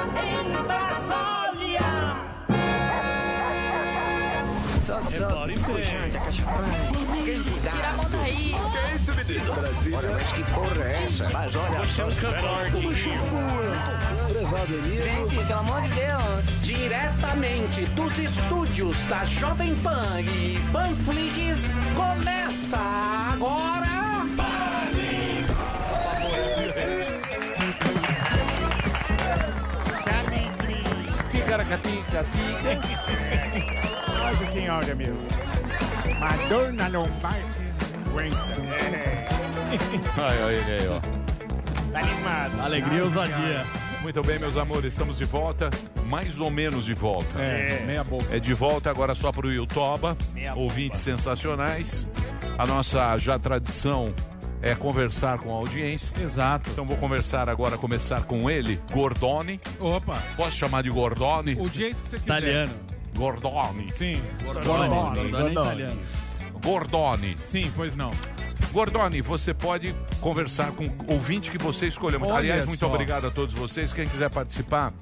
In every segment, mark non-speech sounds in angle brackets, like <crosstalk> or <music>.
em Brasília. Tira a mão daí. Que isso, menino? Brasília. Olha, mas que porra é essa? Mas olha Você é um cantor, Gente, pelo amor de Deus. Diretamente dos estúdios da Jovem Pan e Panflix, começa agora... Ticaracatica-tica. <laughs> Nossa senhora, meu. Madonna Lombardi aguenta. Ai, olha ele aí, ó. Tá animado. Alegria e ousadia. Muito bem, meus amores, estamos de volta. Mais ou menos de volta. É, meia boca. É de volta agora só para o Yutoba. Meia Ouvintes sensacionais. A nossa já tradição é conversar com a audiência. Exato. Então vou conversar agora, começar com ele, Gordoni. Opa. Posso chamar de Gordoni? O jeito que você quiser. Italiano. Gordoni. Sim. Gordoni. Gordoni italiano. Gordoni. Sim, pois não. Gordoni, você pode conversar com o ouvinte que você escolheu. Aliás, muito só. obrigado a todos vocês. Quem quiser participar,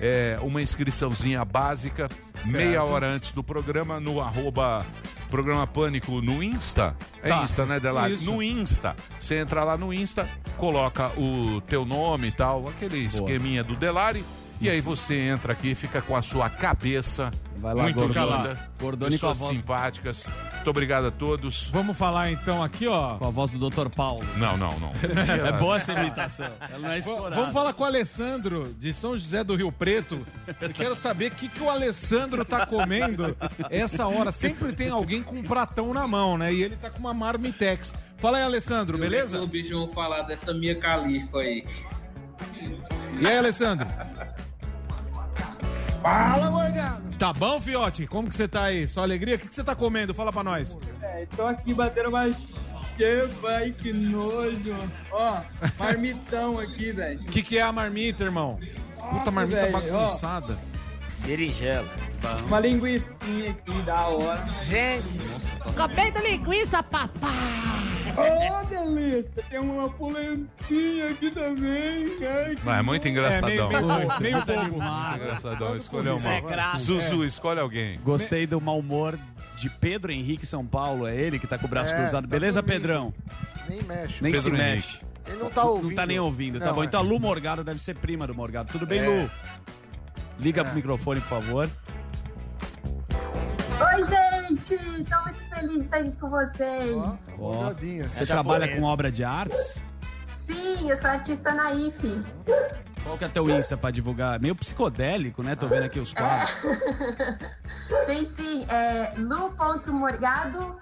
é uma inscriçãozinha básica, meia hora antes do programa, no arroba Programa Pânico no Insta. É Tá. Insta, né, Delari? Isso. No Insta. Você entra lá no Insta, coloca o teu nome e tal, aquele esqueminha do Delari. E aí você entra aqui, fica com a sua cabeça Vai lá, muito linda, Gordoni pessoas voz- simpáticas. Muito obrigado a todos. Vamos falar então aqui, ó. Com a voz do Dr. Paulo. Não, não, não. <laughs> É boa essa imitação. Ela não é explorada. Vamos falar com o Alessandro, de São José do Rio Preto. Eu quero saber o que, que o Alessandro tá comendo essa hora. Sempre tem alguém com um pratão na mão, né? E ele tá com uma marmitex. Fala aí, Alessandro, beleza? O bicho vão falar dessa minha califa aí. E aí, Alessandro? Fala, Morgado! Tá bom, Fiote? Como que você tá aí? Só alegria? O que, que você tá comendo? Fala pra nós. É, tô aqui batendo uma chefa, ai que nojo. Ó, marmitão aqui, velho. O que, que é a marmita, irmão? Puta marmita velho, ó. Berinjela. Uma linguiçinha aqui da hora. Gente, comendo linguiça, papai. Ô, delícia! Tem uma polentinha aqui também. Ai, Vai, é muito É, engraçadão. meio, meio, meio tá bobo. demais. Engraçadão, é uma. graça. Zuzu, escolhe alguém. Gostei do mau humor de Pedro Henrique São Paulo. É ele que tá com o braço É, cruzado. tá Beleza. Pedrão? Nem mexe. Nem Pedro se Henrique. mexe. Ele não tá ouvindo. Não tá nem ouvindo, tá Não, bom. é. Então a Lu Morgado deve ser prima do Morgado. Tudo bem, É. Lu? Liga pro microfone, por favor. Oi, gente! Tô muito feliz de estar aqui com vocês. Ó, Ó. Você trabalha com obra de artes? Sim, eu sou artista na IFE. Qual que é teu Insta pra divulgar? Meio psicodélico, né? Tô vendo aqui os quadros. <laughs> Tem sim, é lu.morgado.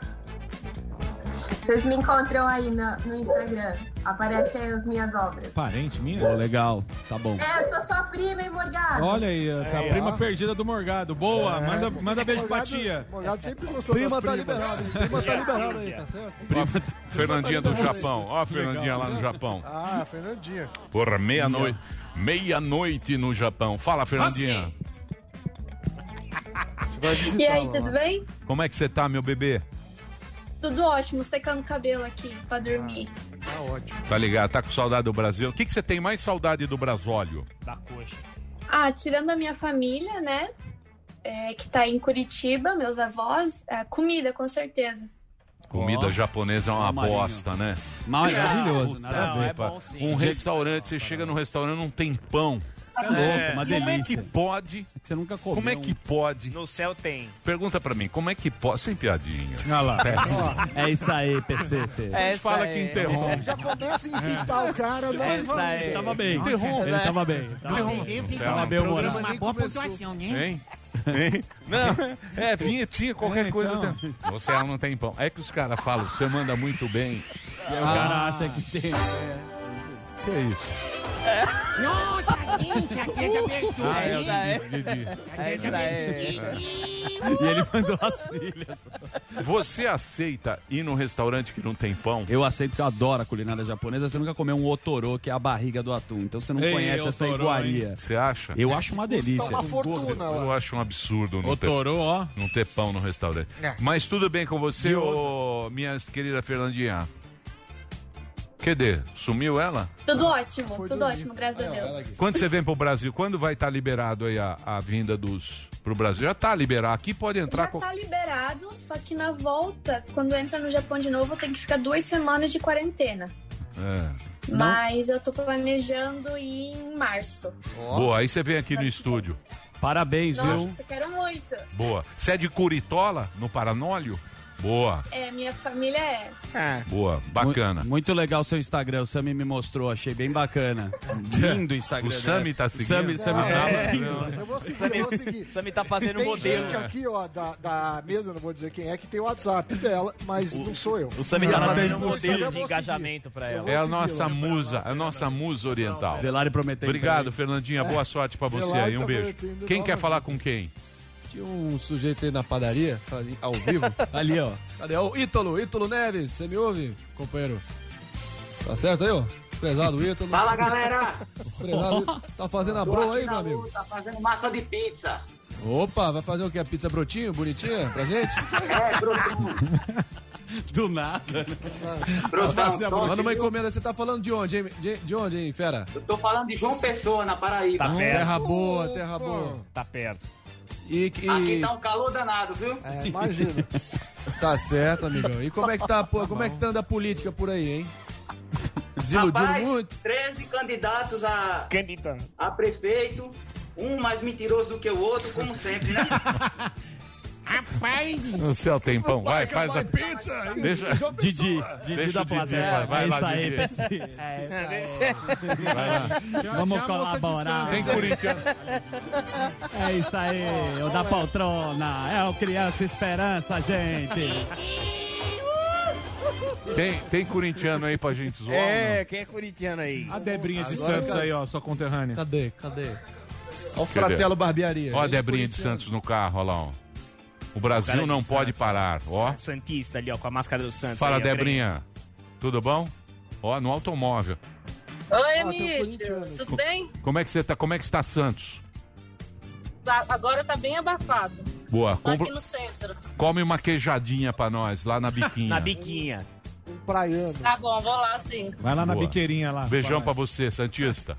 Vocês me encontram aí no, no Instagram. Aparecem aí as minhas obras. Parente minha? Pô, legal. Tá bom. É, eu sou sua prima, hein, Morgado? Olha aí, tá a É, prima ó. perdida do Morgado. Boa, É, manda, manda beijo pra Morgado- tia. Morgado sempre gostou Prima tá liberada, hein? <laughs> Prima tá liberada aí, tá certo? Prima... Fernandinha do Japão. Ó a Fernandinha lá no Japão. Ah, Fernandinha. Porra, meia-noite. Meia-noite no Japão. Fala, Fernandinha. Visitá-la E aí, tudo bem? Como é que você tá, meu bebê? Tudo ótimo, secando o cabelo aqui pra dormir. Tá ótimo. Tá ligado? Tá com saudade do Brasil? O que, que você tem mais saudade do Brasólio? Da coxa. Ah, tirando a minha família, né? é, que tá em Curitiba, meus avós, é, comida, com certeza. Comida Ó. japonesa é uma Marinho. bosta, né? Maravilhoso, nada a Não, ver. é bom sim. Um restaurante, você chega no restaurante, não tem pão. Você é louco, uma Como é que delícia. pode? É que você nunca comeu. Como é que pode? No céu tem. Pergunta pra mim, como é que pode? Sem piadinha. Olha lá. É isso aí, PCT. Eles falam que interrompe. Já começa a irritar o cara. Não, Essa não. aí. Ele tava bem. Interrompe. Ele tava bem. Você Tava é bem um humorado. Uma boa pontuação, Hein? Hein? Não, é, vinhetinha, qualquer É, coisa. então. tem. Você não tem pão. É que os caras falam, você manda muito bem. E aí o cara acha que tem. Que isso? Nossa, gente, aqui é de abertura. Ah, é o Essa é. Didi, Didi. Essa é. E ele mandou as trilhas. Você aceita ir num restaurante que não tem pão? Eu aceito que eu adoro a culinária japonesa. Você nunca comeu um otorô, que é a barriga do atum. Então você não Ei, conhece essa otorô, iguaria. Você acha? Eu acho uma delícia. Uma fortuna Eu acho um absurdo não O ter, ó. não ter pão no restaurante. É. Mas tudo bem com você, ô, minha querida Fernandinha? Cadê? Sumiu ela? Tudo ótimo, tudo ótimo, graças a Deus. Quando você vem pro Brasil, quando vai estar liberado aí a, a vinda dos pro Brasil? Já tá liberado. Aqui pode entrar. Já co- tá liberado, só que na volta, quando entra no Japão de novo, tem que ficar duas semanas de quarentena. É. Mas eu tô planejando ir em março. Boa, aí você vem aqui no estúdio. Parabéns, Nossa, viu? eu quero muito. Boa. Você é de Curitola, no Paranólio? Boa, É, minha família é. boa, bacana. Mu- Muito legal o seu Instagram, o Sami me mostrou, achei bem bacana. <laughs> Lindo o Instagram. O Sami tá seguindo? Sami, Sami Ah, tá é? seguindo. Eu vou seguir, Sami- eu vou seguir. Sami tá fazendo tem modelo. gente aqui, ó, da, da mesa, não vou dizer quem é, que tem o WhatsApp dela, mas não sou eu. O Sami tá Não, fazendo um modelo de engajamento pra ela. É a nossa musa, a nossa musa oriental. Velari prometeu. Obrigado, Fernandinha. Boa sorte pra você aí. Um tá beijo. Quem quer falar com quem? Tinha um sujeito aí na padaria, ali, ao vivo. <laughs> Ali, ó. Cadê? O Ítalo, Ítalo Neves, você me ouve, companheiro? Tá certo aí, ó? Prezado Ítalo. Fala galera! Prezado. Tá fazendo a broa aí, meu amigo? luta, fazendo massa de pizza. Opa, vai fazer o que? A pizza brotinho, bonitinha pra gente? É, brotão. <laughs> Do nada. Brotão, tô- Manda uma encomenda, você tá falando de onde, hein? De, de onde, hein, fera? Eu tô falando de João Pessoa, na Paraíba. Tá perto. Terra boa, terra boa. Tá perto. E, Aqui e tá um calor danado, viu? É, imagina. <laughs> tá certo, amigão. E como é que tá, pô, como é que tá andando a política por aí, hein? Desiludindo Rapaz, muito? 13 candidatos a, Candidando. a prefeito, um mais mentiroso do que o outro, como sempre, né? <laughs> Rapaz, No céu tem pão. Vai, faz a pizza. Deixa, Didi, Didi da plateia. vai, vai lá, É isso aí, Didi. Lá. Vamos colaborar. Tem corintiano. É isso aí, o da poltrona. É o Criança Esperança, gente. Tem, tem corintiano aí pra gente zoar? É, quem é corintiano aí? A Debrinha de Agora, Santos aí, ó, sua conterrânea. Cadê? Cadê? Ó o? Fratelo Barbearia. Ó a Ele é Debrinha de. Santos no carro, ó lá, ó. O Brasil Cara de não pode Santos. parar, ó. Santista ali, ó, com a máscara do Santos. Fala, aí. Debrinha. Tudo bom? Ó, no automóvel. Oi, Emílio. corintiano. Tudo bem? Como é que você tá? Como é que está Santos? Tá- Agora tá bem abafado. Boa. Tá Compra- aqui no centro. Come uma queijadinha pra nós, lá na biquinha. <laughs> Na biquinha. Um praiano. Tá bom, vou lá sim. Vai lá na Boa. biqueirinha lá. Beijão pra nós. você, Santista.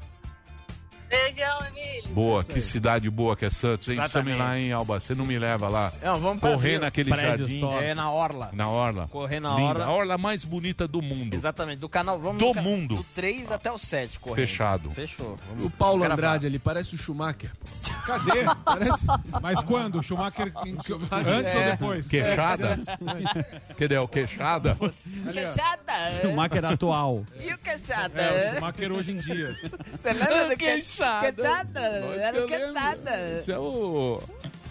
Beijão, Emílio. Boa, que cidade boa que é Santos, hein? Precisa me ir lá, Alba? Você não me leva lá. Não, vamos pra Correr Vila. naquele Prédios jardim. top. É na Orla. Na orla. Correr na Linda. orla. A orla mais bonita do mundo. Exatamente, do canal. Vamos Do no ca- mundo. Do 3 até o 7 correndo. Fechado. Fechou. O Vamos Paulo gravar. Andrade ali, parece o Schumacher. pô. Cadê? <laughs> Parece. Mas quando? Schumacher em- antes ou depois? Queixada? Cadê o queixada? Queixada. O Máquer atual. E o queixada? É, o Schumacher hoje em dia. Você lembra do Queixada. Queixada. Lógico Era o. Esse é o...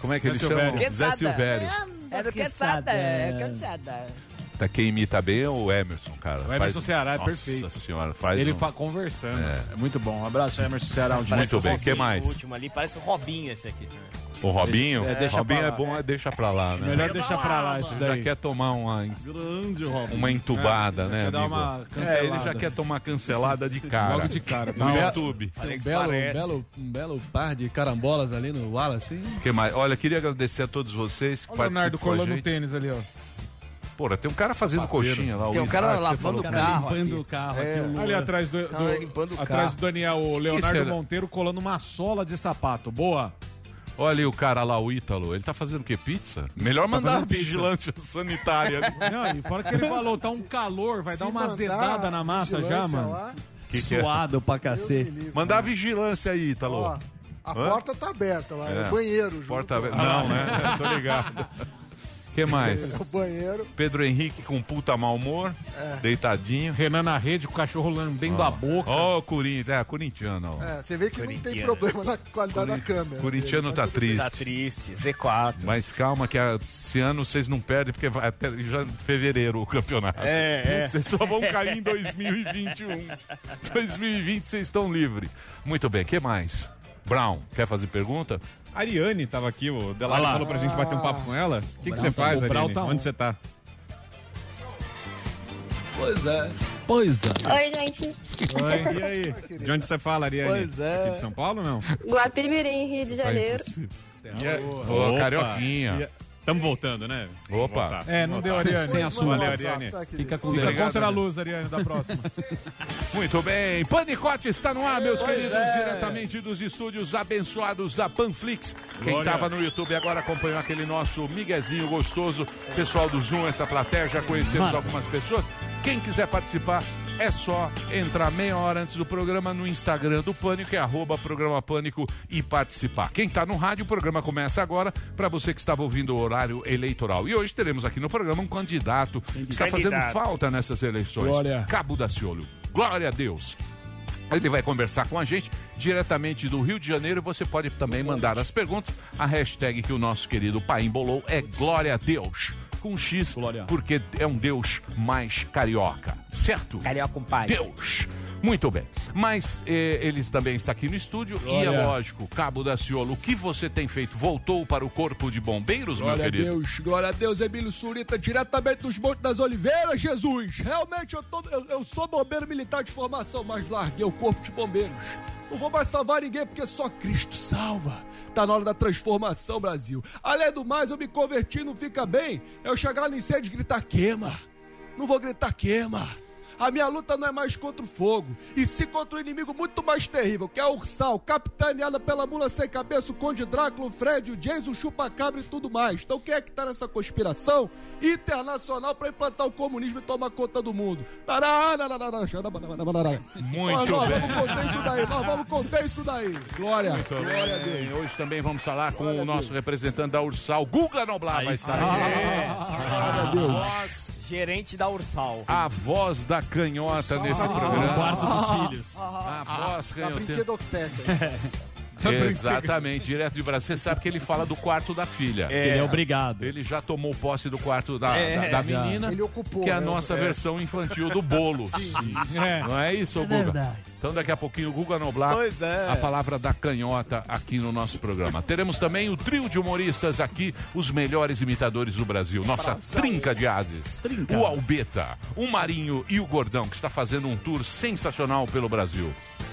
Como é que Zé ele Silvério. chama? Zé. Silvério. Era o queixada. Queixada. Tá, quem imita bem é o Emerson, cara. O Emerson Ceará é Nossa perfeito. senhora, faz Ele um- fa conversando. É. É. muito bom. Um abraço, Emerson Ceará. Um. Muito bem, o o que mais? O último ali parece o Robinho esse aqui. senhor. O Robinho? É, deixa Robinho pra é bom, é deixa pra lá, né? Melhor deixar pra lá isso Já daí. quer tomar uma, Grande, uma entubada, É, né, quer dar amigo? É, ele já quer tomar cancelada de cara. Logo de cara. No Não, YouTube. Um belo, um, belo, um belo par de carambolas ali no Wallace. hein? que mais? Olha, queria agradecer a todos vocês que Olha o Leonardo colando o tênis ali, ó. Porra, tem um cara fazendo coxinha lá. o Tem um cara Isaac, você lavando o carro. limpando aqui. o carro É. aqui. Ali atrás do, do- limpando o atrás do Daniel, o Leonardo Monteiro colando uma sola de sapato. Boa. Olha ali o cara lá, o Ítalo. Ele tá fazendo o quê? Pizza? Melhor mandar fazendo pizza. vigilante <laughs> sanitária ali. Não, e fora que ele falou, tá um calor, vai Se dar uma mandar azedada na massa já, vigilância mano. lá, Que que é? Suado pra Deus me cacete. livre. Mandar vigilância aí, Ítalo. Ó, a Hã? porta tá aberta lá, é, É. o banheiro. junto Porta aberta. Não, né? <laughs> Tô ligado. Que mais? <laughs> O banheiro. Pedro Henrique com puta mau humor, É. deitadinho. Renan na rede, o cachorro lambendo a boca. Ó, o Corinthians, é, corintiano. ó. É, você vê que não tem problema na qualidade da câmera. Corintiano tá tudo triste. Tá triste. Z4. Mas calma que esse ano vocês não perdem, porque vai até já fevereiro o campeonato. É, é. Vocês só vão cair em 2021. 2020 vocês estão livres. Muito bem, que mais? Brown, quer fazer pergunta? A Ariane tava aqui, o Delari lá. falou pra gente bater um papo com ela. O que que você tá- faz, Ariane? tá on. Onde você tá? Pois é. Pois é. Oi, gente. E aí? <laughs> De onde você fala, Ariane? Pois é. Aqui de São Paulo ou não? Guapimirim, Rio de Janeiro. E é- Ô, Opa. carioquinha. Estamos voltando, né? Opa. Voltar. É, não deu, Ariane. Sem a sua. Valeu, Ariane. Fica com Fica contra a luz, Ariane, da próxima. <laughs> Muito bem, Panicote está no ar, meus Pois queridos, é. diretamente dos estúdios abençoados da Panflix. Quem estava no YouTube agora acompanhou aquele nosso miguezinho gostoso. Pessoal do Zoom, essa plateia, já conhecemos Mano. algumas pessoas. Quem quiser participar, é só entrar meia hora antes do programa no Instagram do Pânico, é arroba programa Pânico e participar. Quem está no rádio, o programa começa agora, para você que estava ouvindo o horário eleitoral. E hoje teremos aqui no programa um candidato que está fazendo falta nessas eleições. Glória. Cabo Daciolo. Glória a Deus. Ele vai conversar com a gente diretamente do Rio de Janeiro. Você pode também mandar as perguntas. A hashtag que o nosso querido pai embolou é Glória a Deus. Com X, porque é um Deus mais carioca. Certo? Carioca com pai. Deus. Muito bem. Mas eh, ele também está aqui no estúdio. E Glória. é lógico, Cabo Daciolo, o que você tem feito? Voltou para o Corpo de Bombeiros, meu Glória a querido? Deus, glória a Deus, Emílio Surita, diretamente dos Montes das Oliveiras, Jesus. Realmente eu, tô- eu- eu sou bombeiro militar de formação, mas larguei o corpo de bombeiros. Não vou mais salvar ninguém porque só Cristo salva. Tá na hora da transformação, Brasil. Além do mais, eu me converti, não fica bem. Eu chegar no incêndio e gritar queima. Não vou gritar queima. A minha luta não é mais contra o fogo, e sim contra o inimigo muito mais terrível, que é a Ursal, capitaneada pela mula sem cabeça, o Conde Drácula, o Fred, o Jason, o Chupacabra e tudo mais. Então quem é que tá nessa conspiração internacional para implantar o comunismo e tomar conta do mundo? Muito nós, bem. vamos conter isso daí, nós vamos conter isso daí. Glória, Muito glória a bem. Deus. Hoje também vamos falar com o nosso representante da Ursal, Guga Noblar, vai estar aqui. Voz gerente da Ursal. A voz da canhota nesse programa. No quarto dos filhos. A voz Da canhoteira. <laughs> brinquedoteca. Exatamente, direto de Brasil. Você sabe que ele fala do quarto da filha. Ele é obrigado. Ele já tomou posse do quarto da, É, da, da menina, Ele ocupou, que é a né? nossa É. versão infantil do bolo. <laughs> É. Não é isso, Guga? verdade. Então daqui a pouquinho o Guga Noblar, é. a palavra da canhota aqui no nosso programa. Teremos também o trio de humoristas aqui, os melhores imitadores do Brasil. Nossa trinca de ases. Trinca. O Albeta, o Marinho e o Gordão, que está fazendo um tour sensacional pelo Brasil.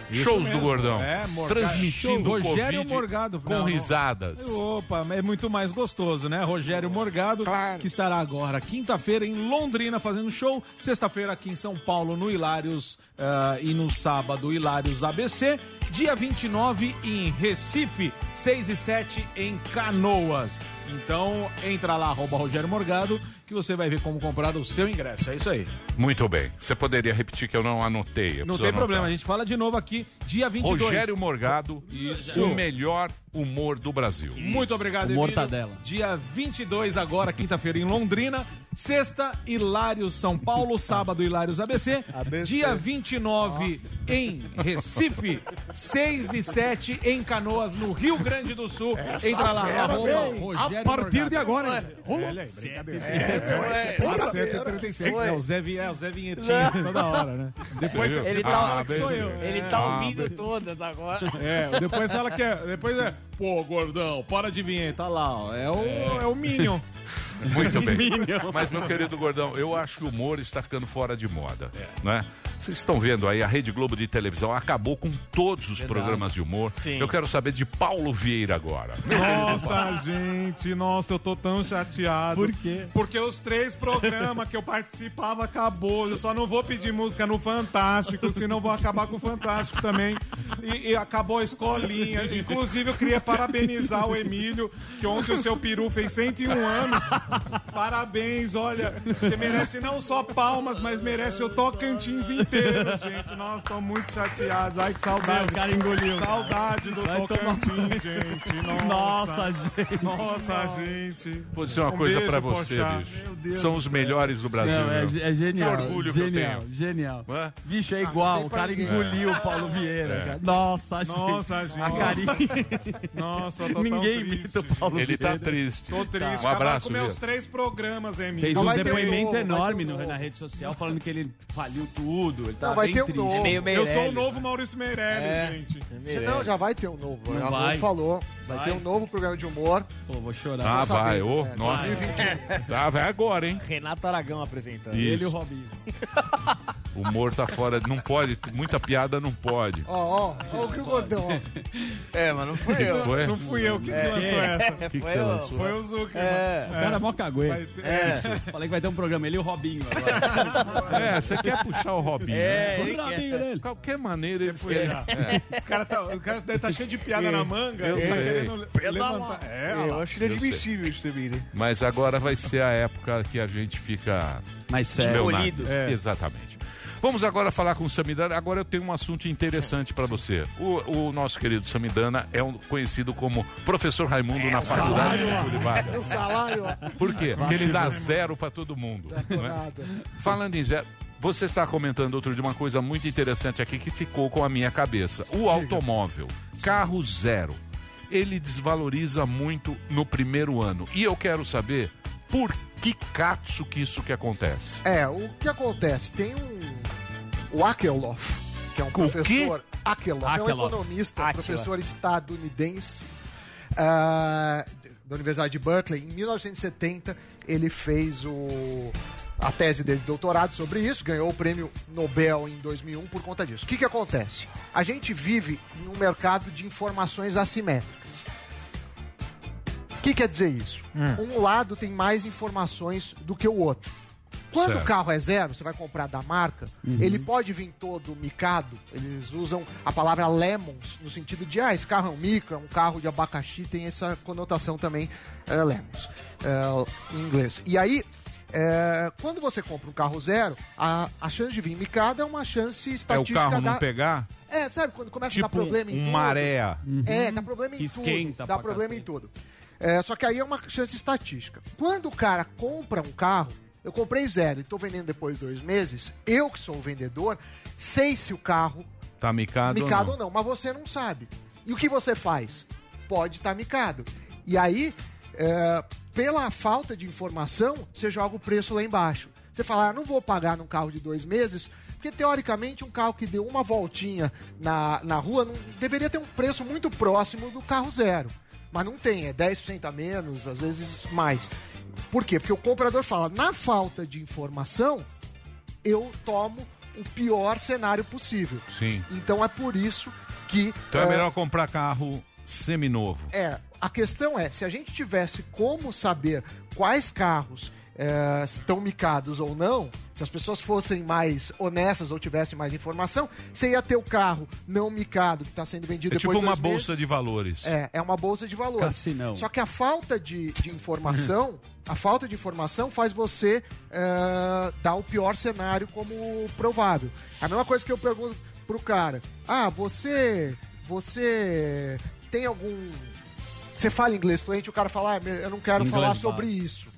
Isso Shows do mesmo. Gordão. É, Morgado. transmitindo Show. Rogério Covid Morgado. com Não, risadas. Opa, é muito mais gostoso, né? Rogério Morgado, que estará agora quinta-feira em Londrina fazendo show, sexta-feira aqui em São Paulo no Hilários ah, e no sábado Hilários ABC, dia 29 em Recife, 6 e 7 em Canoas. Então entra lá, arroba Rogério Morgado, que você vai ver como comprar o seu ingresso. É isso aí. Muito bem. Você poderia repetir que eu não anotei. eu Não tem anotar. problema, a gente fala de novo aqui, dia 22. Rogério Morgado, Isso. o melhor humor do Brasil. Muito obrigado, Emílio. Mortadela. Dia 22 agora, quinta-feira em Londrina. Sexta, Hilários São Paulo. Sábado, Hilários ABC. Dia 29 em Recife. 6 e 7 em Canoas, no Rio Grande do Sul. Entra lá, arroba Rogério A partir de Morgado. agora. Olha aí, brincadeira. É, é, 136. É, o Zé, é, o Zé Vinhetinha toda hora, né? Depois Você? Ele Ah, tá, bem, sou eu. ele É. tá Ah, ouvindo bem. todas agora. É, depois fala que é. Depois é. Pô, gordão, para de vir, tá lá, ó. É o, é. o Minion. <laughs> Muito bem. Mas, meu querido Gordão, eu acho que o humor está ficando fora de moda. Né? Vocês estão vendo aí, a Rede Globo de televisão acabou com todos os programas de humor. Sim. Eu quero saber de Paulo Vieira agora. Nossa, gente, nossa, eu tô tão chateado. Por quê? Porque os três programas que eu participava acabou. Eu só não vou pedir música no Fantástico, senão vou acabar com o Fantástico também. E, e acabou a escolinha. Inclusive, eu queria parabenizar o Emílio, que ontem o seu peru fez 101 anos. <laughs> Parabéns, olha. Você merece não só palmas, mas merece o Tocantins inteiro, gente. Nossa, tô muito chateado. Ai, que saudade. O cara engoliu. Saudade do Vai tomar Tocantins, gente. <laughs> Nossa, Nossa, gente. Nossa, gente. Vou dizer uma Um coisa pra você, Pochá. bicho. Meu São os melhores do Brasil. Não, é, meu. é genial. Que orgulho que eu genial, tenho. genial. Hã? Bicho, é igual. tem O cara engoliu o Paulo Vieira. cara. Nossa, gente. Nossa, gente. A carinha. Nossa, eu tô tão Ninguém triste. imita o Paulo Ele tá Vieira. triste. Tô triste. Um Acabaram abraço, com meus. Três programas, Emílio. Fez um vai ter um depoimento um enorme no- novo. na rede social falando que ele faliu tudo. Ele tá Não, vai bem ter um triste. novo. Meio Eu Meirelles. sou o novo Maurício Meirelles, É. gente. Não, já vai ter um novo. Não a vai. falou. Vai, Vai. ter um novo programa de humor. Pô, vou chorar. Ah, sabendo, vai. Ô, é, nossa. 2021. Tá, vai agora, hein? Renato Aragão apresentando. Isso. Ele e o Robinho. O humor tá fora, não pode, muita piada não pode. Ó, ó, ó o que o gordão, ó. <laughs> É, mas não fui Que eu. foi? Não fui eu. Quem É. que lançou essa? Que que foi você eu. lançou? Foi o Zuckerman. É. O cara é mó <laughs> É. Falei que vai ter um programa, ele e o Robinho agora. É, você quer puxar o Robinho. É, né? ele o Robinho quer. dele. De qualquer maneira, Foi querem. já. É. Os caras tá, o cara deve estar cheio de piada na manga. eu ele tá sei. Querendo levantar. É, Eu acho é admissível isso também, né? Mas agora vai ser a época que a gente fica Mais sério. É. Exatamente. Vamos agora falar com o Samidana. Agora eu tenho um assunto interessante para você. O, o nosso querido Samidana é um, conhecido como professor Raimundo na faculdade de Getúlio Vargas. O salário, ó. Por quê? Porque ele dá zero para todo mundo. não é? Nada. Falando em zero, você está comentando outro de uma coisa muito interessante aqui que ficou com a minha cabeça. O automóvel, carro zero, ele desvaloriza muito no primeiro ano. E eu quero saber por que catso que isso que acontece. É, o que acontece? Tem um. O Akerlof, que é um quê? professor. Akerlof, é um economista, um Akerlof. professor estadunidense ah, da Universidade de Berkeley. Em 1970, ele fez o, a tese dele de doutorado sobre isso, ganhou o prêmio Nobel em 2001 por conta disso. O que, que acontece? A gente vive em um mercado de informações assimétricas. O que quer dizer isso? Um lado tem mais informações do que o outro. Quando Certo. o carro é zero, você vai comprar da marca, ele pode vir todo micado. Eles usam a palavra lemons no sentido de, ah, esse carro é um mica, um carro de abacaxi, tem essa conotação também, é, lemons, é, em inglês. E aí, é, quando você compra um carro zero, a, a chance de vir micado é uma chance É o estatística carro não da... pegar? É, sabe quando começa a dar Tipo problema em um tudo? maré. É, dá problema em Que tudo. esquenta Dá pra problema em cacete. tudo. É, só que aí é uma chance estatística. Quando o cara compra um carro, eu comprei zero e tô vendendo depois de dois meses, eu que sou o vendedor, sei se o carro Tá micado, micado ou ou não, mas você não sabe. E o que você faz? Pode estar micado. E aí, é, pela falta de informação, você joga o preço lá embaixo. Você fala, ah, não vou pagar num carro de dois meses, porque teoricamente um carro que deu uma voltinha na, na rua não, deveria ter um preço muito próximo do carro zero. Mas não tem, é 10% a menos, às vezes mais. Por quê? Porque o comprador fala, na falta de informação, eu tomo o pior cenário possível. Sim. Então é por isso que. Então é eh, melhor comprar carro seminovo. É, a questão é, se a gente tivesse como saber quais carros eh, estão micados ou não, se as pessoas fossem mais honestas ou tivessem mais informação, você ia ter o carro não micado que está sendo vendido É tipo depois de uma bolsa meses. de valores. É, é uma bolsa de valores. Cassinão. Só que a falta de, de informação, <laughs> a falta de informação faz você eh, dar o pior cenário como provável. A mesma coisa que eu pergunto pro cara: Ah, você. Você tem algum. Você fala inglês fluente, o cara fala, ah, eu não quero Inglês falar básico. sobre isso.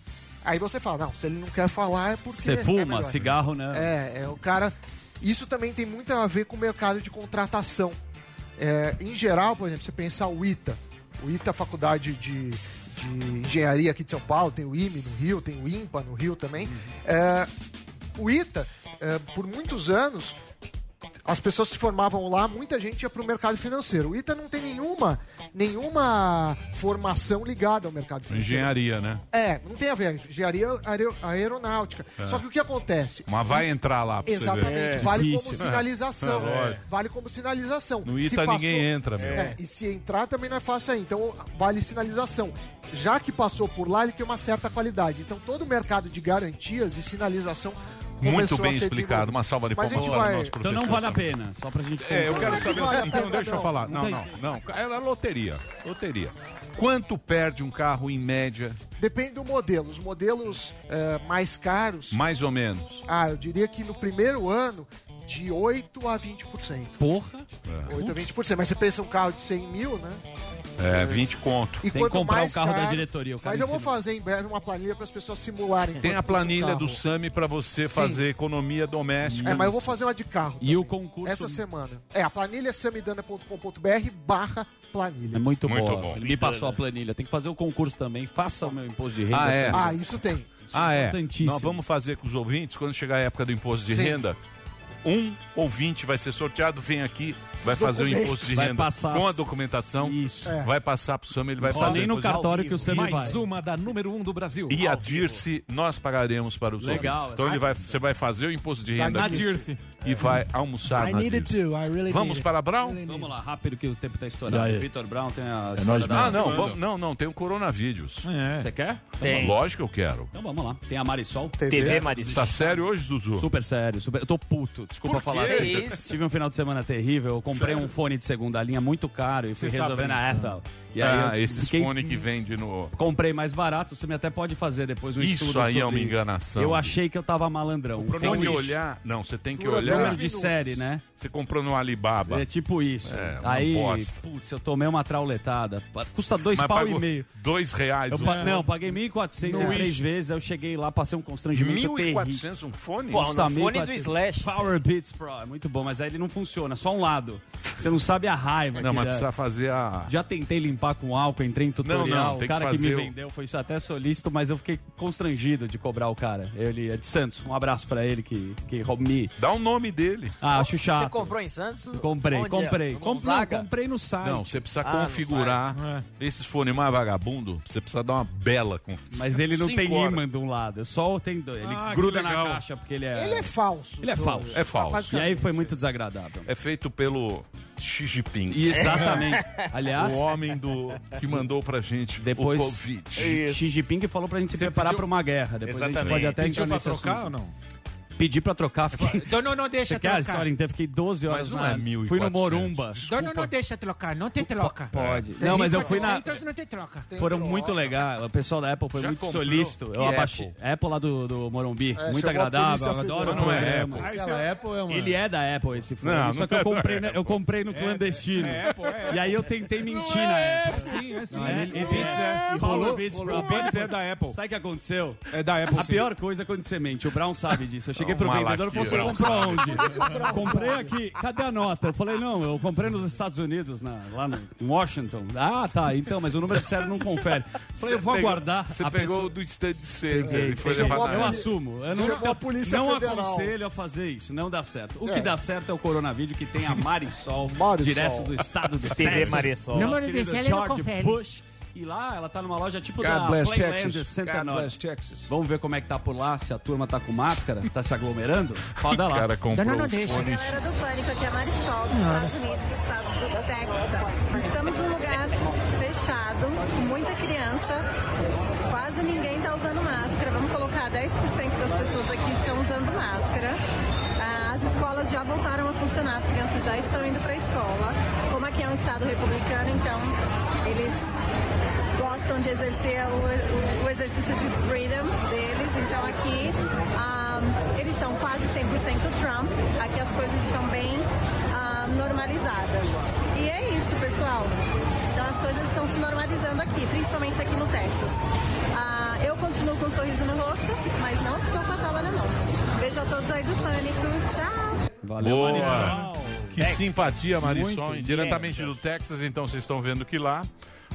Aí você fala, não, se ele não quer falar é porque. Você é fuma, melhor. cigarro, né? É, é o cara. Isso também tem muito a ver com o mercado de contratação. É, em geral, por exemplo, você pensar o ITA, o ITA, Faculdade de, de Engenharia aqui de São Paulo, tem o IME no Rio, tem o IMPA no Rio também. É, o ITA, é, por muitos anos, as pessoas se formavam lá, muita gente ia para o mercado financeiro. O ITA não tem nenhuma, nenhuma formação ligada ao mercado financeiro. Engenharia, né? É, não tem a ver. Engenharia aero- aeronáutica. É. Só que o que acontece? Mas vai entrar lá pra. Exatamente. É. Vale Difícil. como sinalização. É, lógico. Vale como sinalização. No Se ITA ninguém entra, meu. É, e se entrar também não é fácil aí. Então, vale sinalização. Já que passou por lá, ele tem uma certa qualidade. Então, todo o mercado de garantias e sinalização Muito a bem explicado. Uma salva de Mas a palmas para o vai- Então não vale a pena, só pra gente É, eu quero saber. vale a então deixa eu não. falar. Não, Não não, tem. não. É loteria. Loteria. Quanto perde um carro em média, Depende do modelo. Os modelos eh, mais caros, mais ou menos? ah, eu diria que no primeiro ano, de 8 a 20%. Porra. 8 a 20%. Mas você pensa um carro de 100 mil, né? É, 20 conto. E Tem que comprar o carro da caro- diretoria, o cara Mas eu vou fazer em breve uma planilha para as pessoas simularem. Tem a planilha do SAMI para você fazer economia doméstica. É, mas eu vou fazer uma de carro. E o concurso- Essa semana. É, a planilha é samidana.com.br barra planilha. É muito, Muito boa. bom. Ele me passou a planilha. Tem que fazer o concurso também. Faça o meu imposto de renda. Ah, é? Ah, isso tem. Ah, é? Importantíssimo. Nós vamos fazer com os ouvintes, quando chegar a época do imposto de Sim. renda, um ouvinte vai ser sorteado, vem aqui, Vai fazer o imposto de renda com a documentação. Isso. É. Vai passar pro Sam, ele vai Só fazer nem no cartório que o Sam vai. Mais uma da número um do Brasil. E a. Dirce, nós pagaremos para os Legal. ouvintes. Então ele vai, você vai fazer o imposto de renda Na aqui Dirce. e vai almoçar I na to, I really Vamos para Brown? Vamos lá, rápido que o tempo tá E estourado. Vitor Brown tem a. É história Ah, não, vamos- não, não, tem o coronavírus. É. Você quer? Tem. Lógico que eu quero. Então vamos lá. Tem a Marisol. TV Marisol. Tá sério hoje, Duzu? Super sério, super. Eu tô puto, desculpa falar assim. isso? Tive um final de semana terrível. Eu comprei um fone de segunda linha muito caro e fui Você tá resolver na brincando. E aí ah, eu esses fiquei- fones que vende no... Comprei mais barato, você me até pode fazer depois um Isso estudo aí é sobre uma isso. enganação. Eu achei que eu tava malandrão. Um Tem que fone- olhar... Não, você tem que Dura olhar... Número de série, né? Você comprou no Alibaba. É tipo isso. É, uma aí, bosta. putz, eu tomei uma trauletada. Custa dois Mas pau e meio. Dois reais Eu o pa- fone. Não, paguei 1.400 No em três vezes. Aí eu cheguei lá, passei um constrangimento terrível. 1.400 um fone? Pô, Custa no fone do 1.400. Slash. Power Beats Pro, é muito bom, mas aí ele não funciona, só um lado. Você não sabe a raiva Não, que mas dá. precisa fazer a... Já tentei limpar com álcool, entrei em tutorial. Não, não, o que cara que, me fazer o- vendeu foi isso até solícito, mas eu fiquei constrangido de cobrar o cara. Ele é de Santos. Um abraço pra ele que, que me. Dá o nome dele. Ah, acho chato. Você comprou em Santos? Comprei, Onde é? comprei. No Com- não, Gonzaga? comprei no site. Não, você precisa Ah, configurar esses fones mais vagabundo. Você precisa dar uma bela configuração. Mas ele não Cinco tem horas. imã de um lado, só tem dois. Ele Ah, que gruda na caixa porque ele é. Ele é falso. Ele é falso. É falso. E aí foi muito desagradável. É feito pelo Xi Jinping. Exatamente. <laughs> Aliás, O homem do que mandou pra gente Depois- o Covid. Xi Jinping falou pra gente se preparar pediu- pra uma guerra. Depois a gente Exatamente. pode até Pediu entrar pra nesse trocar assunto. ou não? Pedi pra trocar. Fiquei... Então não, não deixa Você quer a trocar. história inteira? Fiquei 12 horas Mas não na... é 1.400. Fui no Morumba. Então não, não deixa trocar, não tem troca. Pode. Tem Não, mas eu fui na... 400 não tem troca. Tem Foram troca. muito legais. O pessoal da Apple foi Já muito comprou? solícito. Que Eu abaixei. Apple? Apple lá do, do Morumbi. É, muito agradável. Polícia Adoro o é. Apple. Apple é. Ele é da Apple, esse fone. Não, Só não que é eu da comprei, né, eu comprei no clandestino. É Apple, é E aí eu tentei mentir na É Apple. sim, é sim. É. O Beats é... E é da Apple. Sabe o que aconteceu? É da Apple, A pior coisa é quando você mente. O Brown sabe disso. Eu cheguei pro Um vendedor e falou: Você malaquia. comprou onde? <laughs> comprei aqui. Cadê a nota? Eu falei: Não, eu comprei nos Estados Unidos, na- lá no em Washington. Ah, tá. Então, mas o número de série não confere. Eu falei: Eu vou Pegou- aguardar. Você pegou pessoa- o do stand center. Ele foi Peguei. Eu assumo. Eu não, Chamou a Polícia não Federal. aconselho a fazer isso. Não dá certo. O É. que dá certo é o coronavírus que tem a <laughs> Marisol, Marisol. direto do estado do TV Texas. Marisol. Número de série não George confere. Bush. E lá ela tá numa loja tipo God da bless Playland Texas. Santa God Nora. bless Texas. Vamos ver como é que tá por lá, se a turma tá com máscara, tá se aglomerando. Roda O lá. cara comprou Não, não deixa. fone. Galera do Pânico, aqui é Marisol, dos Estados Unidos, estado do Texas. Estamos num lugar fechado, com muita criança, quase ninguém está usando máscara. Vamos colocar 10% das pessoas aqui estão usando máscara. Ah, As escolas já voltaram a funcionar, as crianças já estão indo para a escola. Como aqui é um estado republicano, então eles gostam de exercer o, o- exercício de freedom deles. Então aqui ah, eles são quase 100% Trump. Aqui as coisas estão bem ah, normalizadas. E é isso, pessoal. Então as coisas estão se normalizando aqui, principalmente aqui no Texas. Ah, eu continuo com um sorriso no rosto, mas não estou com a tala na mão. Beijo a todos aí do Pânico. Tchau! Valeu, Boa. Marisol. Que simpatia, Marisol. Muito Diretamente do Texas, então vocês estão vendo que lá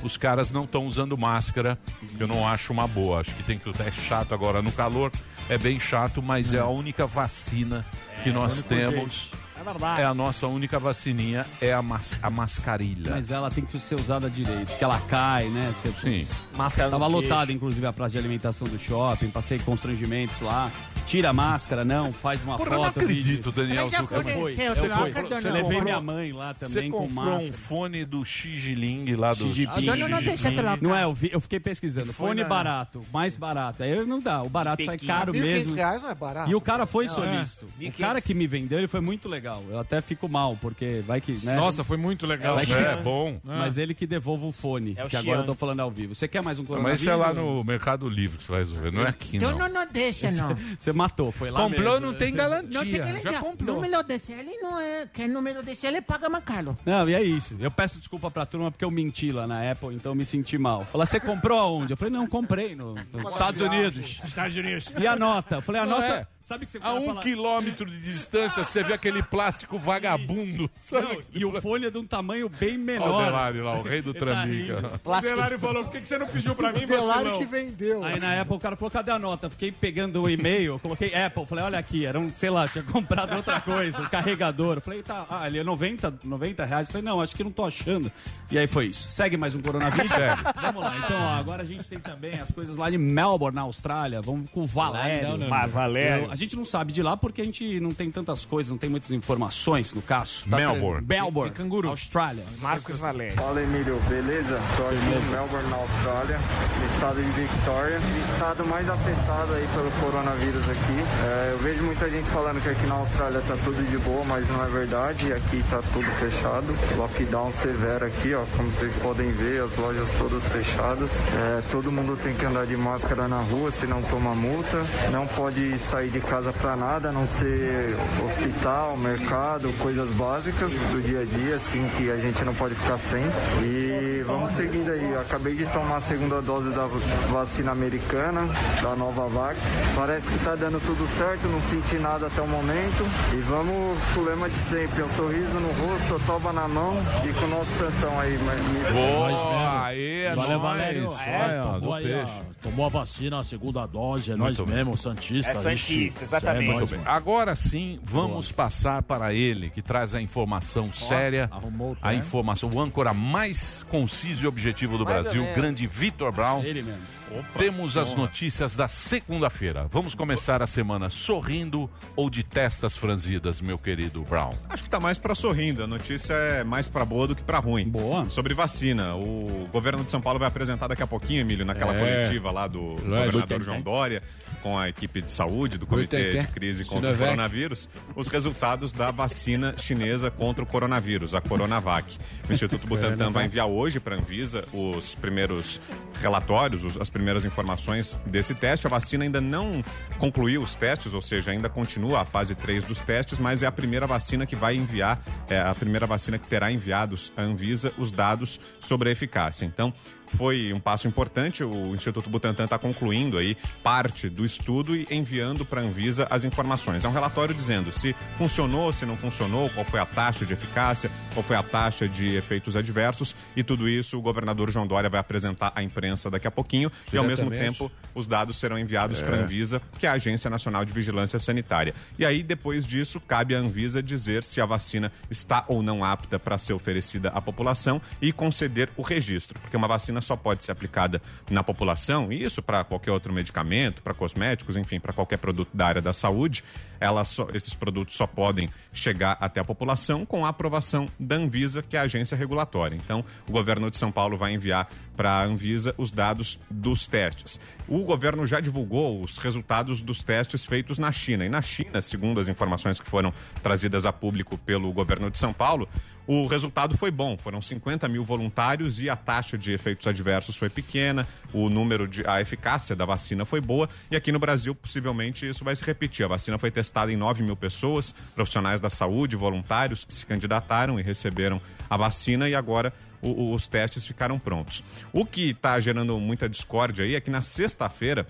os caras não estão usando máscara. Eu não acho uma boa. Acho que tem que é chato agora no calor. É bem chato, mas é a única vacina que nós único temos. É verdade. É a nossa única vacininha, é a, mas, a mascarilha. Mas ela tem que ser usada direito, porque ela cai, né? Você- Sim. Máscara Tava lotada, inclusive, a praça de alimentação do shopping, passei constrangimentos lá. Tira a máscara, não, faz uma Porra, foto. não acredito, vídeo. Daniel Mas Zuckerman. foi, fui, eu eu fui. Eu levei comprou- minha mãe lá Você também com comprou um máscara. fone do Xi Jinping lá do Xi Jinping. Não, não deixa. Não é, eu, vi- eu fiquei pesquisando. Fone na- barato, mais barato. Aí não dá, o barato sai caro 1.500 mesmo. reais não é barato. E o cara foi Não, solícito. é. O cara que me vendeu, ele foi muito legal. Eu até fico mal, porque vai que. Né? Nossa, foi muito legal. Vai que- É, bom. <laughs> Mas ele que devolva o fone, É o que agora eu tô falando ao vivo. Você quer mais um Mas coronavírus? isso é lá no Mercado Livre que você vai resolver, não é aqui Então não. não, não deixa, não. Você matou, foi lá Comprou, mesmo. não tem garantia. Não tem que Já comprou. Número de CL não é. Que número de CL paga mais caro. Não, e é isso. Eu peço desculpa pra turma porque eu menti lá na Apple, então eu me senti mal. Fala, você comprou aonde? Eu falei, não, comprei no, nos Estados Unidos. Estados Unidos. E a nota? Eu falei, a Não nota. é. Sabe que você A um fala- quilômetro de distância, você vê aquele plástico <laughs> vagabundo. Sabe? Não, e o fone é de um tamanho bem menor. Olha o Delari lá, o rei do <laughs> Ele tá Trambica. rindo. O Delari falou, por que que você não pediu pra mim, Delari vacilão? que vendeu. Aí na Apple o cara falou, cadê a nota? Fiquei pegando o e-mail, coloquei Apple, falei, olha aqui, era um, sei lá, tinha comprado outra coisa, um carregador. Eu Falei, tá, ah, ele é 90, 90 reais. Eu Falei, não, acho que não tô achando. E aí foi isso. Segue mais um coronavírus? Segue. Vamos lá, então, ó, agora a gente tem também as coisas lá de Melbourne, na Austrália. Vamos com o Valério. Não, não, não. Ah, Valério. A gente não sabe de lá porque a gente não tem tantas coisas, não tem muitas informações no caso. Melbourne. Melbourne, Tem canguru. Austrália. Marcos Valério. Fala Emílio, beleza? Tô aqui em Melbourne, na Austrália, no estado de Victoria, estado mais afetado aí pelo coronavírus aqui. É, eu vejo muita gente falando que aqui na Austrália tá tudo de boa, mas não é verdade. Aqui tá tudo fechado. Lockdown severo aqui, ó, como vocês podem ver, as lojas todas fechadas. É, todo mundo tem que andar de máscara na rua, senão toma multa. Não pode sair de casa pra nada, a não ser hospital, mercado, coisas básicas do dia a dia, assim, que a gente não pode ficar sem. E vamos seguindo aí. Eu acabei de tomar a segunda dose da vacina americana, da Novavax. Parece que tá dando tudo certo, não senti nada até o momento. E vamos pro lema de sempre, um sorriso no rosto, a toba na mão e com o nosso santão aí. me- Boa, aê, é Valeu, nóis. Valério. É, tomou, aí, ó, a vacina, a segunda dose, é Muito nós bem. mesmo, Santista. É Santista, exatamente. É. Agora sim, vamos passar para ele, que traz a informação séria, arrumou o a informação, o âncora mais conciso e objetivo do Mais Brasil, grande Vitor Brown. Ele mesmo. Temos as notícias da segunda-feira. Vamos começar a semana sorrindo ou de testas franzidas, meu querido Brown? Acho que tá mais pra sorrindo. A notícia é mais pra boa do que pra ruim. Boa. Sobre vacina. O governo de São Paulo vai apresentar daqui a pouquinho, Emílio, naquela É. coletiva lá do governador João Dória, com a equipe de saúde do Comitê de Crise contra o. Coronavírus, os resultados da vacina chinesa contra o coronavírus, a Coronavac. O Instituto <laughs> Butantan vai enviar hoje para a Anvisa os primeiros relatórios, os- as primeiras informações desse teste. A vacina ainda não concluiu os testes, ou seja, ainda continua a fase 3 dos testes, mas é a primeira vacina que vai enviar, é a primeira vacina que terá enviados à Anvisa os dados sobre a eficácia. Então, foi um passo importante. O Instituto Butantan está concluindo aí parte do estudo e enviando para a Anvisa as informações. É um relatório dizendo se funcionou, se não funcionou, qual foi a taxa de eficácia, qual foi a taxa de efeitos adversos e tudo isso o governador João Dória vai apresentar à imprensa daqui a pouquinho e ao mesmo tempo os dados serão enviados para a Anvisa, que é a Agência Nacional de Vigilância Sanitária. E aí depois disso cabe à Anvisa dizer se a vacina está ou não apta para ser oferecida à população e conceder o registro, porque uma vacina só pode ser aplicada na população, e isso para qualquer outro medicamento, para cosméticos, enfim, para qualquer produto da área da saúde, ela só- esses produtos só podem chegar até a população com a aprovação da Anvisa, que é a agência regulatória. Então, o governo de São Paulo vai enviar para a Anvisa os dados dos testes. O governo já divulgou os resultados dos testes feitos na China. E na China, segundo as informações que foram trazidas a público pelo governo de São Paulo, o resultado foi bom. Foram 50 mil voluntários e a taxa de efeitos adversos foi pequena, o número de. a eficácia da vacina foi boa. E aqui no Brasil, possivelmente, isso vai se repetir. A vacina foi testada em 9 mil pessoas, profissionais da saúde, voluntários que se candidataram e receberam a vacina, e agora o- os testes ficaram prontos. O que está gerando muita discórdia aí é que na sexta-feira.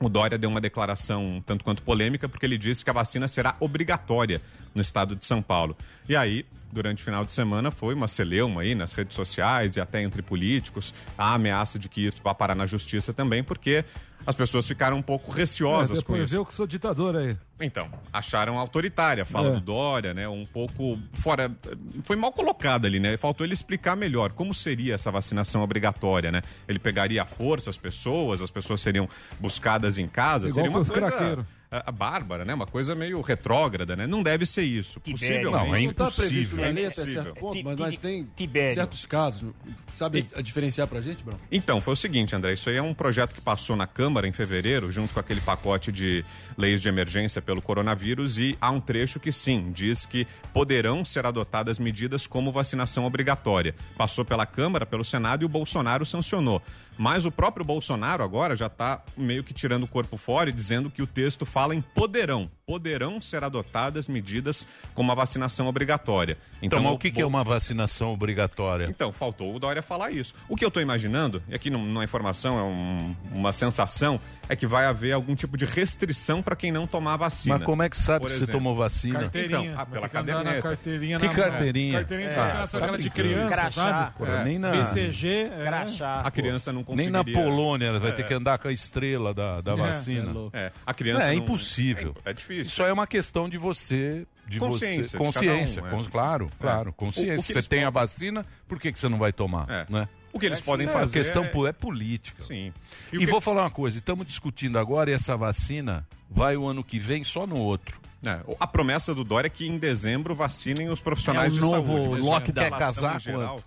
O Dória deu uma declaração tanto quanto polêmica, porque ele disse que a vacina será obrigatória no estado de São Paulo. E aí, durante o final de semana, foi uma celeuma aí nas redes sociais e até entre políticos, a ameaça de que isso vá parar na justiça também, porque as pessoas ficaram um pouco receosas É, com isso. eu que sou ditador aí. Então, acharam autoritária fala É. do Dória, né? Um pouco fora. Foi mal colocada ali, né? Faltou ele explicar melhor como seria essa vacinação obrigatória, né? Ele pegaria à força as pessoas, as pessoas seriam buscadas em casa. Igual seria uma coisa craqueiros. A, a bárbara, né? Uma coisa meio retrógrada, né? Não deve ser isso. Possivelmente. Não, é Não tá previsto impossível. na É lei até impossível. certo ponto, mas tem Tibério. certos casos. Sabe a diferenciar pra gente, Bruno? Então, foi o seguinte, André, isso aí é um projeto que passou na Câmara em fevereiro, junto com aquele pacote de leis de emergência pelo coronavírus, e há um trecho que sim, diz que poderão ser adotadas medidas como vacinação obrigatória. Passou pela Câmara, pelo Senado e o Bolsonaro sancionou. Mas o próprio Bolsonaro agora já está meio que tirando o corpo fora e dizendo que o texto fala em poderão. Poderão ser adotadas medidas como a vacinação obrigatória. Então, mas o que, que é uma vacinação obrigatória? então, faltou o Dória falar isso. O que eu estou imaginando, e aqui não, não é informação, é um- uma sensação, é que vai haver algum tipo de restrição para quem não tomar vacina. Mas como é que sabe Por que você exemplo. tomou vacina? Carteirinha. Então, ah, Vai pela ter que andar na caderneta. carteirinha Que carteirinha? Carteirinha de É, vacinação, tá aquela de criança, Crachá. sabe? Porra, nem na- BCG. é. Crachá. A criança não Nem conseguiria... na Polônia vai ter É. que andar com a estrela da, da É, vacina. é. É, a criança É, não- impossível. É, é difícil. Isso é uma questão de você. De Consciência, você, de cada um, consciência, é. claro, claro, O- o consciência. que você tem a podem- vacina, por que, que você não vai tomar? É. Né? O que eles podem é fazer questão é- é política. Sim. E, o que- vou falar uma coisa, estamos discutindo agora e essa vacina vai o ano que vem só no outro. É, a promessa do Dória é que em dezembro vacinem os profissionais É o de novo saúde. lockdown. a Quer casar geral- quanto?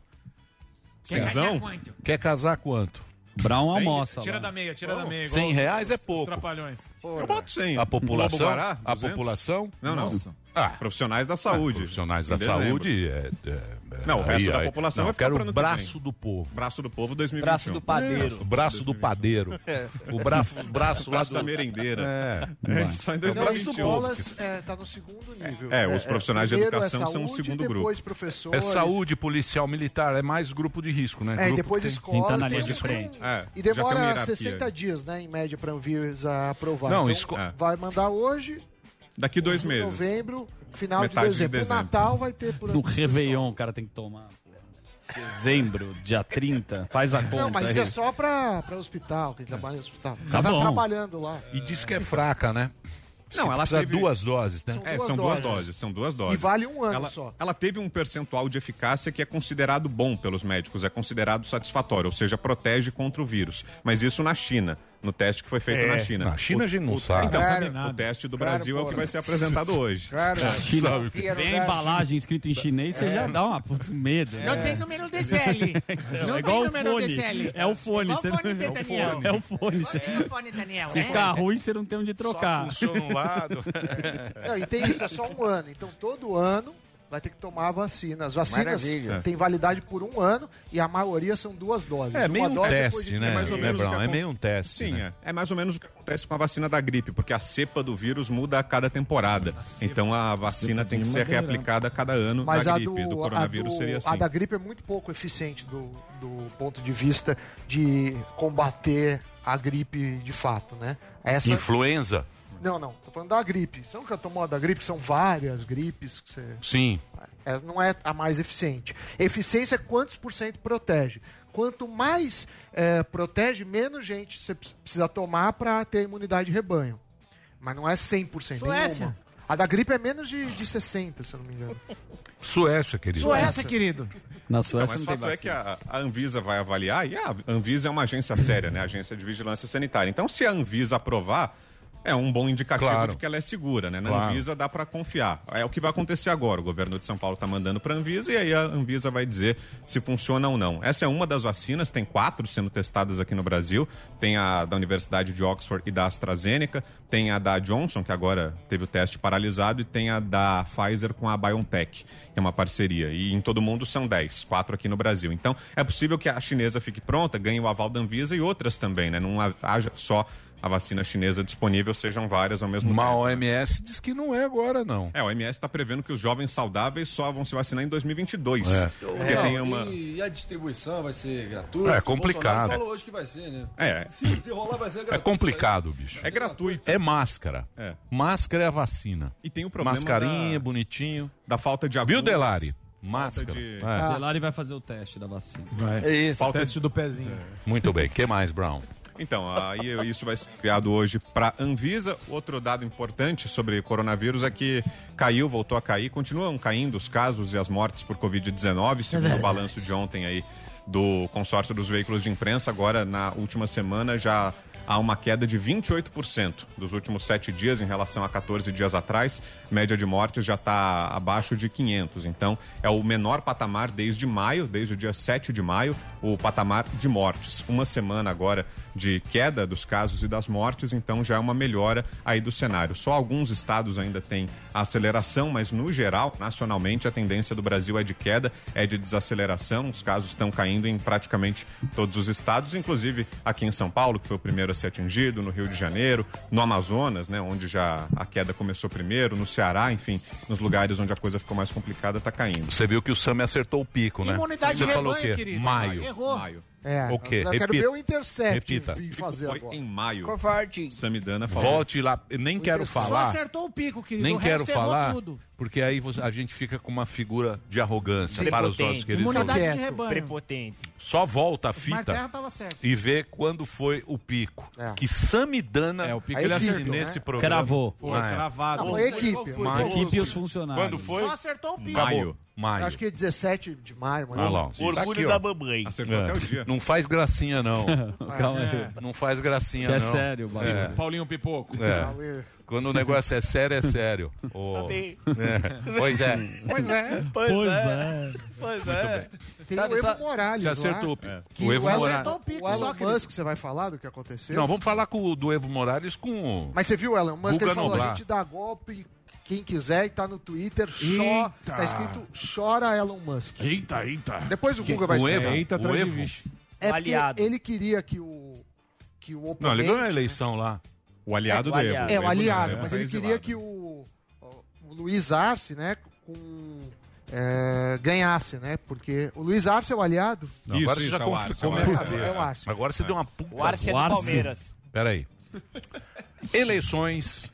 Quer casar quanto? Quer casar quanto? Brown almoça Tira lá. da meia, tira da meia. igual 100 os- reais é os- pouco. trapalhões. Eu boto 100. A população? Guará, a 200? população? Não, não. Ah, Profissionais da saúde. profissionais em da dezembro. saúde é- é- Não, o resto aí- da aí- população não, vai eu ficar quero o braço do povo. Braço do povo 2021. Braço do padeiro. O braço do padeiro. <laughs> O braço, o braço, O braço da do... merendeira. É. É, só em Não, isso 2021. bolas é, tá no segundo nível. É, os profissionais de primeiro educação é são o saúde, segundo grupo. depois É professores. saúde, policial, militar, é mais grupo de risco, né? É, e Grupo depois que. Quem tá na linha de frente. É, E demora hierarquia. 60 dias, né, em média, pra Anvisa aprovar. Não, então, esco- É. vai mandar hoje, Daqui dois em meses. novembro, final Metade de de dezembro. dezembro. O Natal vai ter por No Réveillon o cara tem que tomar. Dezembro, dia 30. Faz a conta. Não, mas isso aí. é só pra, pra hospital, quem trabalha em hospital. Tá Tá, bom. trabalhando lá. E diz que é fraca, né? Diz Não, ela precisa teve- duas doses, né? São É, duas são duas doses. doses, são duas doses. E vale um ano ela, só. Ela teve um percentual de eficácia que é considerado bom pelos médicos, é considerado satisfatório, ou seja, protege contra o vírus. Mas isso na China, no teste que foi feito É. na China. Na China a gente não o, sabe. Então, Não sabe nada. o teste do Claro, Brasil é o que porra. vai ser apresentado <laughs> hoje. Claro. China. Confia no Vem a embalagem escrito em chinês, você já dá uma puta medo. Não né? tem número DCL. <laughs> Então, Não é igual tem o número fone. DCL. É o fone. Você o fone não... de Daniel. É o fone. Você tem o fone, Daniel. Se é? ficar ruim, você não tem onde trocar. Funciona um lado. <laughs> Não, e tem isso, é só um ano. Então todo ano vai ter que tomar a vacina. As vacinas Maravilha. têm validade por um ano e a maioria são duas doses. É meio Uma um teste, de né, mais ou né, menos É acon- meio um teste. Sim, né? é. É mais ou menos o que acontece com a vacina da gripe, porque a cepa do vírus muda a cada temporada. Então a vacina tem que ser reaplicada a cada ano Mas da a gripe. do, Do, a, coronavírus do- seria assim. a da gripe é muito pouco eficiente do, do ponto de vista de combater a gripe de fato, né? Essa... Influenza? Não, não. Tô falando da gripe. Você nunca tomou a da gripe? São várias gripes que você... Sim. É, não é a mais eficiente. Eficiência é quantos por cento protege. Quanto mais é, protege, menos gente você precisa tomar para ter imunidade de rebanho. Mas não é 100%. Suécia. nenhuma. A da gripe é menos de, de 60, se eu não me engano. Suécia, querido. Suécia, querido. Na Não, Suécia mas não, o tem fato é que a, a Anvisa vai avaliar, e a Anvisa é uma agência séria, né? Agência de Vigilância Sanitária. Então, se a Anvisa aprovar, é um bom indicativo Claro. de que ela é segura, né? Na Claro. Anvisa dá para confiar. É o que vai acontecer agora. O governo de São Paulo está mandando para a Anvisa e aí a Anvisa vai dizer se funciona ou não. Essa é uma das vacinas, tem quatro sendo testadas aqui no Brasil. Tem a da Universidade de Oxford e da AstraZeneca, tem a da Johnson, que agora teve o teste paralisado, e tem a da Pfizer com a BioNTech, que é uma parceria. E em todo mundo são 10, quatro aqui no Brasil. Então, é possível que a chinesa fique pronta, ganhe o aval da Anvisa e outras também, né? Não ha- haja só a vacina chinesa disponível, sejam várias ao mesmo Uma tempo. OMS diz que não é agora, não. É, o OMS está prevendo que os jovens saudáveis só vão se vacinar em 2022. É. Porque Não, tem uma... E a distribuição vai ser gratuita? É O complicado. Falou hoje que vai ser, né? É. Se, se rolar, vai ser gratuito. É complicado, bicho. É gratuito. É máscara. É. Máscara é a vacina. E tem o problema Mascarinha, da- bonitinho. Da falta de Viu, agulhas. Delari? Máscara. de- É. Delari vai fazer o teste da vacina. É Isso. Falta Teste do pezinho. Muito bem. O que mais, Brown? Então, aí isso vai ser criado hoje para Anvisa. Outro dado importante sobre coronavírus é que caiu, voltou a cair, continuam caindo os casos e as mortes por Covid-19, segundo o balanço de ontem aí do consórcio dos veículos de imprensa. Agora, na última semana, já há uma queda de 28% dos últimos sete dias em relação a 14 dias atrás. Média de mortes já está abaixo de 500. Então, é o menor patamar desde maio, desde o dia 7 de maio, o patamar de mortes. Uma semana agora de queda dos casos e das mortes, então já é uma melhora aí do cenário. Só alguns estados ainda têm aceleração, mas no geral, nacionalmente, a tendência do Brasil é de queda, é de desaceleração. Os casos estão caindo em praticamente todos os estados, inclusive aqui em São Paulo, que foi o primeiro ser atingido, no Rio de Janeiro, no Amazonas, né, onde já a queda começou primeiro, no Ceará, enfim, nos lugares onde a coisa ficou mais complicada, está caindo. Você viu que o Sam acertou o pico, né? Imunidade Você de falou o rebanho, quê? querido. Maio. Errou. Maio. É, O quê? eu quero Repita. ver o Intercept Repita. vir fazer Foi agora. em maio. Covarde. Samidana falou. Volte lá. Eu nem quero Só falar. acertou o pico, querido. Nem o quero resto errou falar, tudo. porque aí você- a gente fica com uma figura de arrogância Prepotente. para os nossos queridos Imunidade de rebanho. Prepotente. Só volta a fita tava certo. e vê quando foi o pico. É. Que Samidana É, o pico ele acertou. nesse né? programa. Cravou. Foi, Ah, é. cravado. Não, foi a equipe. Qual foi? A equipe e os funcionários. Quando foi? Só acertou o pico. Maio. Maio. Acho que 17 de maio. Ah lá. Orgulho Tá aqui, ó. da mamãe. Acertou É. até o dia. Não faz gracinha, não. <laughs> Calma aí. É. Não faz gracinha, Que é não. sério, bagulho. É. Paulinho Pipoco. É. Quando o negócio é sério, é sério. <laughs> Bem. é. Pois é. Pois é. Pois, Pois é. é. Pois Muito é. bem. Tem Sabe, o Evo Morales Você acertou lá, o pico. que O Evo Morales. Acertou o pico, o Elon. Musk, você vai falar do que aconteceu? Não, vamos falar com o do Evo Morales com o. Mas você viu o Elon Musk? Guga Ele falou, Noblar. a gente dá golpe, quem quiser, e tá no Twitter, cho- tá escrito chora Elon Musk. Eita, eita. Depois o Que- Guga vai o explicar. Evo? Eita, O Evo? É aliado. ele queria que o que o oponente... Não, ele ganhou a eleição lá. O aliado É, do Evo. aliado. É, o Evo aliado, não, mas é ele exilado. queria que o, o Luiz Arce, né, com, é, ganhasse, né, porque o Luiz Arce é o aliado. Não, Isso, agora isso, você já é Arce, é. É o Arce. Agora você deu uma puta. O Arce é do Arce. Palmeiras. Peraí. Eleições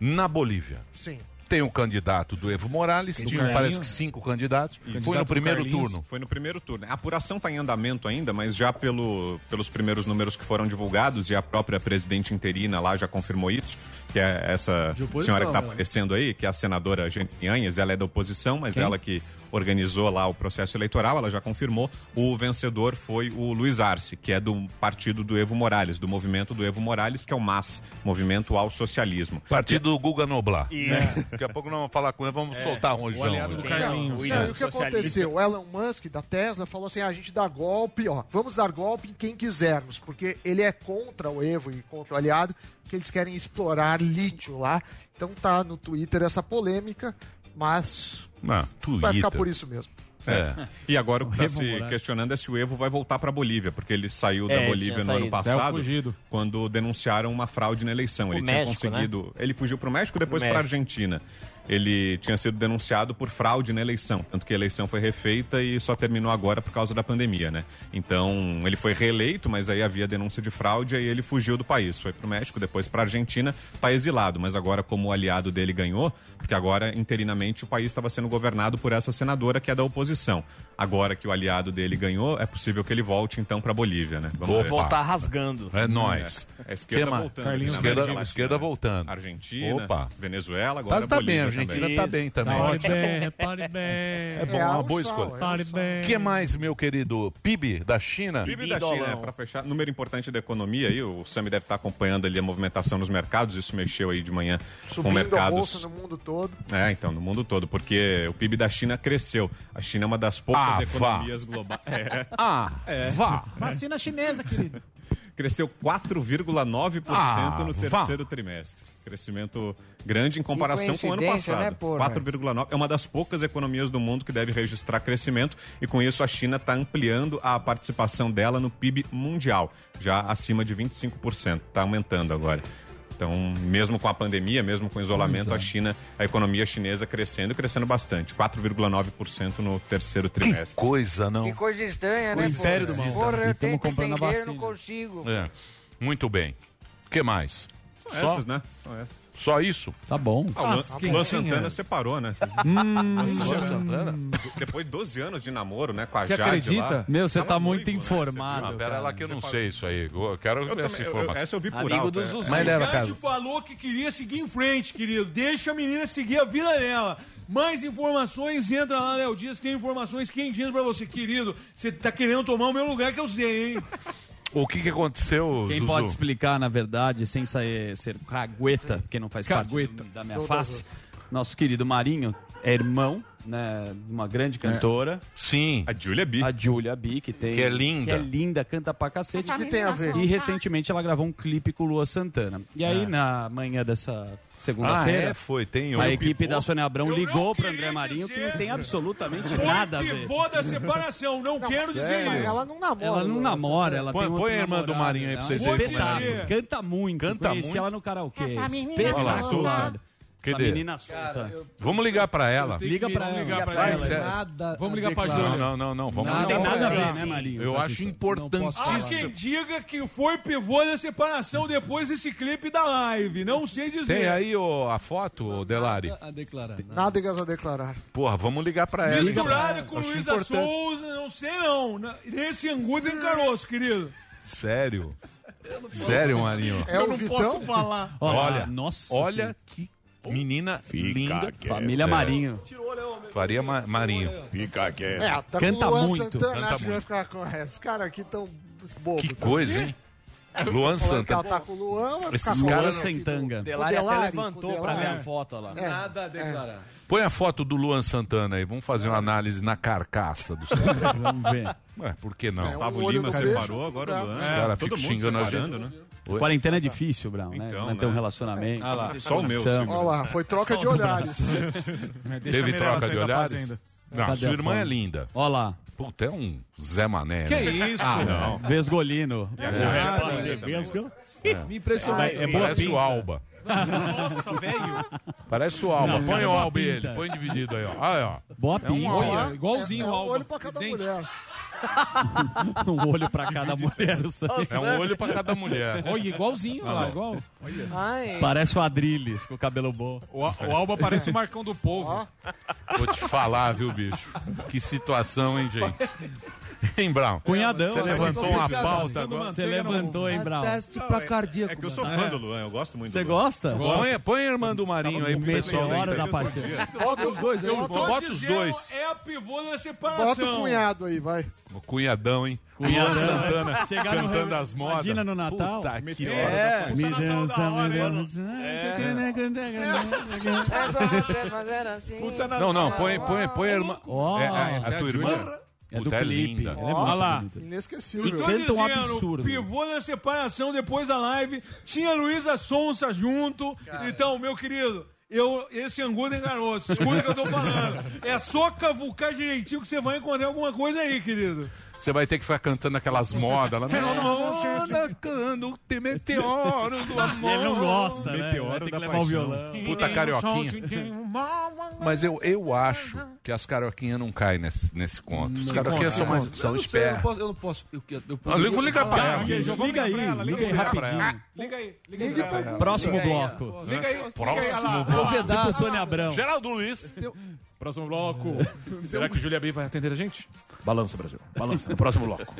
na Bolívia. Sim. Tem o candidato do Evo Morales, tinha parece que cinco candidatos. Foi no primeiro Carlinhos. turno. Foi no primeiro turno. A apuração está em andamento ainda, mas já pelo, pelos primeiros números que foram divulgados, e a própria presidente interina lá já confirmou isso, que é essa oposição, senhora que está né? aparecendo aí, que é a senadora Jane Yanhes, ela é da oposição, mas ela que organizou lá o processo eleitoral, ela já confirmou. O vencedor foi o Luiz Arce, que é do partido do Evo Morales, do movimento do Evo Morales, que é o MAS, Movimento ao Socialismo. Partido do Guga Noblar. E- Daqui a pouco nós vamos falar com ele, vamos soltar um rojão. O aliado do. Carlinhos. o Não, e o que aconteceu? O Elon Musk, da Tesla, falou assim, ah, a gente dá golpe, ó, vamos dar golpe em quem quisermos, porque ele é contra o Evo e contra o aliado, que eles querem explorar lítio lá. Então tá no Twitter essa polêmica, mas Não, vai ficar por isso mesmo. É. E agora o que está se questionando é se o Evo vai voltar para a Bolívia, porque ele saiu É, da Bolívia tinha no ano passado, quando denunciaram uma fraude na eleição. O ele tinha México, né? conseguido. Ele fugiu para o México, depois para a. Argentina. Ele tinha sido denunciado por fraude na eleição, tanto que a eleição foi refeita e só terminou agora por causa da pandemia, né? Então, ele foi reeleito, mas aí havia denúncia de fraude e aí ele fugiu do país. Foi para o México, depois para a Argentina, está exilado, mas agora como o aliado dele ganhou, porque agora interinamente o país estava sendo governado por essa senadora que é da oposição. Agora que o aliado dele ganhou, é possível que ele volte então para Bolívia, né? Vou ver. Voltar rasgando. É nós. É, a esquerda voltando. Carlinhos Esquerda, América esquerda Latina. voltando. Argentina, Opa. Venezuela, agora Tá, tá bem, Bolívia a Argentina também. tá bem também. Pare bem, <laughs> repare bem. É bom, É, uma boa escolha. é Pare bem. O que mais, meu querido? PIB da China? PIB da China, é, para fechar, número importante da economia aí, o Sami deve estar acompanhando ali a movimentação nos mercados, isso mexeu aí de manhã com Subindo a mercados. bolsa no mundo todo. É, então, no mundo todo, porque o PIB da China cresceu. A China é uma das poucas Ah, vá. economias globais. <laughs> É, Ah, vá. Vacina chinesa, querido. cresceu 4,9% Ah, no vá. terceiro trimestre. Crescimento grande em comparação com o ano coincidência, passado. né, porra? 4,9% é uma das poucas economias do mundo que deve registrar crescimento e com isso a China está ampliando a participação dela no PIB mundial, já acima de 25%. Está aumentando agora. Então, mesmo com a pandemia, mesmo com o isolamento, a China, a economia chinesa crescendo, e crescendo bastante, 4,9% no terceiro trimestre. Coisa, não? Que coisa estranha, O né? império porra? do mal. Porra, eu comprando a entender, não consigo. É. Muito bem. O que mais? São Só? essas, né? São essas. Só isso? Tá bom. Ah, o Luan quem Santana tinha? separou, né? Luan Santana? Depois de 12 anos de namoro, né? Com a Você Jade acredita? lá. Meu, você Tava tá muito noivo, né? informado. Ah, pera cara. lá que eu não sei isso aí. Eu quero Eu ver essa também, eu- informação. essa eu vi por Amigo alto. do é. Mas ele era casado. falou que queria seguir em frente, querido. Deixa a menina seguir a vida dela. Mais informações, entra lá, Léo Dias, tem informações quentinhas pra você, querido. Você tá querendo tomar o meu lugar que eu sei, hein? O que, que aconteceu, Quem Zuzu? pode explicar, na verdade, sem sair, ser cagueta, porque não faz parte Cagueta. do- da minha face, nosso querido Marinho é irmão né, de uma grande cantora, Sim. A Julia B. a Julia B, que tem... Que é linda. Que é linda, canta pra cacete. Que tem a ver? E recentemente ela gravou um clipe com o Lua Santana. E aí, É. na manhã dessa Ah, segunda-feira, é? Foi. Tem a equipe da Sônia Abrão Eu não ligou pro queria André Marinho, que não tem absolutamente Foi nada a ver. pivô da separação, não, quero dizer isso. Ela não namora. Ela não namora, ela Põe- tem põe a irmã do Marinho aí pra né? vocês verem é. Canta muito. Canta Conheci muito? ela no karaokê. Essa menina solta. Cadê? menina solta. Vamos ligar pra ela. Liga pra ela. ligar pra ela. sério. Nada Vamos a ligar pra declarar. Não, Júlia. não, não, não. Vamos Não ligar tem nada a ver, né, Marinho? Eu acho atenção. Há importantíssimo. quem diga que foi pivô da separação depois desse clipe da live. Não sei dizer. Tem aí ô, a foto, ô, Delari? A declarar. Nada a declarar. Porra, vamos ligar pra ela. Misturado com Acho Luísa importante. Souza, não sei não. Nesse angu tem caroço, querido. Sério? Sério, Marinho? É o Vitão? falar. Olha, nossa olha que menina linda. Família É. Marinho. Faria Ma- Marinho. Fica quieto. É, tá Canta com muito, canta que vai muito. ficar com Os caras aqui tão bobos. Que tá? coisa, hein? Luan que ela Santana. tá com o Luan, vai Esses caras o sem tanga. o Delari até Delari, levantou com o pra ver a Delari. foto lá. É. Nada a declarar. Põe a foto do Luan Santana aí. Vamos fazer uma análise na carcaça do <laughs> Santana. Vamos ver. Ué, por que não? É, Gustavo Lima separou, beijo, agora é. o Luan. Os caras Todo ficam xingando a gente. né? Oi? Quarentena é difícil, Brown, né? Então, Manter um né? relacionamento. Ah lá. Só o meu. Olha lá, foi troca de olhares. <laughs> Teve troca de olhares? Não, Cadê sua a irmã é linda. Olha lá. Puta, é um Zé Mané. Que né? isso? Ah, não. Vesgolino. Me impressionou. É boa Parece o pinta. Alba. Nossa, velho. Parece o Alba. Não, Põe é o Alba e pinta. ele. Põe dividido aí, ó. Aí, ó. Boa É um pinta. Olha, igualzinho é o um Alba. olho pra cada mulher. <laughs> um olho pra cada mulher. isso aí. É um olho pra cada mulher. <laughs> Olha, igualzinho, olha lá, igual. Ai. Parece o Adrilles, com o cabelo bom. O, o Alba parece o Marcão do Povo. Vou te falar, viu, bicho? Que situação, hein, gente? <laughs> Hein, Brown? Cunhadão. Você assim. levantou uma pauta agora. Você levantou, hein, Brown? Teste pra cardíaco. É que eu sou mano. fã do Luan, eu gosto muito Você gosta? Põe, põe a irmã do Marinho aí pro pessoal. Meteoro da da internet. paixão. Bota os dois aí. Eu Bota os dois. É a pivô da separação. Bota o cunhado aí, vai. O cunhadão, hein? Cunhadão. Luan Santana Chegar no- cantando as modas. Imagina no Natal. Puta que É. Me Natal dança, da hora, me dança. É só você fazer assim. Não, não, põe, põe, põe a irmã. Ó, É, é, é a tua irmã. É do é clipe. linda. Ela é Olha lá. bonita. Inesquecível. E tô Canta um dizendo, absurdo. pivô da separação depois da live, tinha Luísa Sonsa junto. Então, meu querido, eu, esse angu caroço. Escuta o que eu tô falando. É só cavucar direitinho que você vai encontrar alguma coisa aí, querido. Você vai ter que ficar cantando aquelas modas lá. <laughs> Moda, cano, tem meteoro do amor. <laughs> Ele não gosta, né? Meteoro ter que levar paixão. o violão. Puta carioquinha. Mas eu, eu acho que as carioquinhas não caem nesse, nesse conto. Os carioquinhas são mais são Eu não sei, eu não posso. Eu não posso eu, eu, eu, Ah, eu vou ligar pra ela. Liga aí, liga aí rapidinho. Liga aí, liga aí. pra ela. Próximo bloco. Liga aí, Próximo bloco. Tipo Sônia Abrão. Geraldo Luiz. Próximo bloco. <laughs> Será que Julia B vai atender a gente? Balança, Brasil. Balança. No próximo bloco. <laughs>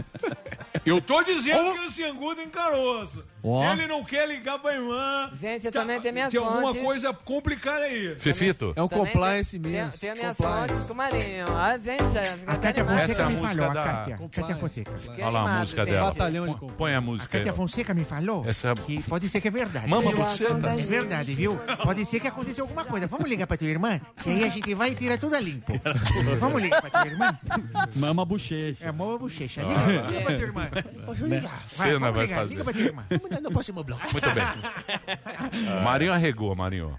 Eu tô dizendo que esse angu tem caroço. Ó. Ele não quer ligar pra irmã. Gente, eu também tenho minhas Tem alguma coisa complicada aí. Fefito. É um Também compliance tenho- imenso. Tenho, tenho minhas fontes com o Marinho. A gente, A Cátia Essa é Fonseca a me música falou, a da- Cátia. Cátia Fonseca. Olha lá a música dela. Batalhão de Põe- a música aí. Cátia Fonseca me falou Essa- que pode ser que é verdade. Mama buceta. É verdade, viu? Pode ser que aconteceu alguma coisa. Vamos ligar pra tua irmã, que aí a gente vai e tira tudo a limpo. Vamos ligar pra tua irmã? Mama bochecha. É mova bochecha. Liga, liga pra tua irmã. <laughs> Posso ligar? Cena vamos vai ligar. fazer. Liga pra tua irmã. No próximo bloco. Muito bem. <laughs> Marinho arregou, Marinho.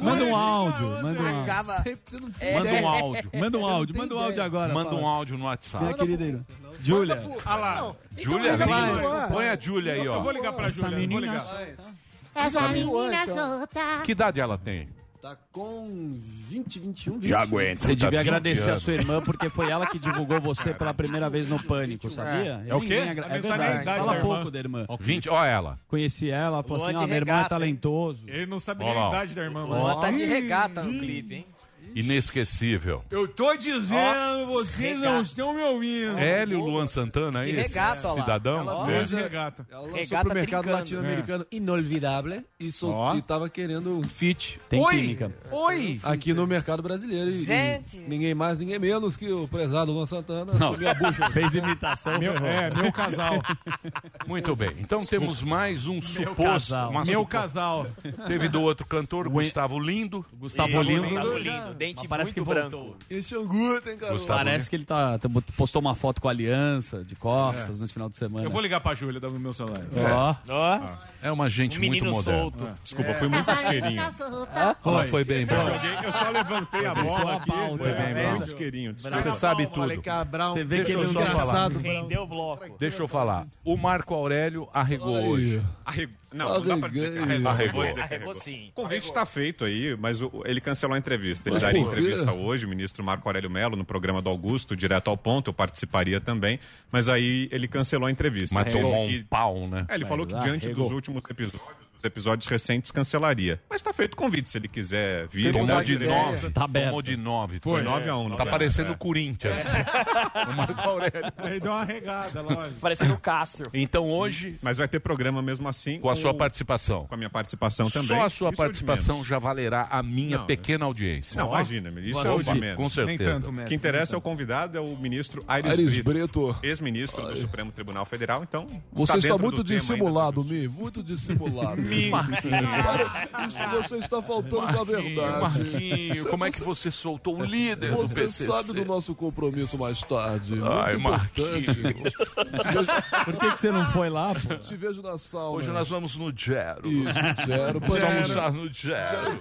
Manda um áudio, manda um áudio. Acaba. Sempre você não tem Manda um áudio, manda um áudio, manda um áudio agora. Manda um áudio no WhatsApp. Minha querida aí. Júlia. Ah lá. Júlia, Lima. ela. põe a Júlia aí, Eu vou ó. ligar pra Júlia. Ligar. Essa menina solta. Que idade ela tem? Tá com 20, 21, 20. Já aguenta. Você Tá devia 20 agradecer a sua irmã porque foi ela que divulgou você pela primeira vez no Pânico, sabia? É o quê? Agra- É verdade. Fala da irmã. pouco da irmã. 20, ó ela. Conheci ela, falou Luan assim: de ah, meu irmão é talentoso. Ele não sabe nem a idade da irmã. Mano. tá de regata no clipe, hein? Inesquecível. Eu tô dizendo, vocês não regata. estão me ouvindo. É ele, o Luan Santana, aí? regata, ó lá. Cidadão? Ela. Fez regata. Ela lançou Regata pro mercado latino-americano Inolvidável e, sol... Ó. e tava querendo um feat Tem Oi! química. Oi! aqui no mercado brasileiro. E, Gente. e ninguém mais, ninguém menos que o prezado Luan Santana. Não, Subiu a bucha. <laughs> fez imitação. Meu, é, meu casal. Muito bem. Então temos mais um suposto. casal. meu supo- casal. Teve do outro cantor, Gustavo Lindo. Gustavo Lima. Gustavo Lindo, dente Mas parece muito que branco. voltou. Esse tem. Gustavo Parece que ele tá, tá- postou uma foto com a aliança de costas nesse final de semana. Eu vou ligar pra Júlia do meu celular. Ó, Ó, É uma gente um muito moderna. solto. Desculpa, fui muito isqueirinho. Ela foi bem, bom. Eu só levantei a bola aqui. Foi né? bem, muito isqueirinho. Você sabe tudo. Você vê que ele eu é engraçado. Rendeu o bloco. Deixa eu falar. O Marco Aurélio arregou hoje. Arregou. Não, não dá pra dizer que arregou. Arregou. Sim. O convite está feito aí, mas o- ele cancelou a entrevista. Ele Mas daria por quê? entrevista hoje, o ministro Marco Aurélio Melo, no programa do Augusto, direto ao ponto, eu participaria também, mas aí ele cancelou a entrevista. Mas Ele tomou um que- pau, né? É, ele falou que Mas diante arregou. dos últimos episódios, dos episódios recentes, cancelaria. Mas está feito o convite, se ele quiser vir. Tomou ele de nove. Tomou de nove. Foi 9 a 1 Tá parecendo o Corinthians. <laughs> o Marco Aurélio. Aí deu uma regada, lógico. Parecendo o Cássio. Então hoje, Mas vai ter programa mesmo assim. com a sua participação. Com a minha participação também. Só a sua é participação já valerá a minha Não, pequena audiência. Não, imagina, isso é o de menos. Com certeza. O que interessa é o convidado, é o ministro Aires, Aires Brito, ex-ministro do Supremo Tribunal Federal. Então, Você tá está muito dissimulado, Mi. Muito dissimulado. <laughs> Mi. Para, isso você está faltando com a verdade. Marquinho, como é que você soltou o líder do Você PCC? sabe do nosso compromisso mais tarde. Ai, muito importante. Por que, que você não foi lá, pô? Te vejo na sauna. Hoje nós vamos no Gero. Isso, no Gero. Vamos almoçar no Gero.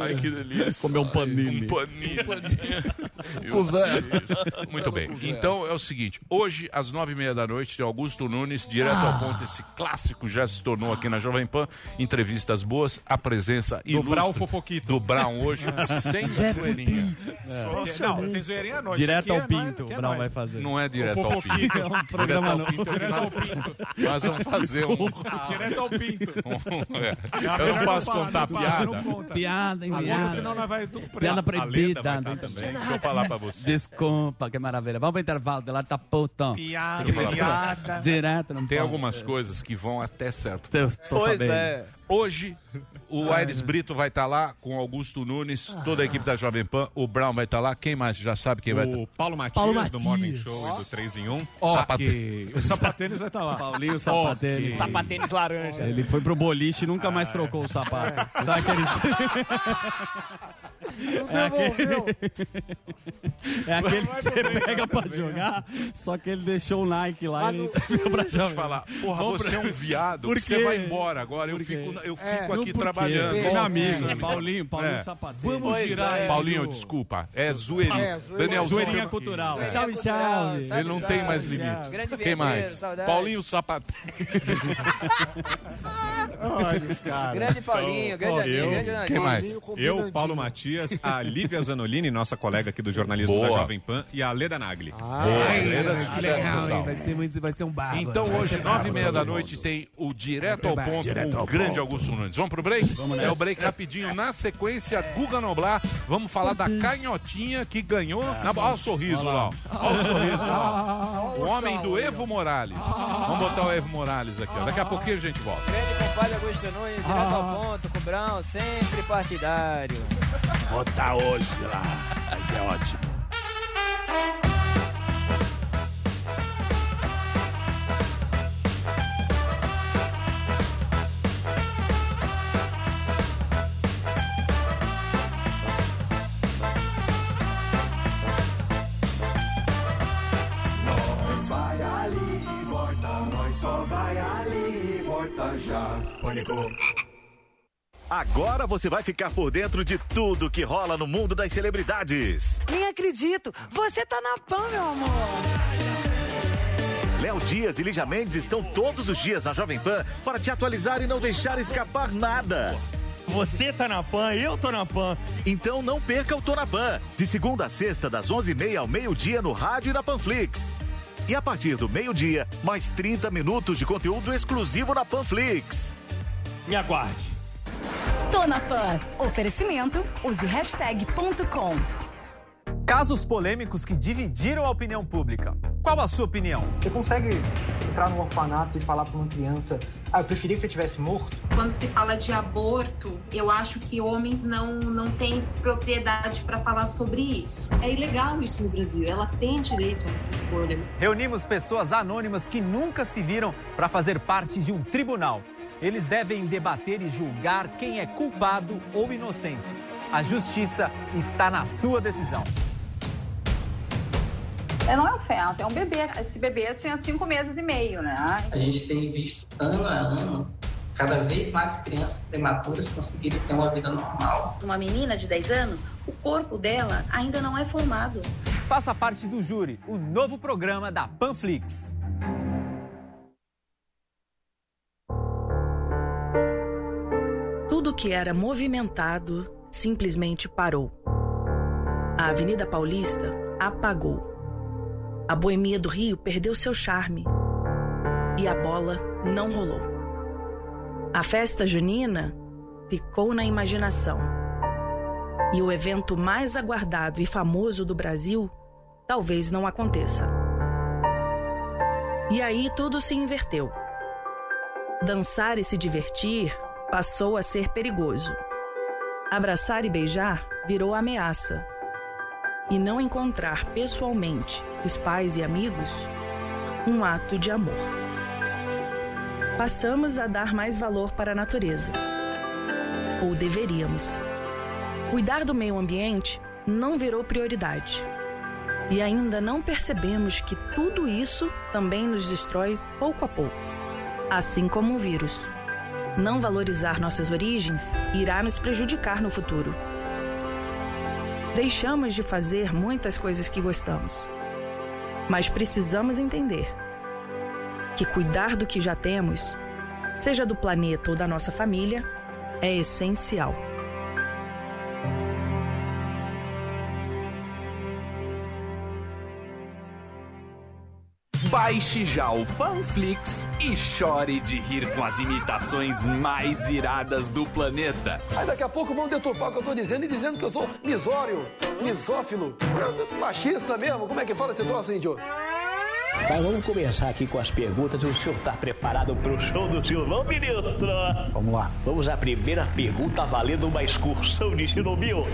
Ai, que delícia. Comer um panini. Um panini. <laughs> Conversa. Isso. Muito bem. Então é o seguinte: hoje, às nove e meia da noite, tem Augusto Nunes, direto ao ponto. Esse clássico já se tornou aqui na Jovem Pan. Entrevistas boas, a presença ilustre Brown Fofoquito. Do Brown hoje, <laughs> sem zoeirinha. Não, sem zoeirinha à noite. Direto ao é Pinto, o é Brown nóis. vai fazer. Não é direto ao Pinto. é um programa Direto ao novo. Pinto. Direto ao Pinto. Nós vamos fazer um. <laughs> Direto ao Pinto. <laughs> É. É Eu não posso contar piada. Piada, piada. senão nós vai tudo preso. Piada proibida. também. Deixa eu falar pra você. Desculpa, que maravilha. Vamos pro intervalo, de lá tá putão. Piada, piada. Direto, não Tem algumas coisas que vão até certo. Eu tô Pois sabendo. É. Hoje, o Aires Brito vai estar lá com Augusto Nunes, toda a equipe da Jovem Pan. O Brown vai estar lá. Quem mais já sabe quem vai estar? O Paulo Matias, Paulo do. Morning Show e do 3 em 1. Ok. <laughs> O sapatênis vai estar lá. Paulinho Sapatênis. Sapatênis laranja. Ele foi pro boliche e nunca mais trocou o sapato. Sabe aqueles... <laughs> Não devolveu. É aquele que você pega pra jogar, só que ele deixou o Nike lá e ele <laughs> deu pra eu jogar. falar, porra, Vamos você pra- é um viado, Por você vai embora agora. Eu Por quê? fico, eu fico É, aqui trabalhando. Meu amigo, Nossa, Paulinho, Paulinho É. Sapatênis. Vamos Pois girar. é. Paulinho, desculpa. É zoeirinho. É, zoeirinho. Daniel Zoeirinha Zoeirinha cultural. Zoeirinha Salve, cultural, salve. salve. Ele não tem mais limites. Quem mais? Saudade. Paulinho Sapato. Olha. <laughs> Grande Paulinho, grande eu- amigo, grande jornalista. Quem mais? Eu, Paulo Matias, a Lívia Zanolini, nossa colega aqui do jornalismo Boa. da Jovem Pan, e a Leda Nagli. Boa, Ai, Leda, que sucesso legal? Vai ser, muito, vai ser um barro. Então hoje, nove e meia da noite, tem o Direto ao Ponto o grande Augusto Nunes. Vamos pro break? é o break rapidinho. Na sequência, Guga Noblar. Vamos falar da canhotinha que ganhou. Na... Olha o sorriso lá. ó. Olha o sorriso lá. O homem do Evo Morales. Vamos botar o Evo Morales aqui. ó. Daqui a pouquinho a gente volta. Grande compadre Augusto Nunes, direto ao ponto, com o Brown, sempre partidário. Votar hoje lá. Vai ser ótimo. Só vai ali e volta já. Pânico. Agora você vai ficar por dentro de tudo que rola no mundo das celebridades. Nem acredito. Você tá na PAN, meu amor. Léo Dias e Lígia Mendes estão todos os dias na Jovem Pan para te atualizar e não deixar escapar nada. Você tá na PAN, eu tô na PAN. Então não perca o Tô na Pan, de segunda a sexta, das 11h30 ao meio-dia no rádio e na Panflix. E a partir do meio-dia, mais 30 minutos de conteúdo exclusivo na Panflix. Me aguarde. Tô na PAN. Oferecimento, use hashtag ponto com. Casos polêmicos que dividiram a opinião pública. Qual a sua opinião? Você consegue entrar no orfanato e falar para uma criança: Ah, eu preferia que você tivesse morto? Quando se fala de aborto, eu acho que homens não, não têm propriedade para falar sobre isso. É ilegal isso no Brasil. Ela tem direito a essa escolha. Reunimos pessoas anônimas que nunca se viram para fazer parte de um tribunal. Eles devem debater e julgar quem é culpado ou inocente. A justiça está na sua decisão. É, não é um feto, é um bebê. Esse bebê tinha cinco meses e meio, né? A gente tem visto ano a ano cada vez mais crianças prematuras conseguirem ter uma vida normal. Uma menina de 10 anos, o corpo dela ainda não é formado. Faça parte do Júri, o novo programa da Panflix. Tudo que era movimentado simplesmente parou. A Avenida Paulista apagou. A boemia do Rio perdeu seu charme. E a bola não rolou. A festa junina ficou na imaginação. E o evento mais aguardado e famoso do Brasil talvez não aconteça. E aí tudo se inverteu. Dançar e se divertir passou a ser perigoso. Abraçar e beijar virou ameaça. E não encontrar pessoalmente os pais e amigos, um ato de amor. Passamos a dar mais valor para a natureza. Ou deveríamos. Cuidar do meio ambiente não virou prioridade. E ainda não percebemos que tudo isso também nos destrói pouco a pouco, assim como um vírus. Não valorizar nossas origens irá nos prejudicar no futuro. Deixamos de fazer muitas coisas que gostamos, mas precisamos entender que cuidar do que já temos, seja do planeta ou da nossa família, é essencial. Baixe já o Panflix e chore de rir com as imitações mais iradas do planeta. Aí daqui a pouco vão deturpar o que eu tô dizendo e dizendo que eu sou misório, misófilo, machista mesmo. Como é que fala esse troço, índio? Mas vamos começar aqui com as perguntas. O senhor está preparado para o show do Silvão, ministro? Vamos lá. Vamos à primeira pergunta valendo uma excursão de Chernobyl.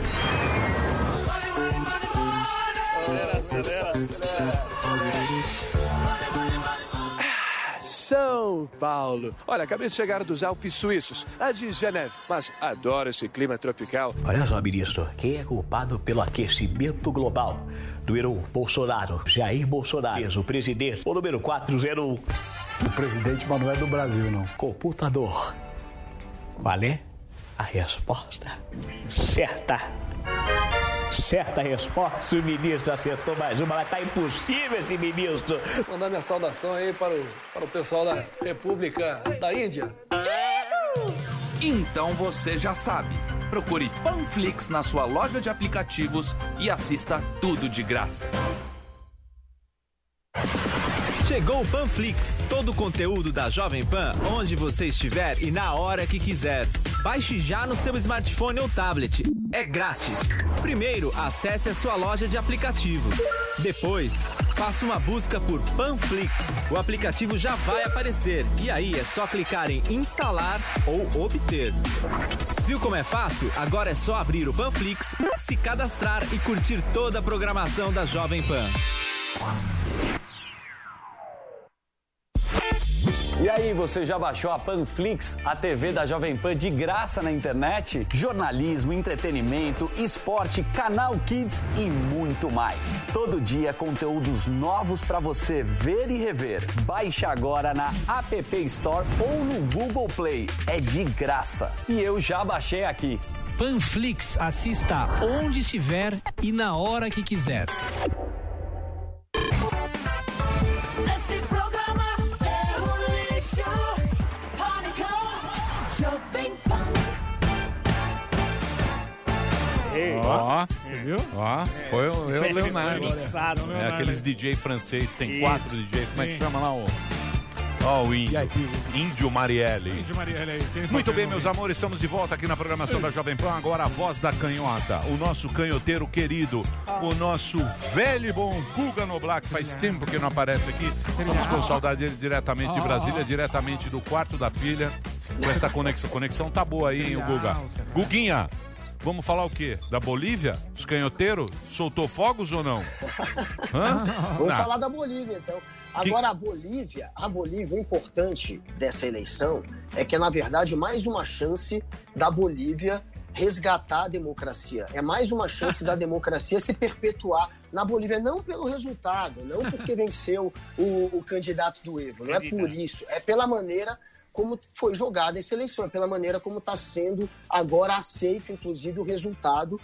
Acelera, acelera, acelera. São Paulo. Olha, acabei de chegar dos Alpes Suíços, lá de Geneve, mas adoro esse clima tropical. Olha só, ministro, quem é culpado pelo aquecimento global? Número 1, Bolsonaro. Jair Bolsonaro, o presidente. O número 401. O presidente, mas não é do Brasil, não. Computador. Qual é a resposta? Certa. Certa resposta, o ministro acertou mais uma, mas tá impossível esse ministro. Mandar minha saudação aí para o, para o pessoal da República da Índia. Então você já sabe. Procure Panflix na sua loja de aplicativos e assista tudo de graça. Chegou o Panflix, todo o conteúdo da Jovem Pan, onde você estiver e na hora que quiser. Baixe já no seu smartphone ou tablet. É grátis. Primeiro, acesse a sua loja de aplicativos. Depois, faça uma busca por Panflix. O aplicativo já vai aparecer e aí é só clicar em instalar ou obter. Viu como é fácil? Agora é só abrir o Panflix, se cadastrar e curtir toda a programação da Jovem Pan. E aí, você já baixou a Panflix, a TV da Jovem Pan de graça na internet? Jornalismo, entretenimento, esporte, canal Kids e muito mais. Todo dia conteúdos novos para você ver e rever. Baixe agora na App Store ou no Google Play. É de graça. E eu já baixei aqui. Panflix, assista onde estiver e na hora que quiser. Esse Ó, Você viu? Ó, foi o eu, Leonardo. mixado, É Leonardo. aqueles DJ francês, tem Isso. quatro DJ, como é que Sim. chama lá o... Ó, o índio. Índio Marielle. Índio Marielle aí. Muito bem, meus amores, estamos de volta aqui na programação da Jovem Pan. Agora a voz da canhota, o nosso canhoteiro querido, o nosso velho e bom Guga Noblar, que faz tempo que não aparece aqui. Estamos com saudade dele diretamente de Brasília, diretamente do quarto da filha. Com essa conexão. Conexão tá boa aí, hein, o Guga? Guguinha, vamos falar o quê? Da Bolívia? Os canhoteiros? Soltou fogos ou não? Não. falar da Bolívia, então. Agora, a Bolívia, a Bolívia, o importante dessa eleição é que é, na verdade, mais uma chance da Bolívia resgatar a democracia. É mais uma chance da <laughs> democracia se perpetuar na Bolívia, não pelo resultado, não porque venceu o, o candidato do Evo, não é por isso, é pela maneira como foi jogada essa eleição, pela maneira como está sendo agora aceito, inclusive, o resultado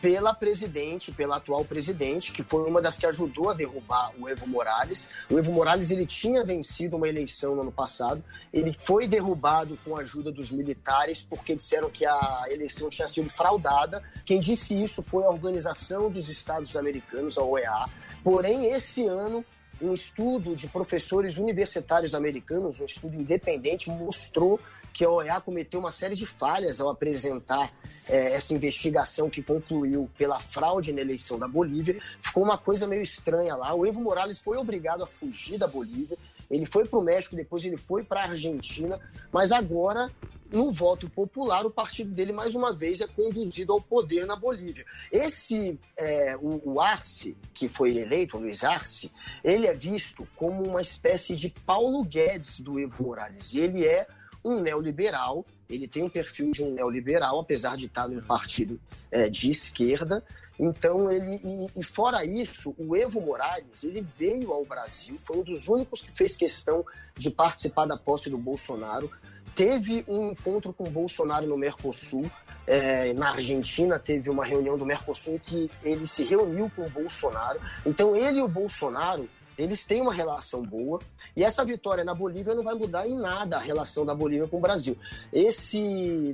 pela presidente, pela atual presidente, que foi uma das que ajudou a derrubar o Evo Morales. O Evo Morales ele tinha vencido uma eleição no ano passado, ele foi derrubado com a ajuda dos militares porque disseram que a eleição tinha sido fraudada. Quem disse isso foi a Organização dos Estados Americanos, a OEA. Porém, esse ano um estudo de professores universitários americanos, um estudo independente, mostrou que a OEA cometeu uma série de falhas ao apresentar eh, essa investigação que concluiu pela fraude na eleição da Bolívia. Ficou uma coisa meio estranha lá. O Evo Morales foi obrigado a fugir da Bolívia. Ele foi para o México, depois ele foi para a Argentina, mas agora, no voto popular, o partido dele, mais uma vez, é conduzido ao poder na Bolívia. Esse, é, o, o Arce, que foi eleito, o Luiz Arce, ele é visto como uma espécie de Paulo Guedes do Evo Morales. Ele é um neoliberal, ele tem um perfil de um neoliberal, apesar de estar no partido é, de esquerda. Então, ele. E, e, fora isso, o Evo Morales, ele veio ao Brasil, foi um dos únicos que fez questão de participar da posse do Bolsonaro. Teve um encontro com o Bolsonaro no Mercosul. É, na Argentina teve uma reunião do Mercosul que ele se reuniu com o Bolsonaro. Então, ele e o Bolsonaro eles têm uma relação boa e essa vitória na Bolívia não vai mudar em nada a relação da Bolívia com o Brasil. Esse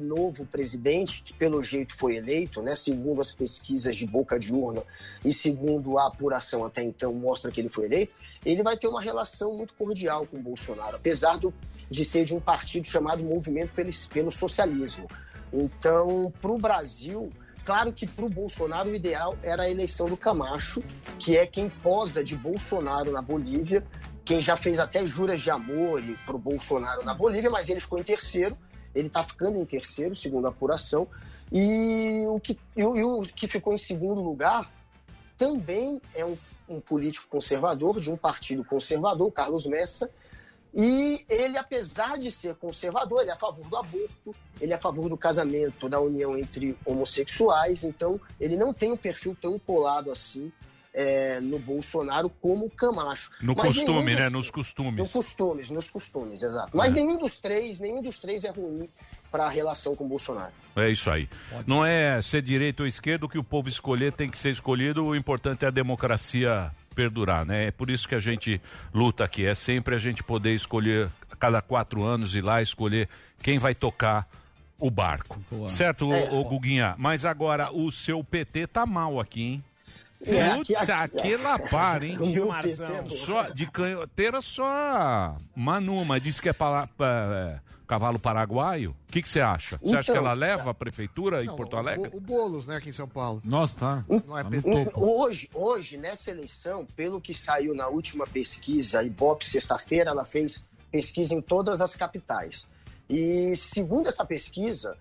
novo presidente, que pelo jeito foi eleito, né, segundo as pesquisas de boca de urna e segundo a apuração até então mostra que ele foi eleito, ele vai ter uma relação muito cordial com o Bolsonaro, apesar do, de ser de um partido chamado Movimento pelo, pelo Socialismo. Então, para o Brasil, Claro que para o Bolsonaro o ideal era a eleição do Camacho, que é quem posa de Bolsonaro na Bolívia, quem já fez até juras de amor para o Bolsonaro na Bolívia, mas ele ficou em terceiro, ele está ficando em terceiro, segundo a apuração, e o que, e o, e o que ficou em segundo lugar também é um, um político conservador, de um partido conservador, Carlos Messa, e ele, apesar de ser conservador, ele é a favor do aborto, ele é a favor do casamento, da união entre homossexuais, então ele não tem um perfil tão colado assim é, no Bolsonaro como o Camacho. No Mas costume, né? dos- Nos costumes. Nos costumes, nos costumes, exato. Mas nenhum dos três, nenhum dos três é ruim para a relação com o Bolsonaro. É isso aí. Não é ser direita ou esquerda o que o povo escolher tem que ser escolhido. O importante é a democracia perdurar, né? É por isso que a gente luta aqui. É sempre a gente poder escolher a cada quatro anos ir lá escolher quem vai tocar o barco. Certo, É. ô, ô Guguinha? Mas agora o seu PT tá mal aqui, hein? É, aqui- Puta, aqui- que lapar, hein? É. Só, de canhoteira só Manuma. Diz que é, pala- pa- é, cavalo paraguaio. O que que você acha? Você acha que Então, ela leva a prefeitura em Não, Porto Alegre? O, o Boulos, né, aqui em São Paulo. Nossa, tá. Não é Tá. Hoje, hoje, nessa eleição, pelo que saiu na última pesquisa, a Ibope, sexta-feira, ela fez pesquisa em todas as capitais. E segundo essa pesquisa,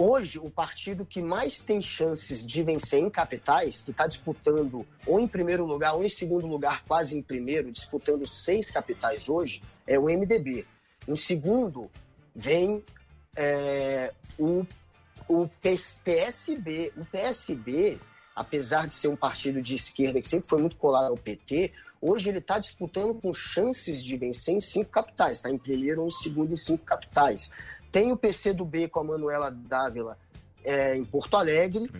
hoje o partido que mais tem chances de vencer em capitais, que está disputando ou em primeiro lugar ou em segundo lugar, quase em primeiro, disputando seis capitais hoje, é o MDB. Em segundo, vem é, o, o PS- PSB. O PSB, apesar de ser um partido de esquerda que sempre foi muito colado ao PT, hoje ele está disputando com chances de vencer em cinco capitais. Está em primeiro ou em segundo em cinco capitais. Tem o PC do B com a Manuela Dávila é, em Porto Alegre.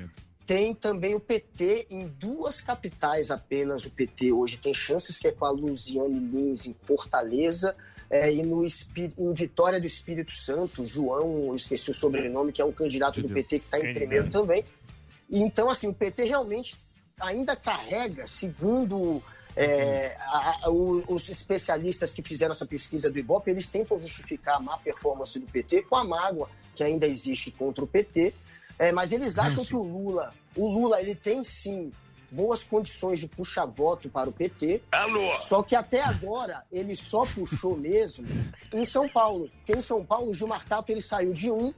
Tem também o PT em duas capitais apenas. O PT hoje tem chances, que é com a Luziane Lins em Fortaleza é, e no, em Vitória do Espírito Santo. João, eu esqueci o sobrenome, que é um candidato do PT que está em primeiro também. E então, assim, o PT realmente ainda carrega, segundo é, a- a- o- os especialistas que fizeram essa pesquisa do Ibope, eles tentam justificar a má performance do PT com a mágoa que ainda existe contra o PT, é, mas eles acham que o Lula, o Lula, ele tem sim boas condições de puxar voto para o PT, só que até agora ele só puxou mesmo em São Paulo, porque em São Paulo o Gilmar Tato ele saiu de um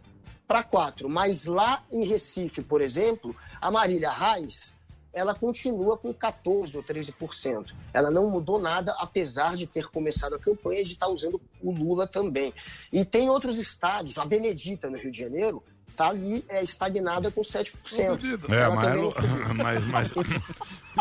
para quatro, mas lá em Recife, por exemplo, a Marília Reis, ela continua com 14 ou 13%. Ela não mudou nada, apesar de ter começado a campanha e de estar usando o Lula também. E tem outros estados, a Benedita, no Rio de Janeiro, está ali é, estagnada com 7%. É, mas, não <laughs> mas, mas,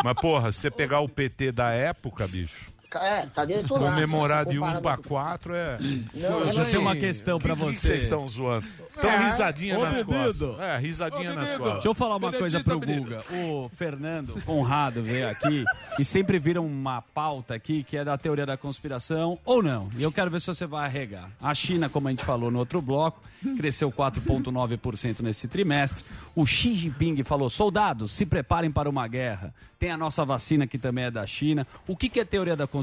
mas, porra, se você pegar o PT da época, bicho, É, tá detonado. Comemorar Se de 1 comparado para com- 4 é. Não, Eu já não, tenho uma questão pra você. vocês estão zoando? Estão É. risadinha Ô, nas bebido. costas. É, risadinha Ô, nas costas. Deixa eu falar uma coisa pro Guga. O Fernando Conrado veio aqui e sempre vira uma pauta aqui que é da teoria da conspiração ou não. E eu quero ver se você vai arregar. A China, como a gente falou no outro bloco, cresceu 4,9% nesse trimestre. O Xi Jinping falou: soldados, se preparem para uma guerra. Tem a nossa vacina que também é da China. O que, que é teoria da conspiração?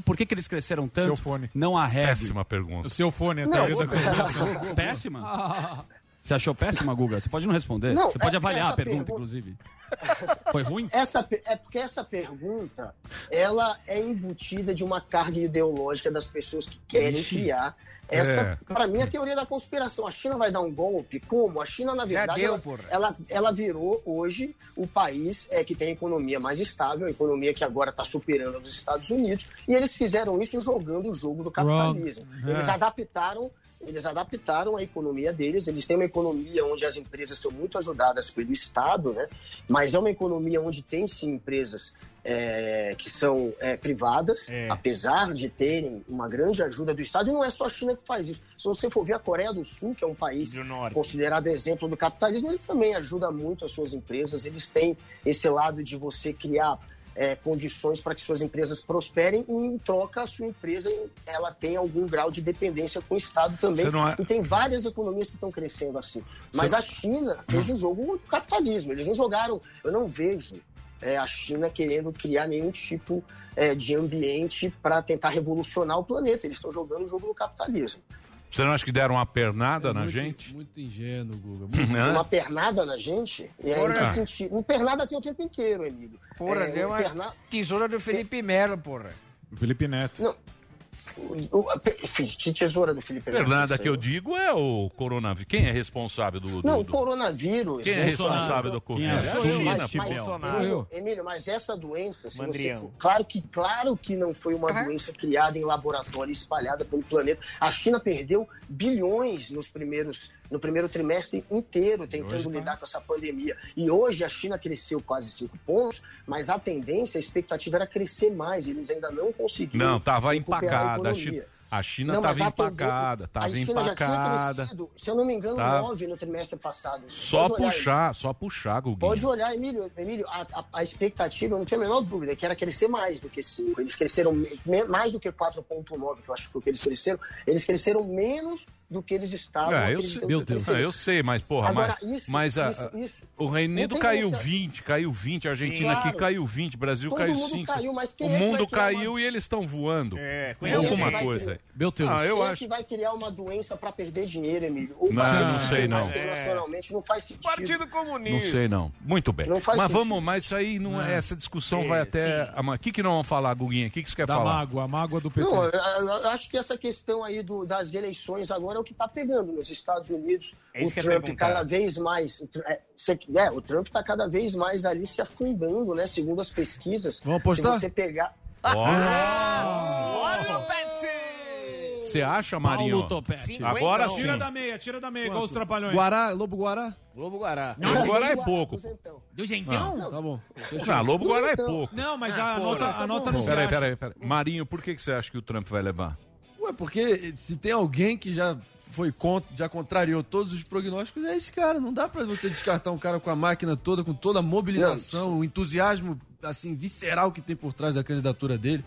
Por que, que eles cresceram tanto? Seu fone. Não arregue. Péssima pergunta. O seu fone é Não, teoria da conspiração. Péssima? <laughs> Você achou péssima, Guga? Você pode não responder. Não, Você pode é- avaliar a pergunta, pergunta- inclusive. <laughs> Foi ruim? Essa, é porque essa pergunta ela é embutida de uma carga ideológica das pessoas que querem Ixi. criar essa, É. para mim, a teoria da conspiração. A China vai dar um golpe? Como? A China, na verdade, deu, ela, porra. ela, ela virou hoje o país é, que tem a economia mais estável, a economia que agora está superando os Estados Unidos, e eles fizeram isso jogando o jogo do capitalismo. Wrong. Eles É. adaptaram eles adaptaram a economia deles, eles têm uma economia onde as empresas são muito ajudadas pelo Estado, né? mas é uma economia onde tem sim empresas é, que são é, privadas, apesar de terem uma grande ajuda do Estado, e não é só a China que faz isso. Se você for ver a Coreia do Sul, que é um país considerado exemplo do capitalismo, ele também ajuda muito as suas empresas, eles têm esse lado de você criar é, condições para que suas empresas prosperem e em troca a sua empresa ela tem algum grau de dependência com o Estado também. É- e tem várias economias que estão crescendo assim. Mas Você- a China fez um jogo do capitalismo. Eles não jogaram eu não vejo é, a China querendo criar nenhum tipo é, de ambiente para tentar revolucionar o planeta eles estão jogando o jogo do capitalismo Você não acha que deram uma pernada na muito, gente? Muito ingênuo, Guga. <laughs> Hã? uma pernada na gente e aí Porra. que sentido um pernada tem o tempo inteiro Emílio Porra, É, deu um uma perna- tesoura do Felipe Melo, porra. Felipe Neto. Não. O, tesoura do Felipe Neto, isso que eu digo é o coronavírus. Quem é responsável do. do- Não, o do- coronavírus. Quem é responsável do? É a Sou eu, China, mas, mas, Bolsonaro. Emílio, Emílio, mas essa doença, se você for, claro que claro que não foi uma doença criada em laboratório espalhada pelo planeta. A China perdeu bilhões nos primeiros no primeiro trimestre inteiro tentando tá. lidar com essa pandemia. E hoje a China cresceu quase cinco pontos, mas a tendência, a expectativa era crescer mais. Eles ainda não conseguiram. Não, tava recuperar empacada. A. China, a China Não, mas tava a tendência- empacada. Tava a China já tinha empacada. crescido, se eu não me engano, Tá. 9 no trimestre passado. Só Pode olhar puxar, só puxar, Guguinho. Pode olhar, Emílio, Emílio a, a- a expectativa, eu não tenho a menor dúvida, que era crescer mais do que 5. Eles cresceram me- mais do que 4,9, que eu acho que foi o que eles cresceram. Eles cresceram menos do que eles estavam. É, eu sei, que cresceram. É, eu sei, mas porra, Agora, mas, isso- mas a- isso- isso- o Reino Unido caiu você- 20, caiu 20, a Argentina Claro. aqui caiu 20, Brasil Todo caiu mundo 5. caiu, mas quem o é mundo caiu uma- e eles estão voando. É, alguma coisa. Meu Deus. Ah, eu Quem é acho. que vai criar uma doença para perder dinheiro, Emílio? Ou Não, não sei, não. Internacionalmente não faz sentido. Partido Comunista. Não sei não. Muito bem. Não faz mas sentido. vamos, mas isso aí não é, Não. essa discussão É, vai até. O que que nós vamos falar, Guguinha? O que que você quer Da falar? mágoa, a mágoa do PT. Não, eu, eu acho que essa questão aí do- das eleições agora é o que está pegando nos Estados Unidos. É o Trump cada vez mais. É, é, o Trump está cada vez mais ali se afundando, né? Segundo as pesquisas. Vamos apostar? Se você pegar. Olha o! Você acha, Marinho? Paulo Topete. Agora sim. Tira da meia, tira da meia, igual os trapalhões. Guará, Lobo Guará? Globo Guará. Agora é pouco. Do jeitão? Tá bom. Ah, Lobo Guará é pouco. Não, mas Ah, a porra, nota, tá a nota bom. não se Peraí, peraí, peraí. Marinho, por que que você acha que o Trump vai levar? Ué, porque se tem alguém que já foi contra, já contrariou todos os prognósticos, é esse cara. Não dá pra você descartar um cara com a máquina toda, com toda a mobilização, o entusiasmo assim visceral que tem por trás da candidatura dele.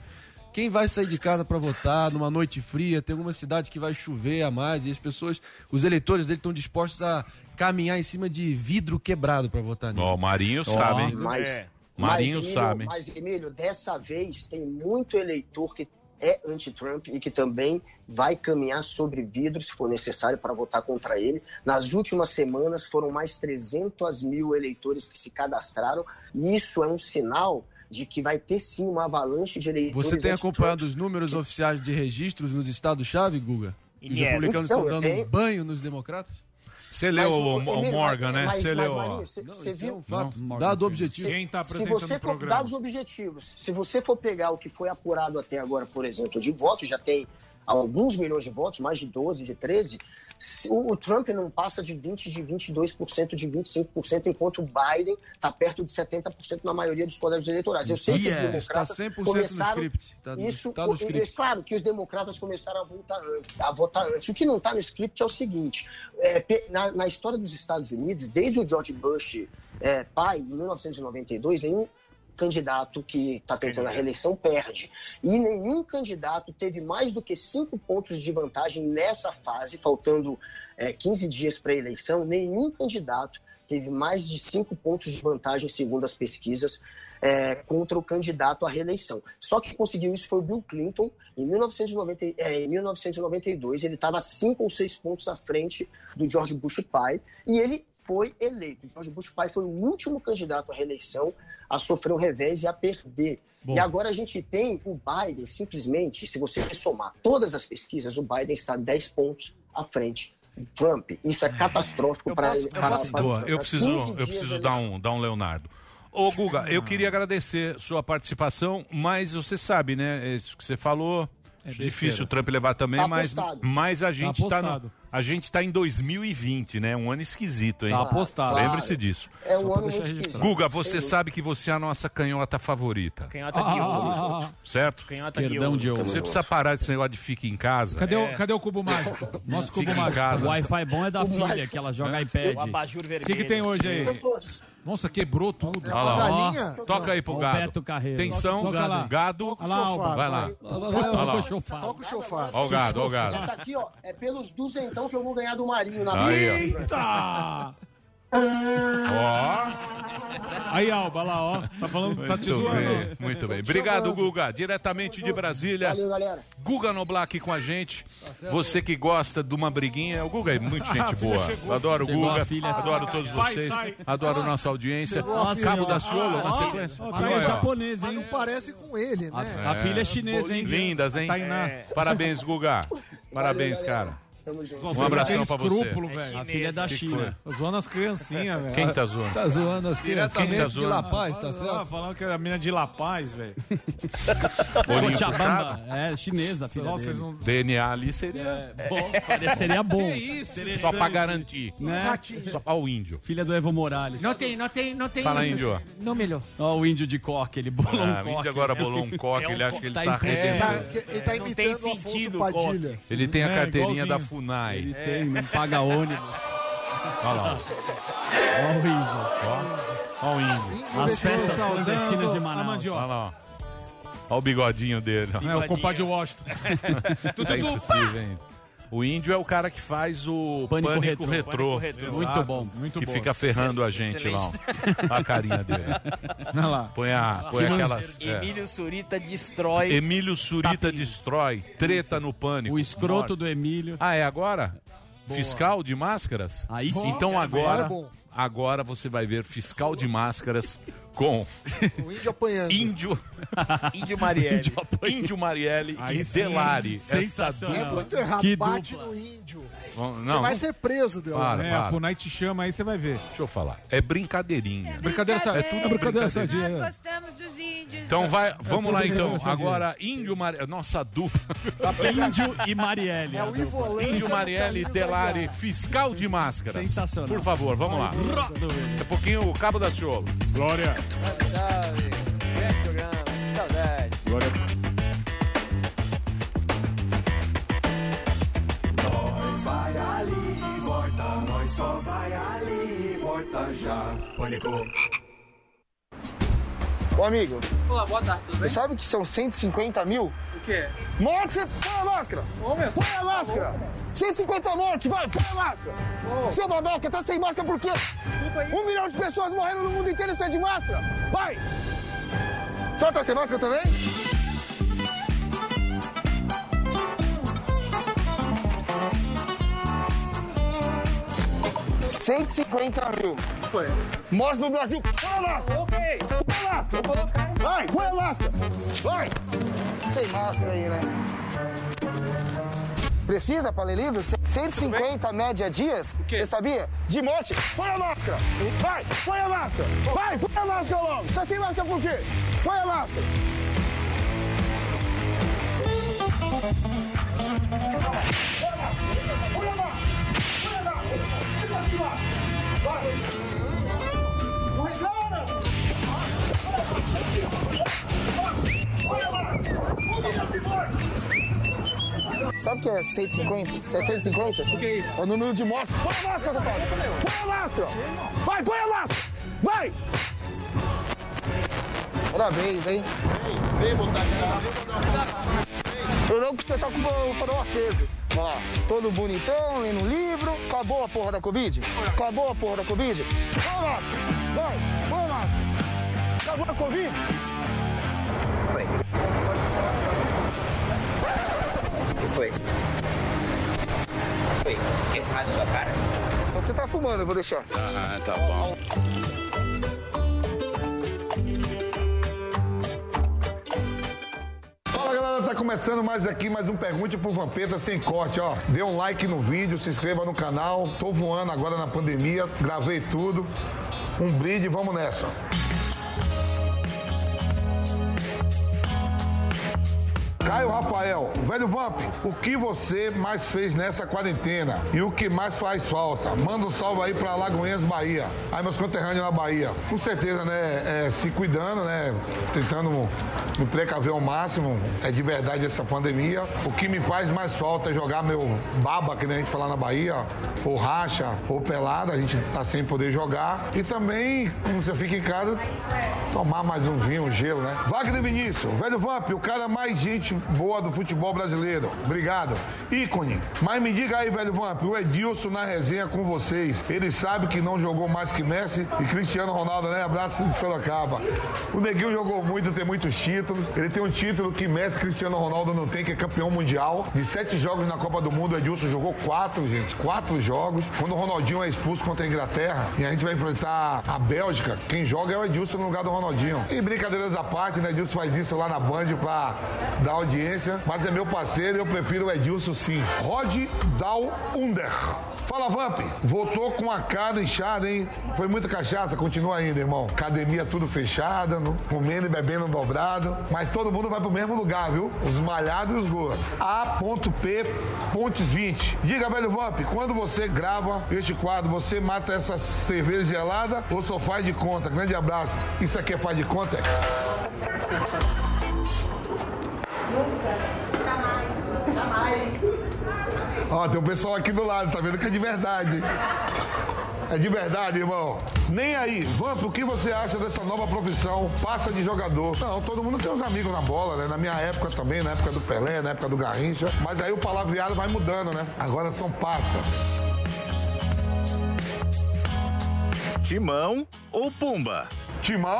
Quem vai sair de casa pra votar numa noite fria? Tem algumas cidades que vai chover a mais e as pessoas, os eleitores dele estão dispostos a caminhar em cima de vidro quebrado pra votar nele. Ó, o Marinho sabe, hein? Mas, É. Marinho mas, Emílio, sabe? Mas, Emílio, dessa vez tem muito eleitor que é anti-Trump e que também vai caminhar sobre vidro se for necessário para votar contra ele. Nas últimas semanas foram mais 300 mil eleitores que se cadastraram. E isso é um sinal de que vai ter sim uma avalanche de eleitores. Você tem acompanhado os números oficiais de registros nos estados-chave, Guga? Os Yes. republicanos Então, estão dando tenho. banho nos democratas? Você leu Mas o, o Morgan, né? mas- Você leu. Você você viu? um fato. Não, Dado objetivo. Quem tá se você o for dados objetivos, se você for pegar o que foi apurado até agora, por exemplo, de votos, já tem alguns milhões de votos, mais de 12, de 13, se o, o Trump não passa de 20, de 22%, de 25%, enquanto o Biden está perto de 70% na maioria dos colégios eleitorais. Eu sei que os Yeah, democratas está 100% no começaram... script. Tá no- isso, tá no script. é claro que os democratas começaram a votar, a votar antes. O que não está no script é o seguinte: é, na, na história dos Estados Unidos, desde o George Bush é, pai, em 1992, nenhum candidato que está tentando a reeleição perde. E nenhum candidato teve mais do que cinco pontos de vantagem nessa fase, faltando é, 15 dias para a eleição. Nenhum candidato teve mais de cinco pontos de vantagem, segundo as pesquisas, é, contra o candidato à reeleição. Só que conseguiu isso foi o Bill Clinton. Em, 1990, é, em 1992, ele estava cinco ou seis pontos à frente do George Bush pai, e ele foi eleito. George Bush pai foi o último candidato à reeleição a sofrer um revés e a perder. Bom. E agora a gente tem o Biden, simplesmente, se você somar todas as pesquisas, o Biden está 10 pontos à frente do Trump. Isso é catastrófico para ele. eu preciso, 15 eu preciso da dar um, dar um Leonardo. Ô, Guga, eu queria agradecer sua participação, mas você sabe, né? Isso que você falou. É difícil o Trump levar também, Tá mas, mas a gente Tá tá, no- apostado. A gente tá em 2020, né? Um ano esquisito, hein? Tá apostado. Lembre-se Claro. disso. É um ano muito esquisito. Guga, você sabe que você é a nossa canhota favorita. Canhota de ouro. Certo? Canhota ouro. de ouro. Você precisa parar desse negócio de fica em casa. Cadê, É. o, cadê o cubo mágico? <laughs> O cubo Fica em mágico. casa. O Wi-Fi bom é da filha, que ela joga iPad. O abajur O vermelho. que, que tem hoje aí? Nossa, quebrou tudo. Olha lá, ó. Toca aí pro gado. Beto Carreiro. Atenção, Toca lá. gado. Olha lá, Alba. Vai lá. Toca Olha lá. o chofar. Toca o chofar. Ó o gado, ó o gado. Essa aqui, ó, é pelos duzentão que eu vou ganhar do Marinho na Aí, ó. Eita! Ó. <laughs> Aí, Alba, lá, ó. Tá falando, tá te Muito zoando. bem, muito bem. Obrigado, Guga. Diretamente de Brasília. Valeu, galera. Guga Noblar aqui com a gente. Você que gosta de uma briguinha, o Guga é muito <laughs> gente boa. Adoro o Chegou Guga, filha. adoro todos Vai, vocês, sai. adoro nossa audiência. Chegou a filha. Cabo da Ciolo, na Ah, sequência. tá ó. japonês, hein? não parece com ele, né? A filha é chinesa, hein? Lindas, hein? Tainá. Parabéns, Guga. Parabéns, cara. Tamo junto. Um abração pra você. velho. A filha é da China. Zoando as criancinhas, velho. Quem tá zoando? Tá zoando as crianças. Quem tá de zoando? La Paz, tá Ah, certo? falando que é a mina de La Paz, velho. <laughs> Cochabamba. É, chinesa filha Nossa, dele. vocês não... DNA ali seria É, bom, seria <laughs> bom. Que isso? só pra garantir. Né? Só ó o índio. Filha do Evo Morales. Não tem, não tem, não tem. Fala, índio. Não melhor. Ó o índio de coque, ele bolou Ah, um o coque. índio agora bolou um coque, É um ele acha que ele tá tá tá, arrebentando. ele tá tem imitando o Afonso sentido, Padilha. Ele tem a É, carteirinha da. FUNAI. Ele tem, não paga ônibus. Olha lá. Ó o índio. Ó o índio. As festas clandestinas de Manaus. Olha lá. ó. Olha o bigodinho dele. ó. É, o compadre Washington. <laughs> Tá impossível, hein? O índio é o cara que faz o Pânico Pânico, Retrô. Retrô. Pânico Retrô. Muito bom. Muito que bom. fica ferrando a gente lá. a carinha dele. <laughs> Olha lá. Põe, a, põe aquelas. é. Emílio Surita destrói. Emílio Surita Tapinha. destrói. Treta no pânico. O escroto Morte. do Emílio. Ah, é agora? Fiscal de máscaras? Aí sim. Então agora, É bom. agora você vai ver fiscal de máscaras com O índio apanhando. índio, <laughs> Índio Marielle. índio Marielle Aí e sim. Delari. Essa Sensacional. dupla. Muito errado. Que Bate dupla. no índio. Vamos- Você Não, vai ser preso, Deus. Para. É, a Funai te chama aí, você vai ver. deixa eu falar. É brincadeirinha. Brincadeira, sabe? É tudo brincadeira brincadeira. sadia. Nós é. gostamos dos índios. Então vai, vamos lá então. brincadeira. Agora, índio Marielle, nossa dupla. Índio e Marielle. É o Ivo Holanda Índio Marielle Delari, Aguiar. fiscal de máscaras. Sensacional. Por favor, vamos lá. Daqui a pouquinho o Cabo da Ciolo. Glória. Salve. Grande programa. Saudade. Glória. Vai ali, volta, nós só vai ali, volta já. Pânico. Ô amigo, Olá, boa tarde, tudo você sabe que são 150 mil? O quê? Morte, você põe a máscara! Ô, meu. Põe a máscara! 150 mortes, vai, põe a máscara! Seu babaca, tá sem máscara por quê? Um milhão de pessoas morreram no mundo inteiro sem de máscara! Vai! O senhor tá sem máscara também? Cento e cinquenta mil. Foi. Mortes no Brasil. Põe a máscara! Ok. Põe a máscara! Vai, põe a máscara! Vai! Sem máscara aí, né? Precisa para ler livro? 150 média dias, você sabia? De morte. Põe a máscara! Vai, põe a máscara! Vai, põe a máscara logo! Tá sem máscara por quê? Põe a máscara! Sabe o que é 150? 750? O que é isso? É o número de mostra. Põe a máscara, safado! Põe a máscara! Vai, põe a máscara! Vai! Parabéns, hein? Vem botar Eu não que você tá com o farol aceso. Lá, todo bonitão, lendo um livro. Acabou a porra da Covid? Acabou a porra da Covid? Vai, põe a máscara! Acabou a Covid? Foi. O que foi? Foi. Quer ensinar de sua cara? Só que você tá fumando, eu vou deixar. Ah, tá bom. Começando mais aqui, mais um Pergunte pro Vampeta sem corte, ó. Dê um like no vídeo, se inscreva no canal. Tô voando agora na pandemia, gravei tudo. Um brinde, vamos nessa. Caio Rafael, velho Vamp, o que você mais fez nessa quarentena? E o que mais faz falta? Manda um salve aí pra Lagoinhas, Bahia. Aí meus conterrâneos na Bahia. Com certeza, né? é, se cuidando, né? Tentando me precaver ao máximo. É de verdade essa pandemia. O que me faz mais falta é jogar meu baba, que nem a gente fala na Bahia, ou racha, ou pelada. A gente tá sem poder jogar. E também, como você fica em casa, tomar mais um vinho, um gelo, né? Wagner Vinícius, velho Vamp, o cara mais gente boa do futebol brasileiro. Obrigado. Ícone. Mas me diga aí, velho Vamp, o Edilson na resenha com vocês. Ele sabe que não jogou mais que Messi e Cristiano Ronaldo, né? Abraço de Sorocaba. O Neguinho jogou muito, tem muitos títulos. Ele tem um título que Messi e Cristiano Ronaldo não tem, que é campeão mundial. De sete jogos na Copa do Mundo, o Edilson jogou quatro, gente. Quatro jogos. Quando o Ronaldinho é expulso contra a Inglaterra e a gente vai enfrentar a Bélgica, quem joga é o Edilson no lugar do Ronaldinho. E brincadeiras à parte, né? Edilson faz isso lá na Band pra dar audiência, mas é meu parceiro e eu prefiro o Edilson sim. Rod Dal Under. Fala, Vamp. Voltou com a cara inchada, hein? Foi muita cachaça, continua ainda, irmão. Academia tudo fechada, comendo e bebendo dobrado. Mas todo mundo vai pro mesmo lugar, viu? Os malhados e os gordos. A.P. Pontes 20. Diga, velho Vamp, quando você grava este quadro, você mata essa cerveja gelada ou só faz de conta? Grande abraço. Isso aqui é faz de conta? Ó, tem um pessoal aqui do lado, tá vendo que é de verdade. É de verdade, irmão. Nem aí. Vamp, o que você acha dessa nova profissão? Passa de jogador. Não, todo mundo tem uns amigos na bola, né? Na minha época também, na época do Pelé, na época do Garrincha. Mas aí o palavreado vai mudando, né? Agora são passa. Timão ou Pumba? Timão?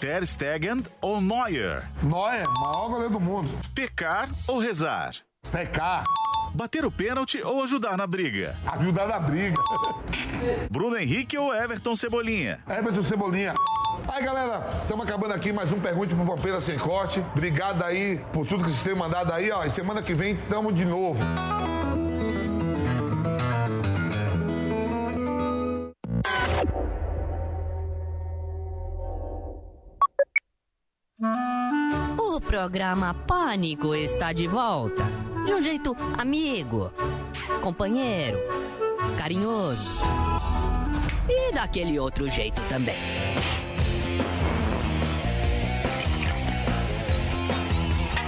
Ter Stegen ou Neuer? Neuer, maior goleiro do mundo. Pecar ou rezar? Pecar. Bater o pênalti ou ajudar na briga? Ajudar na briga. Bruno Henrique ou Everton Cebolinha? Everton Cebolinha. Aí, galera, estamos acabando aqui mais um Pergunte pro Vampira Sem Corte. Obrigado aí por tudo que vocês têm mandado aí, ó. E semana que vem tamo de novo. O programa Pânico está de volta. De um jeito amigo, companheiro, carinhoso. E daquele outro jeito também.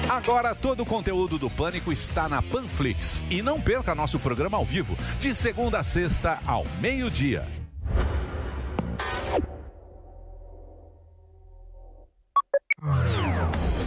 Agora todo o conteúdo do Pânico está na Panflix. E não perca nosso programa ao vivo, de segunda a sexta, ao meio-dia. Yeah.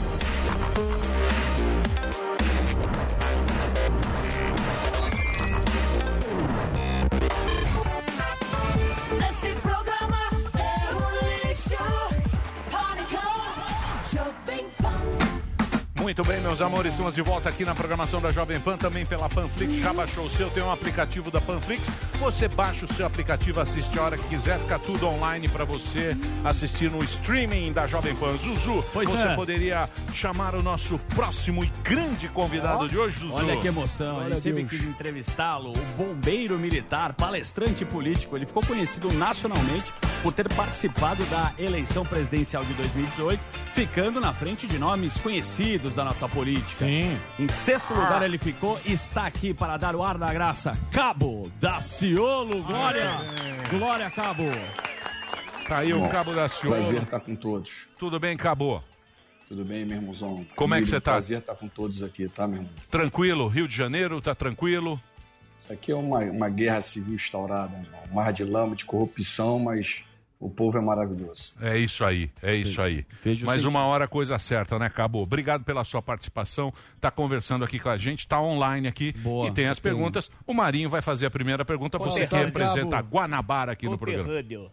Muito bem, meus amores, estamos de volta aqui na programação da Jovem Pan, também pela Panflix. Já baixou o seu? Tem um aplicativo da Panflix. Você baixa o seu aplicativo, assiste a hora que quiser, fica tudo online para você assistir no streaming da Jovem Pan. Zuzu, Pois você é. poderia chamar o nosso próximo e grande convidado de hoje, Zuzu? Olha que emoção, Glória ele a sempre Deus. quis entrevistá-lo, o bombeiro militar, palestrante político. Ele ficou conhecido nacionalmente por ter participado da eleição presidencial de 2018, ficando na frente de nomes conhecidos da nossa política. Sim. Em sexto Ah. lugar ele ficou e está aqui para dar o ar da graça. Cabo Daciolo, Glória! Glória, Cabo! Tá aí o Bom, Cabo da Ciolo. Prazer estar com todos. Tudo bem, Cabo? Tudo bem, meu irmãozão? Como é que você tá? Prazer estar com todos aqui, tá, meu irmão? Tranquilo? Rio de Janeiro, tá tranquilo? Isso aqui é uma, uma guerra civil instaurada, irmão. Um mar de lama, de corrupção, mas o povo é maravilhoso. É isso aí, é isso aí. Vejo Mas sentido. uma hora a coisa certa, né, Cabo? Obrigado pela sua participação. Tá conversando aqui com a gente, tá online aqui e tem as perguntas. O Marinho vai fazer a primeira pergunta. Você que representa a Cabo. Guanabara aqui no programa.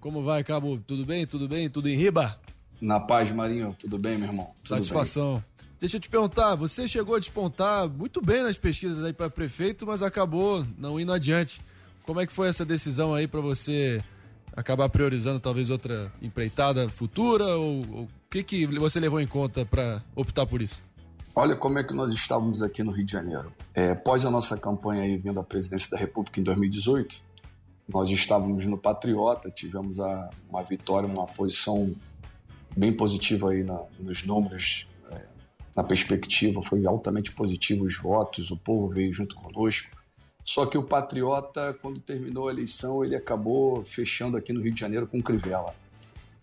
Como vai, Cabo? Tudo bem? Tudo bem? Tudo em riba? Na paz, Marinho, tudo bem, meu irmão? Tudo Satisfação. Deixa eu te perguntar, você chegou a despontar muito bem nas pesquisas aí para prefeito, mas acabou não indo adiante. Como é que foi essa decisão aí para você acabar priorizando talvez outra empreitada futura ou ou o que que você levou em conta para optar por isso? Olha como é que nós estávamos aqui no Rio de Janeiro. É, após a nossa campanha aí vindo à presidência da República em 2018, nós estávamos no Patriota, tivemos a- uma vitória, uma posição bem positiva aí na- nos números, é, na perspectiva, foi altamente positivo os votos, o povo veio junto conosco. Só que o Patriota, quando terminou a eleição, ele acabou fechando aqui no Rio de Janeiro com Crivella.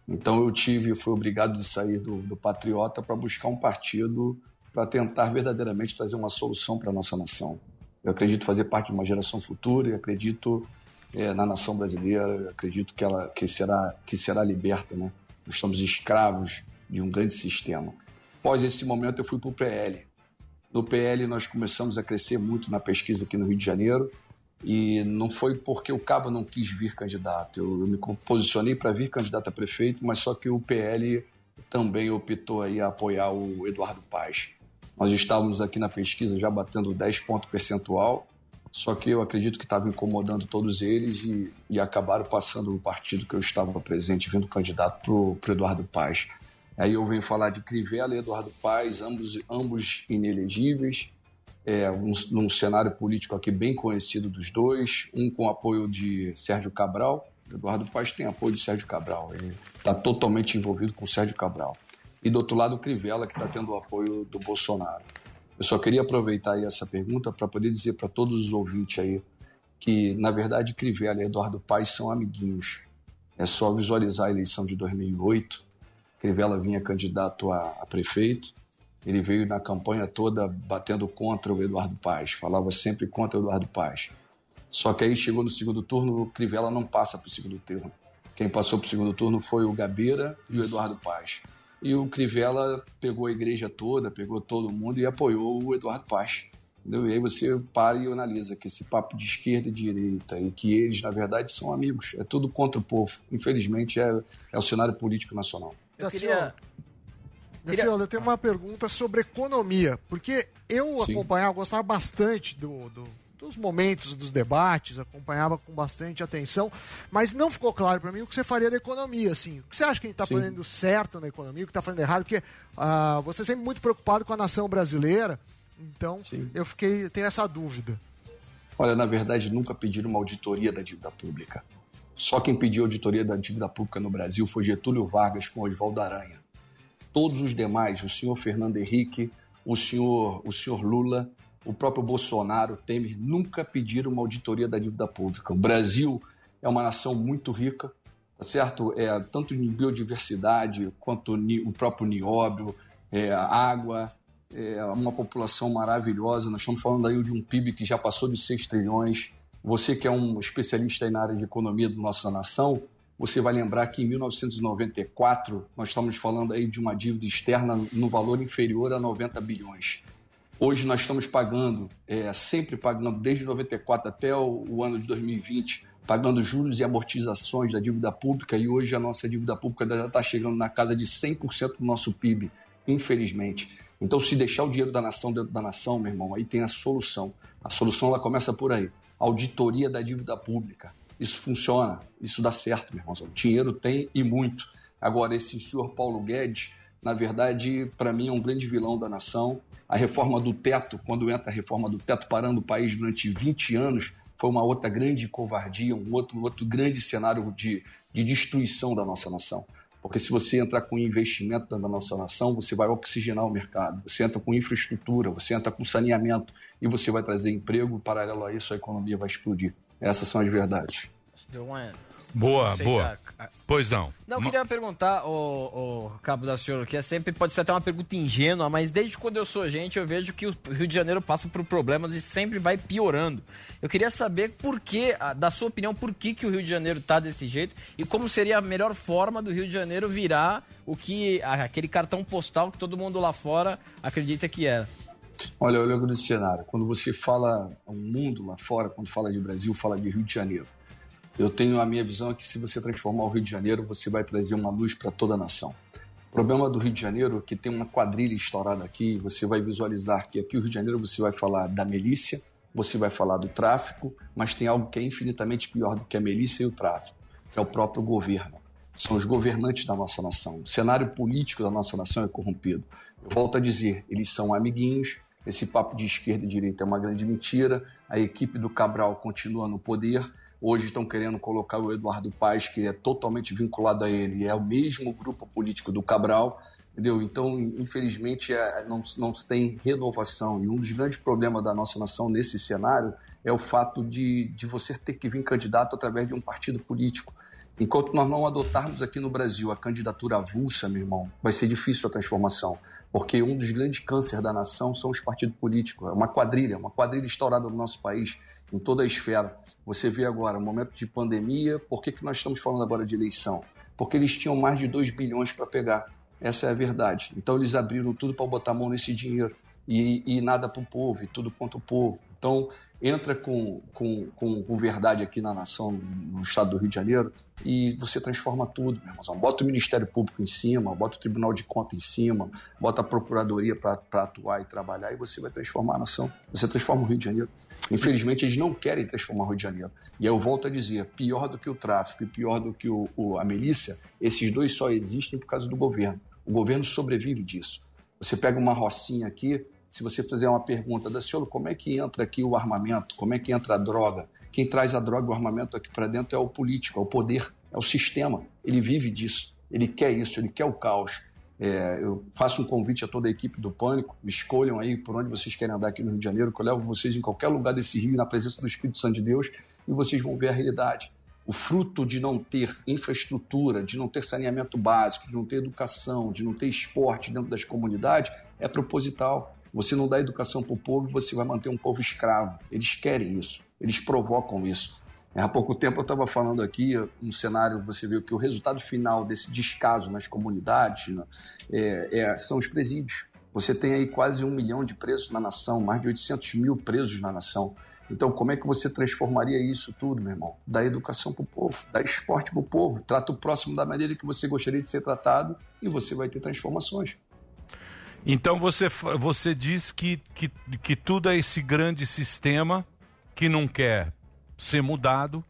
Então eu tive, fui obrigado de sair do, do Patriota para buscar um partido para tentar verdadeiramente trazer uma solução para a nossa nação. Eu acredito fazer parte de uma geração futura e acredito eh, na nação brasileira, acredito que ela que será que será liberta, né? Nós estamos escravos de um grande sistema. Após esse momento eu fui para o PL. No PL nós começamos a crescer muito na pesquisa aqui no Rio de Janeiro e não foi porque o Cabo não quis vir candidato. Eu, eu me posicionei para vir candidato a prefeito, mas só que o PL também optou aí a apoiar o Eduardo Paes. Nós estávamos aqui na pesquisa já batendo 10 pontos percentual, só que eu acredito que estava incomodando todos eles e, e acabaram passando o partido que eu estava presente, vindo candidato para o Eduardo Paes. Aí eu venho falar de Crivella e Eduardo Paes, ambos, ambos inelegíveis, é, um, num cenário político aqui bem conhecido dos dois, um com apoio de Sérgio Cabral. Eduardo Paes tem apoio de Sérgio Cabral, ele está totalmente envolvido com Sérgio Cabral. E do outro lado, Crivella, que está tendo o apoio do Bolsonaro. Eu só queria aproveitar aí essa pergunta para poder dizer para todos os ouvintes aí que, na verdade, Crivella e Eduardo Paes são amiguinhos. É só visualizar a eleição de 2008. Crivella vinha candidato a, a prefeito. Ele veio na campanha toda batendo contra o Eduardo Paes, falava sempre contra o Eduardo Paes. Só que aí chegou no segundo turno, o Crivella não passa para o segundo turno. Quem passou para o segundo turno foi o Gabeira e o Eduardo Paes. E o Crivella pegou a igreja toda, pegou todo mundo e apoiou o Eduardo Paes. Entendeu? E aí você para e analisa que esse papo de esquerda e direita e que eles, na verdade, são amigos. É tudo contra o povo. Infelizmente, é, é o cenário político nacional. Eu queria... Daciolo, eu tenho uma pergunta sobre economia, porque eu Sim. acompanhava, gostava bastante do, do- dos momentos dos debates, acompanhava com bastante atenção, mas não ficou claro para mim o que você faria da economia, assim. O que você acha que a gente está Sim. fazendo certo na economia, o que está fazendo errado? Porque ah, você é sempre muito preocupado com a nação brasileira, então eu fiquei, tenho essa dúvida. Olha, na verdade, nunca pediram uma auditoria da dívida pública. Só quem pediu auditoria da dívida pública no Brasil foi Getúlio Vargas com Oswaldo Aranha. Todos os demais, o senhor Fernando Henrique, o senhor, o senhor Lula, o próprio Bolsonaro, Temer, nunca pediram uma auditoria da dívida pública. O Brasil é uma nação muito rica, tá certo? É, tanto em biodiversidade quanto o próprio nióbio, é, água, é uma população maravilhosa. Nós estamos falando aí de um PIB que já passou de 6 trilhões. Você que é um especialista na área de economia da nossa nação, você vai lembrar que em 1994 nós estamos falando aí de uma dívida externa no valor inferior a 90 bilhões. Hoje nós estamos pagando, é, sempre pagando, desde 94 até o, o ano de 2020, pagando juros e amortizações da dívida pública e hoje a nossa dívida pública já está chegando na casa de 100% do nosso PIB, infelizmente. Então, se deixar o dinheiro da nação dentro da nação, meu irmão, aí tem a solução. A solução ela começa por aí. Auditoria da dívida pública. Isso funciona, isso dá certo, meu irmão. O dinheiro tem e muito. Agora, esse senhor Paulo Guedes, na verdade, para mim é um grande vilão da nação. A reforma do teto, quando entra a reforma do teto parando o país durante 20 anos, foi uma outra grande covardia, um outro, outro grande cenário de, de destruição da nossa nação. Porque se você entrar com investimento da nossa nação, você vai oxigenar o mercado. Você entra com infraestrutura, você entra com saneamento e você vai trazer emprego. Paralelo a isso, a economia vai explodir. Essas são as verdades. Deu uma... Boa, boa. se a- Pois não. Não, eu queria perguntar, o, o Cabo da Senhora, que é sempre, pode ser até uma pergunta ingênua, mas desde quando eu sou gente, eu vejo que o Rio de Janeiro passa por problemas e sempre vai piorando. Eu queria saber por que, da sua opinião, por que, que o Rio de Janeiro tá desse jeito e como seria a melhor forma do Rio de Janeiro virar o que aquele cartão postal que todo mundo lá fora acredita que é. Olha, olha o grande cenário. Quando você fala o mundo lá fora, quando fala de Brasil, fala de Rio de Janeiro. Eu tenho a minha visão é que se você transformar o Rio de Janeiro, você vai trazer uma luz para toda a nação. O problema do Rio de Janeiro é que tem uma quadrilha estourada aqui, você vai visualizar que aqui no Rio de Janeiro você vai falar da milícia, você vai falar do tráfico, mas tem algo que é infinitamente pior do que a milícia e o tráfico, que é o próprio governo. São os governantes da nossa nação. O cenário político da nossa nação é corrompido. Eu volto a dizer, eles são amiguinhos, esse papo de esquerda e direita é uma grande mentira, a equipe do Cabral continua no poder, Hoje estão querendo colocar o Eduardo Paes, que é totalmente vinculado a ele, é o mesmo grupo político do Cabral, entendeu? Então, infelizmente, é, não, não se tem renovação. E um dos grandes problemas da nossa nação nesse cenário é o fato de, de você ter que vir candidato através de um partido político. Enquanto nós não adotarmos aqui no Brasil a candidatura avulsa, meu irmão, vai ser difícil a transformação. Porque um dos grandes cânceres da nação são os partidos políticos. É uma quadrilha, uma quadrilha estourada no nosso país, em toda a esfera. Você vê agora, um momento de pandemia, por que, que nós estamos falando agora de eleição? Porque eles tinham mais de 2 bilhões para pegar. Essa é a verdade. Então eles abriram tudo para botar a mão nesse dinheiro e, e nada para o povo, e tudo contra o povo. Então entra com, com, com, com verdade aqui na nação, no estado do Rio de Janeiro, e você transforma tudo, meu irmão. Bota o Ministério Público em cima, bota o Tribunal de Contas em cima, bota a Procuradoria para atuar e trabalhar, e você vai transformar a nação. Você transforma o Rio de Janeiro. Infelizmente, eles não querem transformar o Rio de Janeiro. E eu volto a dizer: pior do que o tráfico e pior do que o, o, a milícia, esses dois só existem por causa do governo. O governo sobrevive disso. Você pega uma rocinha aqui, se você fizer uma pergunta da senhora, como é que entra aqui o armamento? Como é que entra a droga? Quem traz a droga e o armamento aqui para dentro é o político, é o poder, é o sistema. Ele vive disso, ele quer isso, ele quer o caos. É, eu faço um convite a toda a equipe do Pânico, escolham aí por onde vocês querem andar aqui no Rio de Janeiro, que eu levo vocês em qualquer lugar desse rio, na presença do Espírito Santo de Deus, e vocês vão ver a realidade. O fruto de não ter infraestrutura, de não ter saneamento básico, de não ter educação, de não ter esporte dentro das comunidades, é proposital. Você não dá educação para o povo, você vai manter um povo escravo. Eles querem isso, eles provocam isso. Há pouco tempo eu estava falando aqui um cenário, você viu que o resultado final desse descaso nas comunidades né, é, é, são os presídios. Você tem aí quase um milhão de presos na nação, mais de 800 mil presos na nação. Então, como é que você transformaria isso tudo, meu irmão? Dá educação para o povo, dá esporte para o povo, trata o próximo da maneira que você gostaria de ser tratado e você vai ter transformações. Então você, você diz que, que, que tudo é esse grande sistema que não quer ser mudado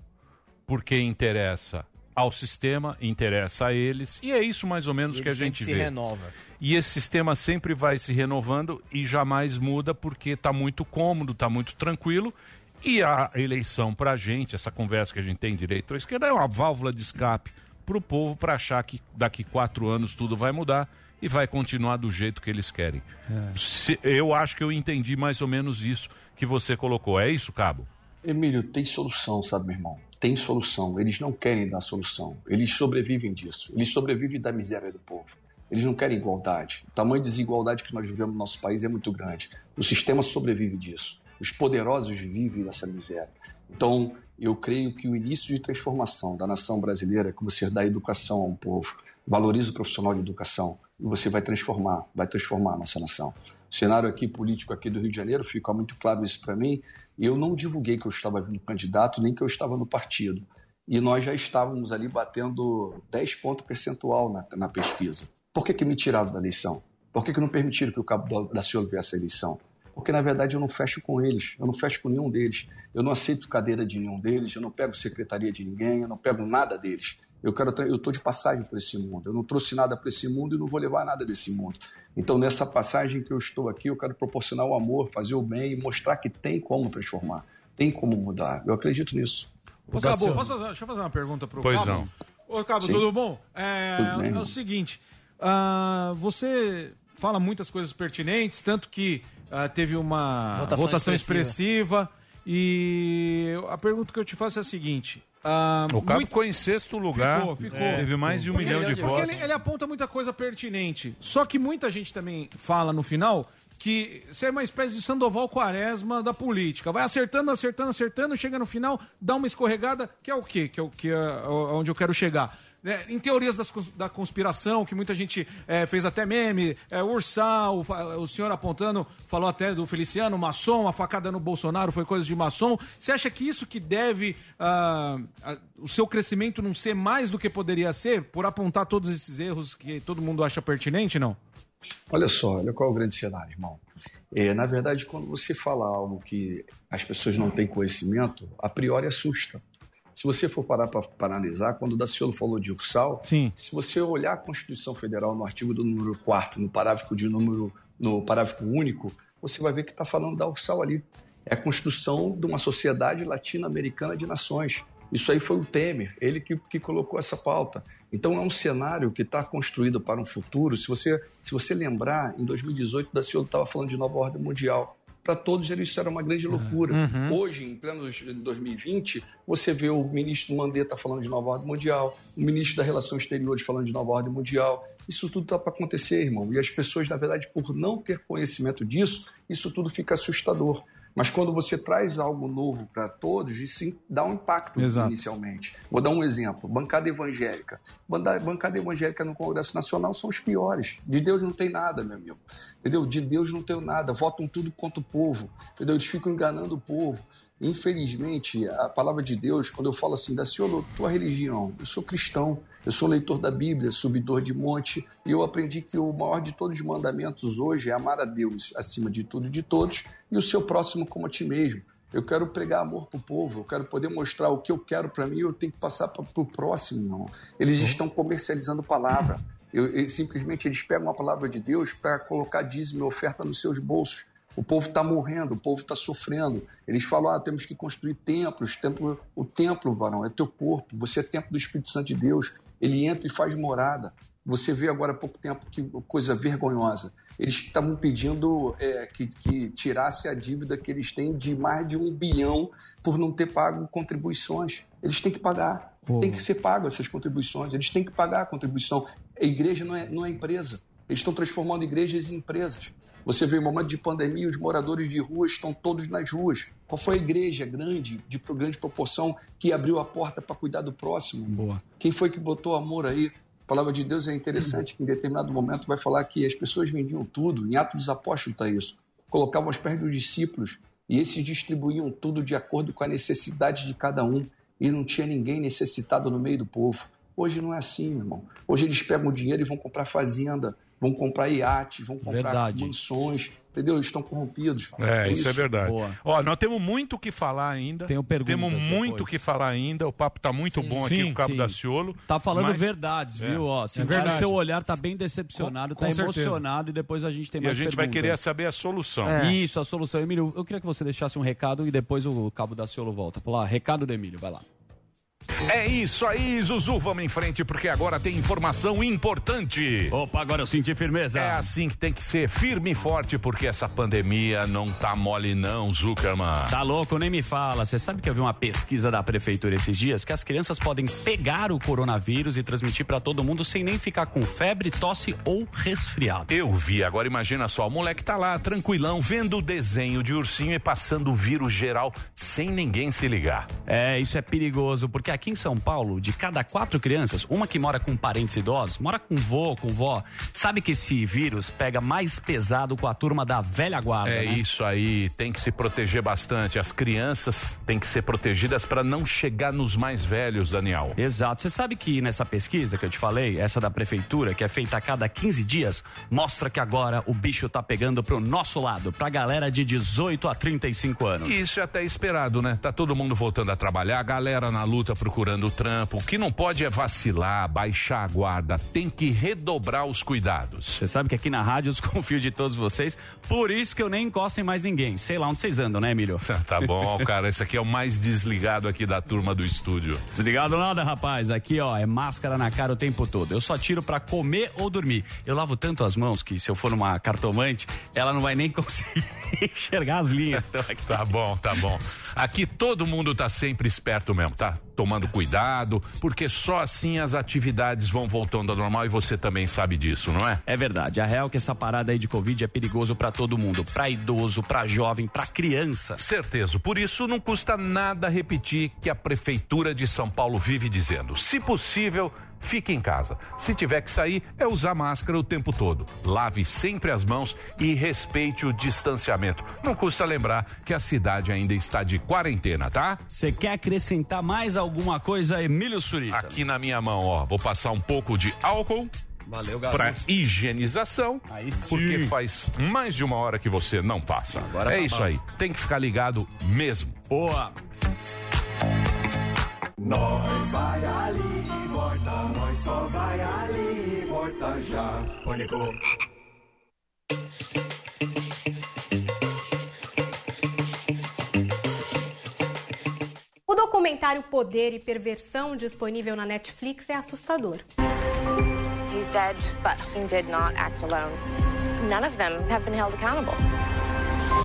porque interessa ao sistema, interessa a eles, e é isso mais ou menos que a gente vê. se renova. E esse sistema sempre vai se renovando e jamais muda porque está muito cômodo, está muito tranquilo. E a eleição para a gente, essa conversa que a gente tem direito à esquerda, é uma válvula de escape para o povo para achar que daqui quatro anos tudo vai mudar e vai continuar do jeito que eles querem. Se- eu acho que eu entendi mais ou menos isso que você colocou. É isso, Cabo? Emílio, tem solução, sabe, meu irmão? Tem solução. Eles não querem dar solução. Eles sobrevivem disso. Eles sobrevivem da miséria do povo. Eles não querem igualdade. O tamanho de desigualdade que nós vivemos no nosso país é muito grande. O sistema sobrevive disso. Os poderosos vivem dessa miséria. Então, eu creio que o início de transformação da nação brasileira é que você dá educação ao povo, valoriza o profissional de educação e você vai transformar, vai transformar a nossa nação. O cenário aqui político aqui do Rio de Janeiro fica muito claro isso para mim. Eu não divulguei que eu estava vindo candidato nem que eu estava no partido. E nós já estávamos ali batendo 10 pontos percentual na, na pesquisa. Por que, que me tiraram da eleição? Por que, que não permitiram que o Cabo da Daciolo viesse à eleição? Porque, na verdade, eu não fecho com eles, eu não fecho com nenhum deles. Eu não aceito cadeira de nenhum deles, eu não pego secretaria de ninguém, eu não pego nada deles. Eu quero, eu estou de passagem por esse mundo. Eu não trouxe nada para esse mundo e não vou levar nada desse mundo. Então, nessa passagem que eu estou aqui, eu quero proporcionar o amor, fazer o bem e mostrar que tem como transformar, tem como mudar. Eu acredito nisso. Ô, Cabo, posso fazer, deixa eu fazer uma pergunta pro Pois Cabo? não. Ô, Cabo, Sim. tudo bom? É, Tudo bem, é o seguinte, ah, você fala muitas coisas pertinentes, tanto que ah, teve uma votação, Votação expressiva. e a pergunta que eu te faço é a seguinte... ah, O Cabo muito- ficou em sexto lugar. Ficou, ficou. É, Teve mais de um Porque milhão ele- de porque votos. Ele, ele aponta muita coisa pertinente. Só que muita gente também fala no final que você é uma espécie de Sandoval Quaresma da política. Vai acertando, acertando, acertando, chega no final, dá uma escorregada, que é o quê? Que é o que é onde eu quero chegar. Né, em teorias das da conspiração, que muita gente é, fez até meme, é, Ursal, fa- o senhor apontando, falou até do Feliciano, maçom, a facada no Bolsonaro foi coisa de maçom. Você acha que isso que deve ah, o seu crescimento não ser mais do que poderia ser, por apontar todos esses erros que todo mundo acha pertinente, não? Olha só, olha qual é o grande cenário, irmão. É, na verdade, quando você fala algo que as pessoas não têm conhecimento, a priori assusta. Se você for parar para analisar, quando o Daciolo falou de Ursal, Sim. se você olhar a Constituição Federal no artigo do número 4 no parágrafo de número no parágrafo único, você vai ver que está falando da Ursal ali. É a construção de uma sociedade latino-americana de nações. Isso aí foi o Temer, ele que, que colocou essa pauta. Então é um cenário que está construído para um futuro. Se você, se você lembrar, em 2018, o Daciolo estava falando de nova ordem mundial. Para todos eles isso era uma grande loucura. Uhum. Hoje, em pleno 2020, você vê o ministro Mandetta falando de nova ordem mundial, o ministro da Relações Exteriores falando de nova ordem mundial. Isso tudo está para acontecer, irmão. E as pessoas, na verdade, por não ter conhecimento disso, isso tudo fica assustador. Mas quando você traz algo novo para todos, isso dá um impacto Exato. inicialmente. Vou dar um exemplo: bancada evangélica. Bancada evangélica no Congresso Nacional são os piores. De Deus não tem nada, meu amigo. Entendeu? De Deus não tem nada. Votam tudo contra o povo. Entendeu? Eles ficam enganando o povo. Infelizmente, a palavra de Deus, quando eu falo assim, Daciolo, tua religião, eu sou cristão, eu sou leitor da Bíblia, subidor de monte, e eu aprendi que o maior de todos os mandamentos hoje é amar a Deus acima de tudo e de todos, e o seu próximo como a ti mesmo. Eu quero pregar amor para o povo, eu quero poder mostrar o que eu quero para mim, eu tenho que passar para o próximo, não. Eles estão comercializando palavra. Eu, eles, simplesmente eles pegam a palavra de Deus para colocar dízimo e oferta nos seus bolsos. O povo está morrendo, o povo está sofrendo. Eles falam: ah, temos que construir templos. Templo, o templo, varão, é teu corpo. Você é templo do Espírito Santo de Deus. Ele entra e faz morada. Você vê agora há pouco tempo que coisa vergonhosa. Eles estavam pedindo é, que, que tirasse a dívida que eles têm de mais de um bilhão por não ter pago contribuições. Eles têm que pagar. Pô. Tem que ser pago essas contribuições. Eles têm que pagar a contribuição. A igreja não é, não é empresa. Eles estão transformando igrejas em empresas. Você vê, em momento de pandemia, os moradores de ruas estão todos nas ruas. Qual foi a igreja grande, de grande proporção, que abriu a porta para cuidar do próximo? Boa. Quem foi que botou amor aí? A palavra de Deus é interessante, que em determinado momento vai falar que as pessoas vendiam tudo, em Atos dos Apóstolos está isso. Colocavam aos pés dos discípulos e esses distribuíam tudo de acordo com a necessidade de cada um e não tinha ninguém necessitado no meio do povo. Hoje não é assim, irmão. Hoje eles pegam o dinheiro e vão comprar fazenda, vão comprar iate, vão comprar Verdade. mansões, entendeu? Eles estão corrompidos. É, isso, é verdade. Boa. Ó, nós temos muito o que falar ainda. Tenho perguntas Temos muito o que falar ainda. O papo tá muito bom aqui Sim, com o Cabo sim. Daciolo. Tá falando mas- verdades, É. viu? Ó, É sentir verdade. o seu olhar tá bem decepcionado, Com- tá com certeza. emocionado e depois a gente tem E mais a gente vai perguntas. querer saber a solução. Isso, a solução. Emílio, eu queria que você deixasse um recado e depois o Cabo Daciolo volta. Lá, recado do Emílio, vai lá. É isso aí, Zuzu. Vamos em frente, porque agora tem informação importante. Opa, agora eu senti firmeza. É assim que tem que ser, firme e forte, porque essa pandemia não tá mole não, Zuckerman. Tá louco, nem me fala. Você sabe que eu vi uma pesquisa da prefeitura esses dias que as crianças podem pegar o coronavírus e transmitir pra todo mundo sem nem ficar com febre, tosse ou resfriado. Eu vi, agora imagina só, o moleque tá lá, tranquilão, vendo o desenho de ursinho e passando o vírus geral sem ninguém se ligar. É, isso é perigoso, porque aqui aqui em São Paulo, de cada quatro crianças, uma que mora com parentes idosos, mora com vô, com vó, sabe que esse vírus pega mais pesado com a turma da velha guarda, É né? isso aí, tem que se proteger bastante. As crianças têm que ser protegidas para não chegar nos mais velhos, Daniel. Exato. Você sabe que nessa pesquisa que eu te falei, essa da prefeitura, que é feita a cada 15 dias, mostra que agora o bicho tá pegando pro nosso lado, pra galera de 18 a 35 anos. Isso é até esperado, né? Tá todo mundo voltando a trabalhar, a galera na luta procurando trampo. O que não pode é vacilar, baixar a guarda, tem que redobrar os cuidados. Você sabe que aqui na rádio eu <laughs> desconfio de todos vocês, por isso que eu nem encosto em mais ninguém. Sei lá onde vocês andam, né, Emílio? <laughs> Tá bom, cara, esse aqui é o mais desligado aqui da turma do estúdio. Desligado nada, rapaz. Aqui, ó, é máscara na cara o tempo todo. Eu só tiro pra comer ou dormir. Eu lavo tanto as mãos que se eu for numa cartomante, ela não vai nem <laughs> conseguir enxergar as linhas. Tá bom, tá bom. Aqui todo mundo tá sempre esperto mesmo, tá? Tomando cuidado, porque só assim as atividades vão voltando ao normal e você também sabe disso, não é? É verdade. A real é que essa parada aí de Covid é perigoso pra todo mundo. Pra idoso, pra jovem, pra criança. Certeza. Por isso não custa nada repetir que a prefeitura de São Paulo vive dizendo: se possível, fique em casa. Se tiver que sair, é usar máscara o tempo todo. Lave sempre as mãos e respeite o distanciamento. Não custa lembrar que a cidade ainda está de quarentena, tá? Você quer acrescentar mais alguma coisa, Emílio Surita? Aqui na minha mão, ó, vou passar um pouco de álcool. Valeu, Para higienização, sim. porque faz mais de uma hora que você não passa. Agora é tá isso bom. aí, tem que ficar ligado mesmo. Boa! Nós vai ali, volta, nós só vai ali, volta já. Pânico. O documentário Poder e Perversão, disponível na Netflix, é assustador. He's dead, but he did not act alone. None of them have been held accountable.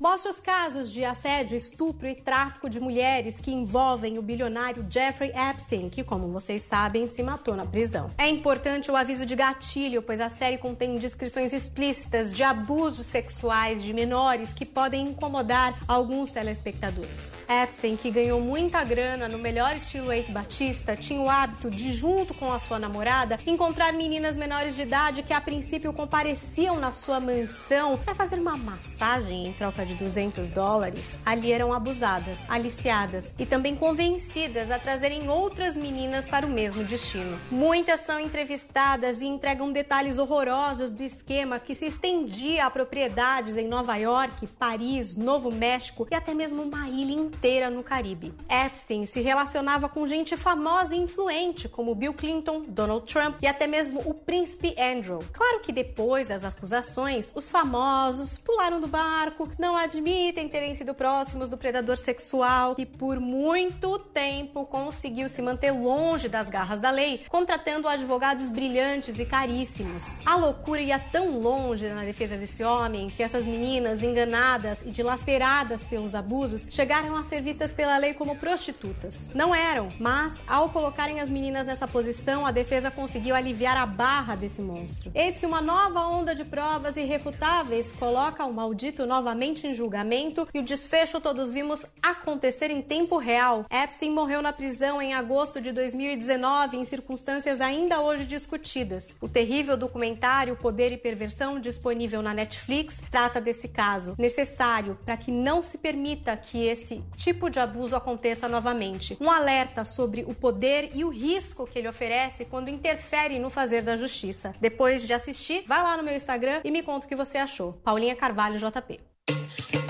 Mostra os casos de assédio, estupro e tráfico de mulheres que envolvem o bilionário Jeffrey Epstein, que, como vocês sabem, se matou na prisão. É importante o aviso de gatilho, pois a série contém descrições explícitas de abusos sexuais de menores que podem incomodar alguns telespectadores. Epstein, que ganhou muita grana no melhor estilo Eike Batista, tinha o hábito de, junto com a sua namorada, encontrar meninas menores de idade que a princípio compareciam na sua mansão para fazer uma massagem em troca de 200 dólares. Ali eram abusadas, aliciadas e também convencidas a trazerem outras meninas para o mesmo destino. Muitas são entrevistadas e entregam detalhes horrorosos do esquema que se estendia a propriedades em Nova York, Paris, Novo México e até mesmo uma ilha inteira no Caribe. Epstein se relacionava com gente famosa e influente, como Bill Clinton, Donald Trump e até mesmo o príncipe Andrew. Claro que depois das acusações, os famosos pularam do barco, não admitem terem sido próximos do predador sexual e por muito tempo conseguiu se manter longe das garras da lei, contratando advogados brilhantes e caríssimos. A loucura ia tão longe na defesa desse homem que essas meninas enganadas e dilaceradas pelos abusos chegaram a ser vistas pela lei como prostitutas. Não eram, mas ao colocarem as meninas nessa posição, a defesa conseguiu aliviar a barra desse monstro. Eis que uma nova onda de provas irrefutáveis coloca o maldito novamente em julgamento e o desfecho todos vimos acontecer em tempo real. Epstein morreu na prisão em agosto de 2019 em circunstâncias ainda hoje discutidas. O terrível documentário Poder e Perversão, disponível na Netflix, trata desse caso, necessário para que não se permita que esse tipo de abuso aconteça novamente. Um alerta sobre o poder e o risco que ele oferece quando interfere no fazer da justiça. Depois de assistir, vai lá no meu Instagram e me conta o que você achou. Paulinha Carvalho JP. Thank you.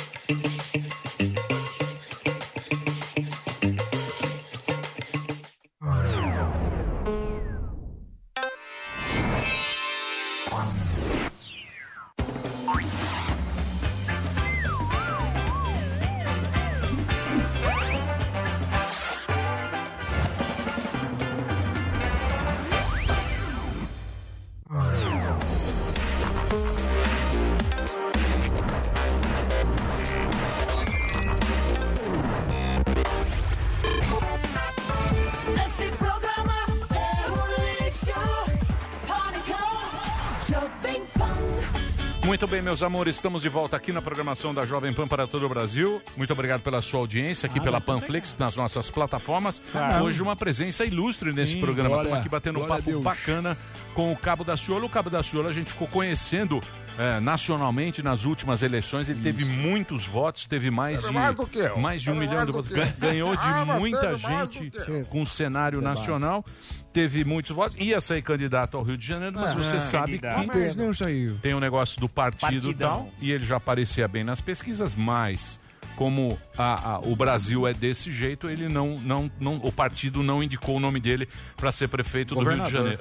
Muito bem, meus amores, estamos de volta aqui na programação da Jovem Pan para todo o Brasil. Muito obrigado pela sua audiência aqui Ah, pela Panflix, nas nossas plataformas. Hoje uma presença ilustre nesse Sim, programa. glória- Estamos aqui batendo um papo bacana com o Cabo da Ciolo. O Cabo da Ciolo a gente ficou conhecendo eh, nacionalmente nas últimas eleições. Ele teve muitos votos, teve mais Teve de, mais do que eu. mais de um Teve milhão de votos. Ganhou de <laughs> Ah, muita gente com o cenário nacional. Teve muitos votos. Ia sair candidato ao Rio de Janeiro, mas Ah, você é. sabe Candidato. que Mas não saiu. tem um negócio do partido e Partidão. tal, e ele já aparecia bem nas pesquisas, mas como a- a- o Brasil é desse jeito, ele não, não, não, o partido não indicou o nome dele para ser prefeito do Rio de Governador. Janeiro.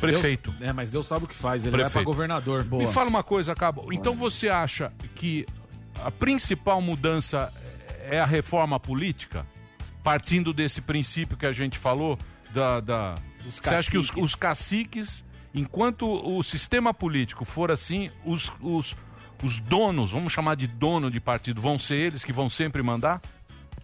Prefeito. Deus- é, mas Deus sabe o que faz. Ele vai pra Prefeito. governador. Me fala uma coisa, Cabo. Então você acha que a principal mudança é a reforma política? Partindo desse princípio que a gente falou, da. da... Você acha que os, caciques. os caciques, enquanto o sistema político for assim, os, os, os donos, vamos chamar de dono de partido, vão ser eles que vão sempre mandar?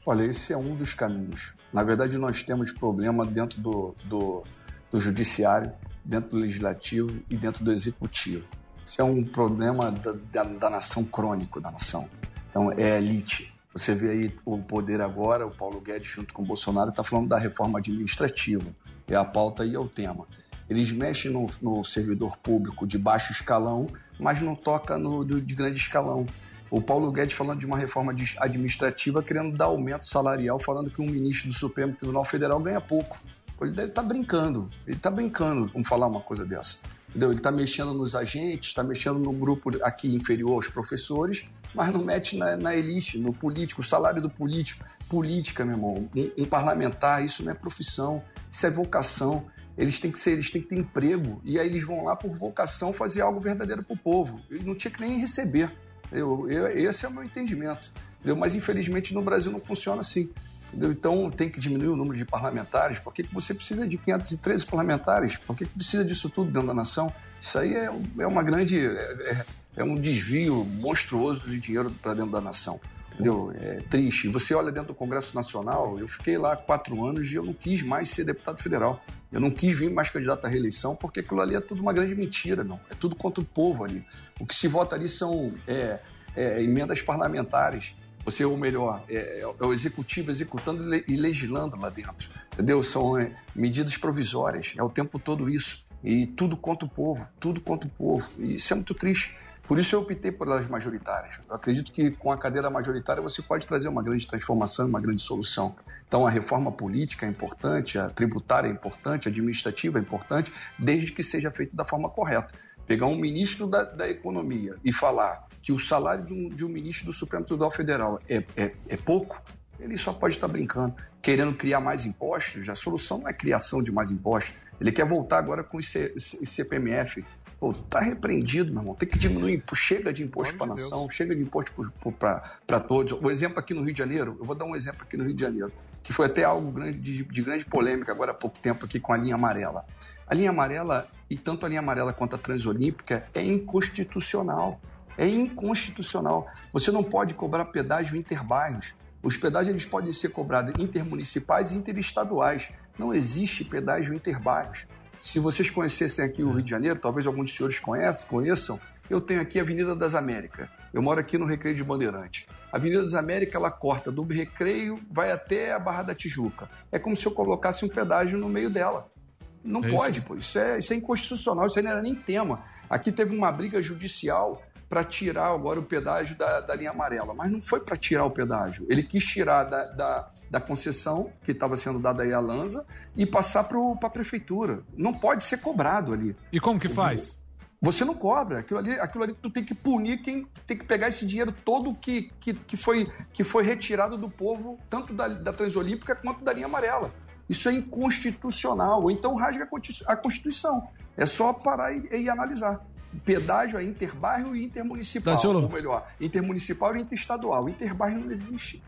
Olha, esse é um dos caminhos. Na verdade, nós temos problema dentro do, do, do judiciário, dentro do legislativo e dentro do executivo. Isso é um problema da, da, da nação crônico da nação. Então, é elite. Você vê aí o poder agora, o Paulo Guedes junto com o Bolsonaro está falando da reforma administrativa. É a pauta e é o tema. Eles mexem no, no servidor público de baixo escalão, mas não toca no do, de grande escalão. O Paulo Guedes falando de uma reforma administrativa, querendo dar aumento salarial, falando que um ministro do Supremo Tribunal Federal ganha pouco. Ele deve estar brincando. Ele está brincando com falar uma coisa dessa. Entendeu? Ele está mexendo nos agentes, está mexendo no grupo aqui inferior aos professores, mas não mete na, na elite, no político, o salário do político. Política, meu irmão, um, um parlamentar, isso não é profissão, isso é vocação. Eles têm que ser, eles têm que ter emprego. E aí eles vão lá por vocação fazer algo verdadeiro para o povo. Ele não tinha que nem receber. Eu, eu- esse é o meu entendimento. Entendeu? Mas infelizmente no Brasil não funciona assim. Entendeu? Então tem que diminuir o número de parlamentares. Por que, que você precisa de 513 parlamentares? Por que, que precisa disso tudo dentro da nação? Isso aí é, é uma grande. É, é- é um desvio monstruoso de dinheiro para dentro da nação. Entendeu? É triste. Você olha dentro do Congresso Nacional, eu fiquei lá quatro anos e eu não quis mais ser deputado federal. Eu não quis vir mais candidato à reeleição, porque aquilo ali é tudo uma grande mentira, não. É tudo contra o povo ali. O que se vota ali são é, é, emendas parlamentares. Você, ou melhor, é, é o executivo executando e e legislando lá dentro. Entendeu? São é, medidas provisórias. É o tempo todo isso. E tudo contra o povo, tudo contra o povo. E isso é muito triste. Por isso eu optei pelas majoritárias. Eu acredito que com a cadeira majoritária você pode trazer uma grande transformação, uma grande solução. Então a reforma política é importante, a tributária é importante, a administrativa é importante, desde que seja feita da forma correta. Pegar um ministro da, da Economia e falar que o salário de um, de um ministro do Supremo Tribunal Federal é, é, é pouco, ele só pode estar brincando, querendo criar mais impostos. A solução não é criação de mais impostos. Ele quer voltar agora com o CPMF. Pô, tá repreendido, meu irmão. Tem que diminuir. Chega de imposto para a nação, chega de imposto para todos. O exemplo aqui no Rio de Janeiro, eu vou dar um exemplo aqui no Rio de Janeiro, que foi até algo grande, de, de grande polêmica agora há pouco tempo aqui com a linha amarela. A linha amarela, e tanto a linha amarela quanto a transolímpica, é inconstitucional. É inconstitucional. Você não pode cobrar pedágio interbairros. Os pedágios eles podem ser cobrados intermunicipais e interestaduais. Não existe pedágio interbairros. Se vocês conhecessem aqui o Rio de Janeiro, talvez alguns dos senhores conheçam, conheçam, eu tenho aqui a Avenida das Américas. Eu moro aqui no Recreio de Bandeirante. A Avenida das Américas, ela corta do Recreio, vai até a Barra da Tijuca. É como se eu colocasse um pedágio no meio dela. Não É pode, isso. pô. Isso é, isso é inconstitucional, isso aí não era nem tema. Aqui teve uma briga judicial para tirar agora o pedágio da, da linha amarela, mas não foi para tirar o pedágio. Ele quis tirar da, da, da concessão que estava sendo dada aí à Lanza e passar para a prefeitura. Não pode ser cobrado ali. E como que faz? Você não cobra. Aquilo ali, aquilo ali tu tem que punir quem tem que pegar esse dinheiro todo que, que, que, foi, que foi retirado do povo, tanto da, da Transolímpica quanto da linha amarela. Isso é inconstitucional. Ou então rasga a Constitu- a Constituição. É só parar e, e analisar. Pedágio é interbairro e intermunicipal. Daciolo. Ou melhor, intermunicipal e interestadual. Interbairro não existe.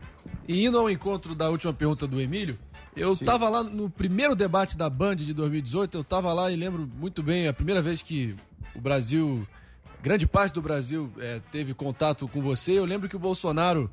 E indo ao encontro da última pergunta do Emílio, eu estava lá no primeiro debate da Band de 2018, eu estava lá e lembro muito bem a primeira vez que o Brasil, grande parte do Brasil, eh, teve contato com você. Eu lembro que o Bolsonaro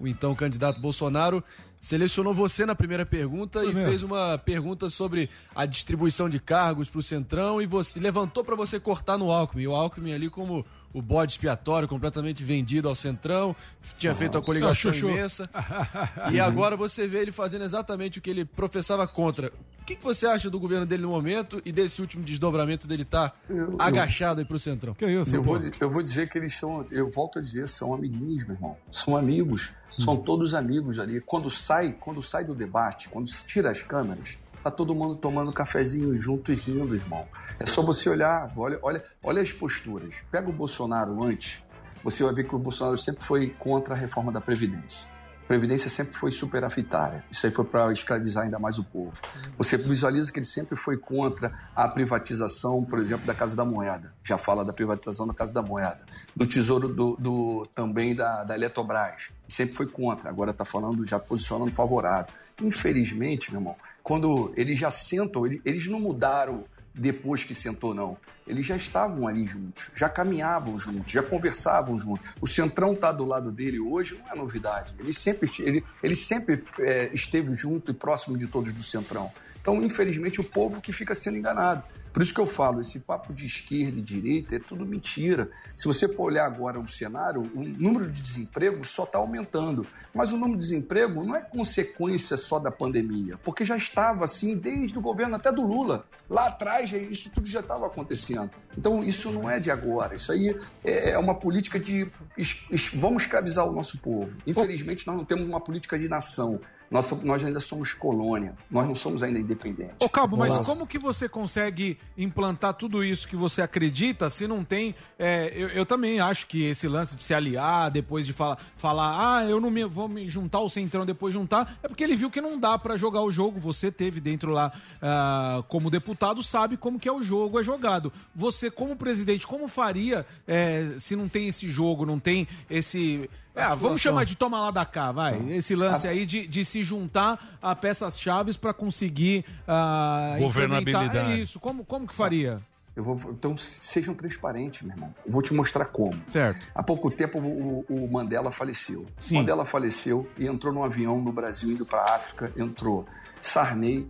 o então candidato Bolsonaro, selecionou você na primeira pergunta Foi e mesmo? fez uma pergunta sobre a distribuição de cargos para o Centrão e você levantou para você cortar no Alckmin. E o Alckmin ali como o bode expiatório, completamente vendido ao Centrão, tinha feito a coligação Ah, chuchu. imensa. <laughs> E agora você vê ele fazendo exatamente o que ele professava contra. O que, que você acha do governo dele no momento e desse último desdobramento dele estar agachado aí pro Centrão? Que isso, Eu vou, eu vou dizer que eles são, eu volto a dizer, são amiguinhos, meu irmão. São amigos, são todos amigos ali. Quando sai, quando sai do debate, quando se tira as câmeras, tá todo mundo tomando cafezinho junto e rindo, irmão. É só você olhar, olha, olha, olha as posturas. Pega o Bolsonaro antes, você vai ver que o Bolsonaro sempre foi contra a reforma da Previdência. Previdência sempre foi superafitária. Isso aí foi para escravizar ainda mais o povo. Você visualiza que ele sempre foi contra a privatização, por exemplo, da Casa da Moeda. Já fala da privatização da Casa da Moeda. Do Tesouro do, do- também da, da Eletrobras. Sempre foi contra. Agora está falando, já posicionando favorável. Infelizmente, meu irmão, quando eles já sentam, ele- eles não mudaram depois que sentou, não. Eles já estavam ali juntos, já caminhavam juntos, já conversavam juntos. O Centrão está do lado dele hoje, não é novidade. Ele sempre, ele, ele sempre é, esteve junto e próximo de todos do Centrão. Então, infelizmente, o povo que fica sendo enganado. Por isso que eu falo, esse papo de esquerda e direita é tudo mentira. Se você for olhar agora o cenário, o número de desemprego só está aumentando. Mas o número de desemprego não é consequência só da pandemia, porque já estava assim desde o governo até do Lula. Lá atrás, isso tudo já estava acontecendo. Então, isso não é de agora. Isso aí é é uma política de vamos escravizar o nosso povo. Infelizmente, nós não temos uma política de nação. Nós, nós ainda somos colônia. Nós não somos ainda independentes. Ô, Cabo, mas Nossa. como que você consegue implantar tudo isso que você acredita se não tem. é, eu, eu também acho que esse lance de se aliar, depois de falar, falar ah, eu não me, vou me juntar ao Centrão depois juntar, é porque ele viu que não dá pra jogar o jogo. Você teve dentro lá ah, como deputado, sabe como que é o jogo, é jogado. Você, como presidente, como faria é, se não tem esse jogo, não tem esse. É, vamos chamar de toma lá da cá, vai. Esse lance aí de, de se juntar a peças-chaves pra conseguir ah, Governabilidade. implementar. É isso. Como, como que faria? Eu vou, então sejam transparentes, meu irmão. Eu vou te mostrar como. Certo. Há pouco tempo o, o Mandela faleceu. Sim. O Mandela faleceu e entrou num avião no Brasil indo para a África. Entrou Sarney,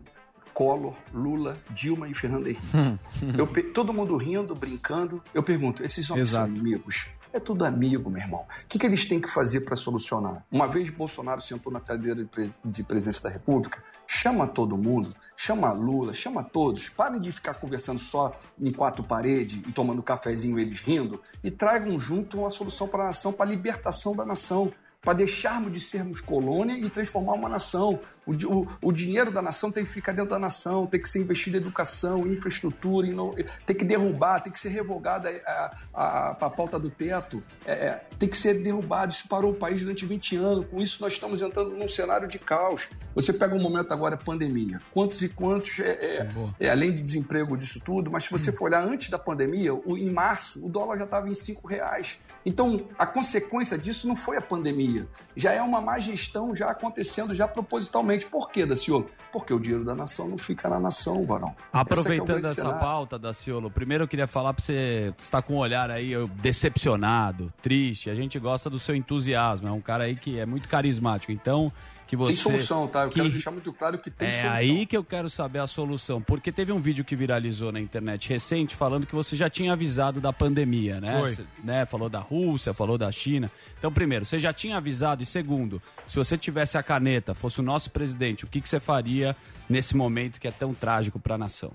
Collor, Lula, Dilma e Fernando Henrique. <laughs> Eu todo mundo rindo, brincando. Eu pergunto: esses homens Exato. são inimigos? É tudo amigo, meu irmão. O que, que eles têm que fazer para solucionar? Uma vez Bolsonaro sentou na cadeira de, pres- de presidência da República, chama todo mundo, chama Lula, chama todos. Parem de ficar conversando só em quatro paredes e tomando cafezinho eles rindo e tragam junto uma solução para a nação, para a libertação da nação. Para deixarmos de sermos colônia e transformar uma nação. O, o- o dinheiro da nação tem que ficar dentro da nação, tem que ser investido em educação, em infraestrutura, em no- tem que derrubar, tem que ser revogada a, a, a pauta do teto, É, é, tem que ser derrubado. Isso parou o país durante 20 anos. Com isso, nós estamos entrando num cenário de caos. Você pega um momento agora, pandemia. Quantos e quantos, é, é, é, além de desemprego disso tudo, mas se você for olhar antes da pandemia, o- em março, o dólar já estava em 5 reais. Então, a consequência disso não foi a pandemia. Já é uma má gestão já acontecendo já propositalmente. Por quê, Daciolo? Porque o dinheiro da nação não fica na nação, Varão. É é Aproveitando essa cenário. pauta, Daciolo, primeiro eu queria falar pra você, você tá com um olhar aí decepcionado, triste, a gente gosta do seu entusiasmo, é um cara aí que é muito carismático, então que você... Tem solução, tá? Eu que- quero deixar muito claro que tem é solução. aí que eu quero saber a solução, porque teve um vídeo que viralizou na internet recente falando que você já tinha avisado da pandemia, né? Foi. Cê- né? Falou da Rússia, falou da China. Então, primeiro, você já tinha avisado e segundo, se você tivesse a caneta, fosse o nosso presidente, o que, que você faria nesse momento que é tão trágico para a nação?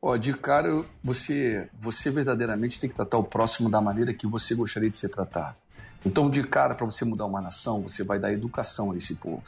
Ó, de cara, você, você verdadeiramente tem que tratar o próximo da maneira que você gostaria de ser tratado. Então, de cara, para você mudar uma nação, você vai dar educação a esse povo.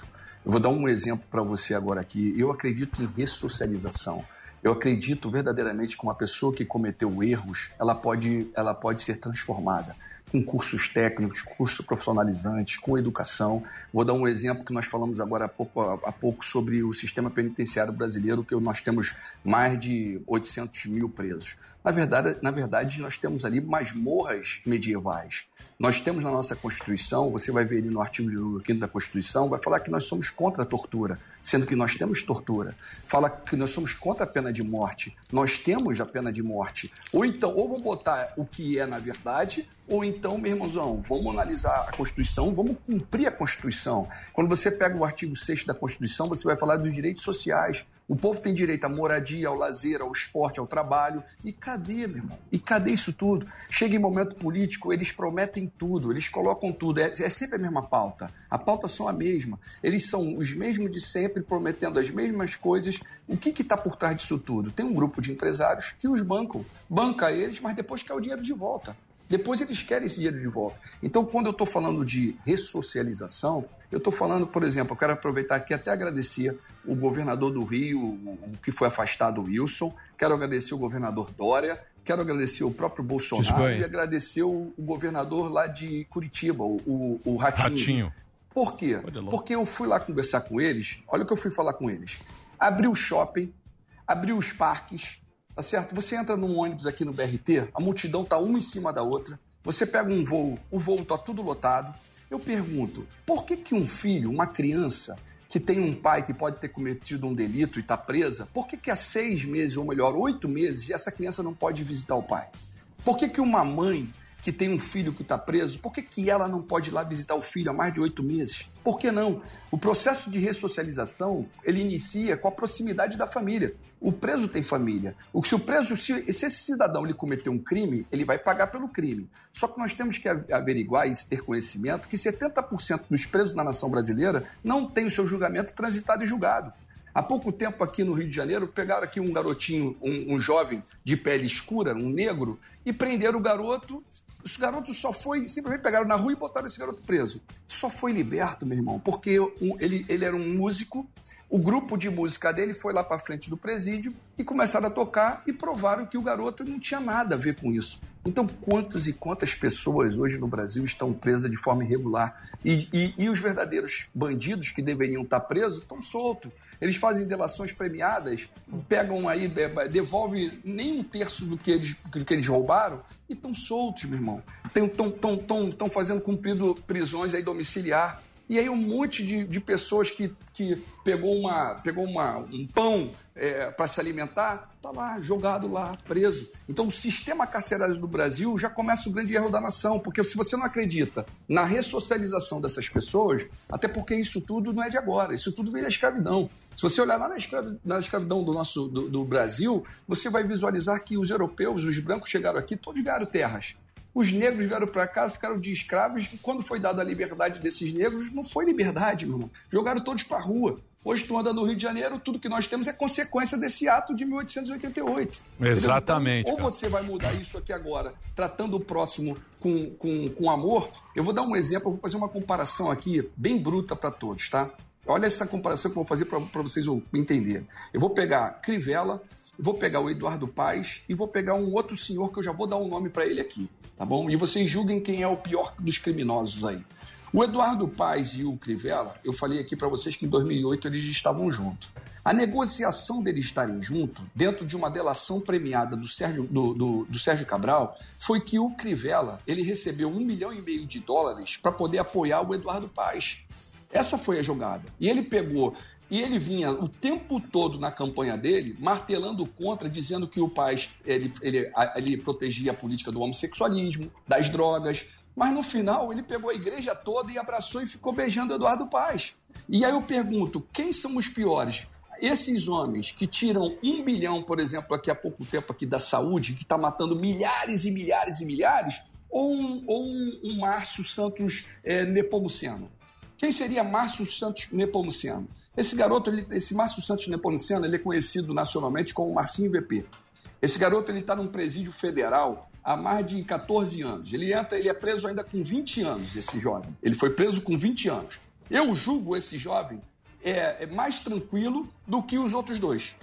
Eu vou dar um exemplo para você agora aqui. Eu acredito em ressocialização. Eu acredito verdadeiramente que uma pessoa que cometeu erros, ela pode, ela pode ser transformada com cursos técnicos, cursos profissionalizantes, com educação. Vou dar um exemplo que nós falamos agora há pouco, há pouco sobre o sistema penitenciário brasileiro, que nós temos mais de 800 mil presos. Na verdade, na verdade, nós temos ali masmorras medievais. Nós temos na nossa Constituição, você vai ver ali no artigo de número 5 da Constituição, vai falar que nós somos contra a tortura, sendo que nós temos tortura. Fala que nós somos contra a pena de morte. Nós temos a pena de morte. Ou então, ou vão botar o que é na verdade, Ou então, meu irmãozão, vamos analisar a Constituição, vamos cumprir a Constituição. Quando você pega o artigo 6 da Constituição, você vai falar dos direitos sociais. O povo tem direito à moradia, ao lazer, ao esporte, ao trabalho. E cadê, meu irmão? E cadê isso tudo? Chega em momento político, eles prometem tudo, eles colocam tudo. É, é sempre a mesma pauta. A pauta são a mesma. Eles são os mesmos de sempre, prometendo as mesmas coisas. O que está por trás disso tudo? Tem um grupo de empresários que os bancam. Banca eles, mas depois quer o dinheiro de volta. Depois eles querem esse dinheiro de volta. Então, quando eu estou falando de ressocialização, eu estou falando, por exemplo, eu quero aproveitar aqui até agradecer o governador do Rio, o que foi afastado, o Wilson, quero agradecer o governador Dória, quero agradecer o próprio Bolsonaro e agradecer o, o governador lá de Curitiba, o, o, o Ratinho. Ratinho. Por quê? Porque eu fui lá conversar com eles, olha o que eu fui falar com eles. Abriu o shopping, abriu os parques, tá certo? Você entra num ônibus aqui no BRT, a multidão tá uma em cima da outra. Você pega um voo, o voo tá tudo lotado. Eu pergunto, por que que um filho, uma criança que tem um pai que pode ter cometido um delito e está presa, por que que há seis meses, ou melhor, oito meses, essa criança não pode visitar o pai? Por que que uma mãe que tem um filho que está preso, por que, que ela não pode ir lá visitar o filho há mais de oito meses? Por que não? O processo de ressocialização, ele inicia com a proximidade da família. O preso tem família. O, se o preso, se, se esse cidadão ele cometeu um crime, ele vai pagar pelo crime. Só que nós temos que averiguar e ter conhecimento que 70% dos presos na nação brasileira não tem o seu julgamento transitado e julgado. Há pouco tempo aqui no Rio de Janeiro, pegaram aqui um garotinho, um, um jovem de pele escura, um negro, e prenderam o garoto. Esse garoto só foi, simplesmente pegaram na rua e botaram esse garoto preso. Só foi liberto, meu irmão, porque ele, ele era um músico, o grupo de música dele foi lá para frente do presídio e começaram a tocar e provaram que o garoto não tinha nada a ver com isso. Então, quantas e quantas pessoas hoje no Brasil estão presas de forma irregular? E, e- e os verdadeiros bandidos que deveriam estar presos estão soltos. Eles fazem delações premiadas, pegam aí, devolvem nem um terço do que eles, do que eles roubaram e estão soltos, meu irmão. Estão fazendo cumprido prisões aí domiciliar. E aí um monte de, de pessoas que, que pegou, uma, pegou uma, um pão para se alimentar, tá lá, jogado lá, preso. Então o sistema carcerário do Brasil já começa o grande erro da nação, porque se você não acredita na ressocialização dessas pessoas, até porque isso tudo não é de agora, isso tudo vem da escravidão. Se você olhar lá na, escravi- na escravidão do nosso do, do Brasil, você vai visualizar que os europeus, os brancos chegaram aqui, todos ganharam terras. Os negros vieram para cá, ficaram de escravos, e quando foi dada a liberdade desses negros, não foi liberdade, meu irmão. Jogaram todos para a rua. Hoje tu anda no Rio de Janeiro, tudo que nós temos é consequência desse ato de 1888. Entendeu? Exatamente, Então, ou você vai mudar isso aqui agora, tratando o próximo com, com, com amor. Eu vou dar um exemplo, eu vou fazer uma comparação aqui, bem bruta para todos, tá? Olha essa comparação que eu vou fazer para vocês entenderem. Eu vou pegar Crivella, vou pegar o Eduardo Paes e vou pegar um outro senhor que eu já vou dar um nome para ele aqui, tá bom? E vocês julguem quem é o pior dos criminosos aí. O Eduardo Paes e o Crivella, eu falei aqui para vocês que em 2008 eles estavam juntos. A negociação deles estarem juntos, dentro de uma delação premiada do Sérgio, do, do- do Sérgio Cabral, foi que o Crivella ele recebeu um milhão e meio de dólares para poder apoiar o Eduardo Paes. Essa foi a jogada. E ele pegou, e ele vinha o tempo todo na campanha dele, martelando contra, dizendo que o Paz ele, ele, ele protegia a política do homossexualismo, das drogas. Mas no final ele pegou a igreja toda e abraçou e ficou beijando Eduardo Paz. E aí eu pergunto: quem são os piores? Esses homens que tiram um bilhão, por exemplo, aqui há pouco tempo aqui da saúde, que está matando milhares e milhares e milhares, ou um, ou um, um Márcio Santos é, Nepomuceno? Quem seria Márcio Santos Nepomuceno? Esse garoto, ele- esse Márcio Santos Nepomuceno, ele é conhecido nacionalmente como Marcinho VP. Esse garoto ele está num presídio federal há mais de 14 anos. Ele entra, ele é preso ainda com 20 anos, esse jovem. Ele foi preso com 20 anos. Eu julgo esse jovem é, é mais tranquilo do que os outros dois.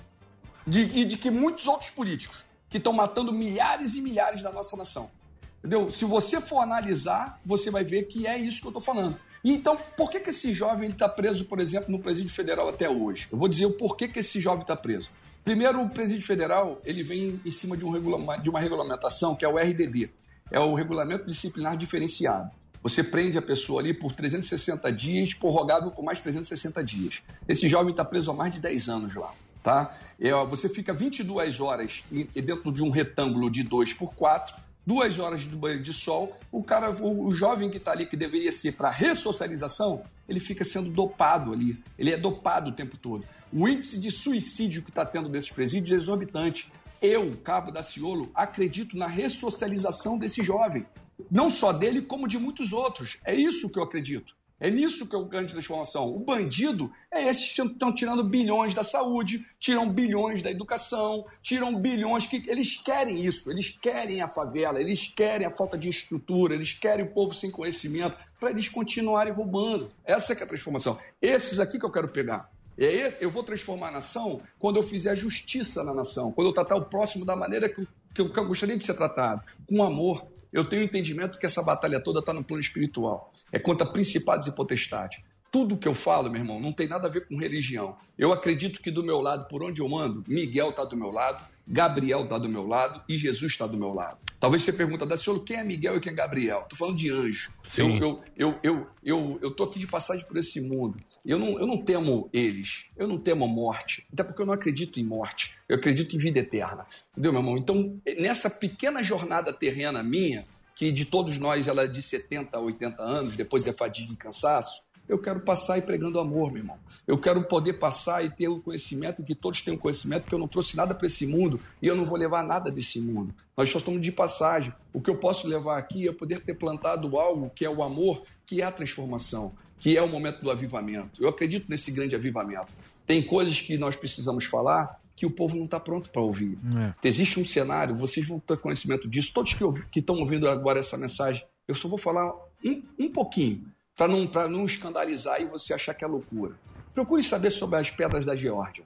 De- e de que muitos outros políticos que estão matando milhares e milhares da nossa nação. Entendeu? Se você for analisar, você vai ver que é isso que eu estou falando. Então, por que, que esse jovem está preso, por exemplo, no presídio federal até hoje? Eu vou dizer o porquê que esse jovem está preso. Primeiro, o presídio federal ele vem em cima de, um regula- de uma regulamentação que é o RDD, é o Regulamento Disciplinar Diferenciado. Você prende a pessoa ali por 360 dias, prorrogável por mais 360 dias. Esse jovem está preso há mais de 10 anos lá. Tá? É, você fica 22 horas dentro de um retângulo de 2 por 4 duas horas de banho de sol, o cara, o, jovem que está ali, que deveria ser para ressocialização, ele fica sendo dopado ali. Ele é dopado o tempo todo. O índice de suicídio que está tendo desses presídios é exorbitante. Eu, Cabo da Ciolo, acredito na ressocialização desse jovem. Não só dele, como de muitos outros. É isso que eu acredito. É nisso que eu ganho de transformação. O bandido é esses que estão tirando bilhões da saúde, tiram bilhões da educação, tiram bilhões que eles querem isso, eles querem a favela, eles querem a falta de estrutura, eles querem o povo sem conhecimento para eles continuarem roubando. Essa é, que é a transformação. Esses aqui que eu quero pegar. É Eu vou transformar a nação quando eu fizer justiça na nação, quando eu tratar o próximo da maneira que eu- que eu gostaria de ser tratado, com amor. Eu tenho entendimento que essa batalha toda está no plano espiritual. É contra principados e potestades. Tudo que eu falo, meu irmão, não tem nada a ver com religião. Eu acredito que do meu lado, por onde eu mando, Miguel está do meu lado, Gabriel está do meu lado e Jesus está do meu lado. Talvez você pergunta, Daciolo, quem é Miguel e quem é Gabriel? Estou falando de anjo. Eu, Sim. eu, eu, eu, eu, eu tô aqui de passagem por esse mundo. Eu não, eu não temo eles. Eu não temo a morte. Até porque eu não acredito em morte. Eu acredito em vida eterna. Entendeu, meu irmão? Então, nessa pequena jornada terrena minha, que de todos nós ela é de 70 a 80 anos, depois é fadiga e cansaço, eu quero passar e pregando amor, meu irmão. Eu quero poder passar e ter o conhecimento, que todos tenham conhecimento, que eu não trouxe nada para esse mundo e eu não vou levar nada desse mundo. Nós só estamos de passagem. O que eu posso levar aqui é poder ter plantado algo que é o amor, que é a transformação, que é o momento do avivamento. Eu acredito nesse grande avivamento. Tem coisas que nós precisamos falar que o povo não está pronto para ouvir. Existe um cenário, vocês vão ter conhecimento disso. Todos que estão ouvindo agora essa mensagem, eu só vou falar um, um pouquinho, para não, pra não escandalizar e você achar que é loucura. Procure saber sobre as pedras da Geórgia.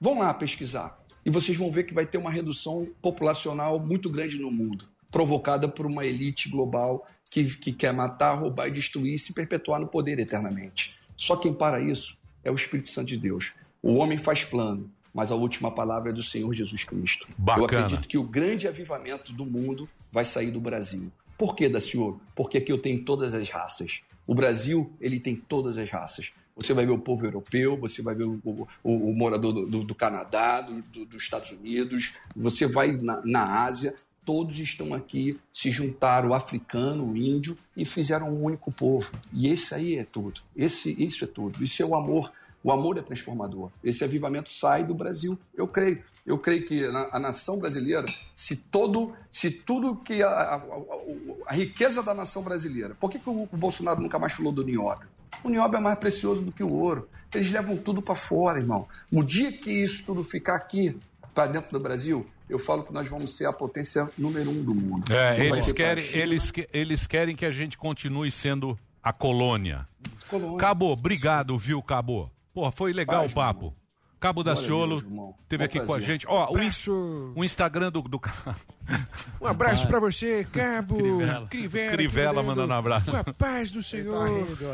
Vão lá pesquisar. E vocês vão ver que vai ter uma redução populacional muito grande no mundo, provocada por uma elite global que, que quer matar, roubar e destruir e se perpetuar no poder eternamente. Só quem para isso é o Espírito Santo de Deus. O homem faz plano, mas a última palavra é do Senhor Jesus Cristo. Eu Bacana. acredito que o grande avivamento do mundo vai sair do Brasil. Por que, da senhor? Porque aqui eu tenho todas as raças. O Brasil, ele tem todas as raças. Você vai ver o povo europeu, você vai ver o, o- o- morador do, do- do Canadá, do- dos Estados Unidos, você vai na, na Ásia, todos estão aqui, se juntaram, o africano, o índio, e fizeram um único povo. E esse aí é tudo. Esse, isso é tudo. Isso é o amor. O amor é transformador. Esse avivamento sai do Brasil. Eu creio. Eu creio que a nação brasileira, se todo, se tudo que a, a- a- a riqueza da nação brasileira, por que, que o, o Bolsonaro nunca mais falou do nióbio? O nióbio é mais precioso do que o ouro. Eles levam tudo para fora, irmão. O dia que isso tudo ficar aqui, para dentro do Brasil, eu falo que nós vamos ser a potência número um do mundo. É, eles querem, eles, que- eles querem que a gente continue sendo a colônia. colônia. Cabo, obrigado, viu, Cabo? Porra, foi legal o papo. Cabo da Glória a Ciolo Deus, irmão. teve aqui com a gente. Ó, o, ins- o Instagram do, do Um abraço pra você, Cabo. Crivella. Crivella. Mandando um abraço. Com a paz do Senhor.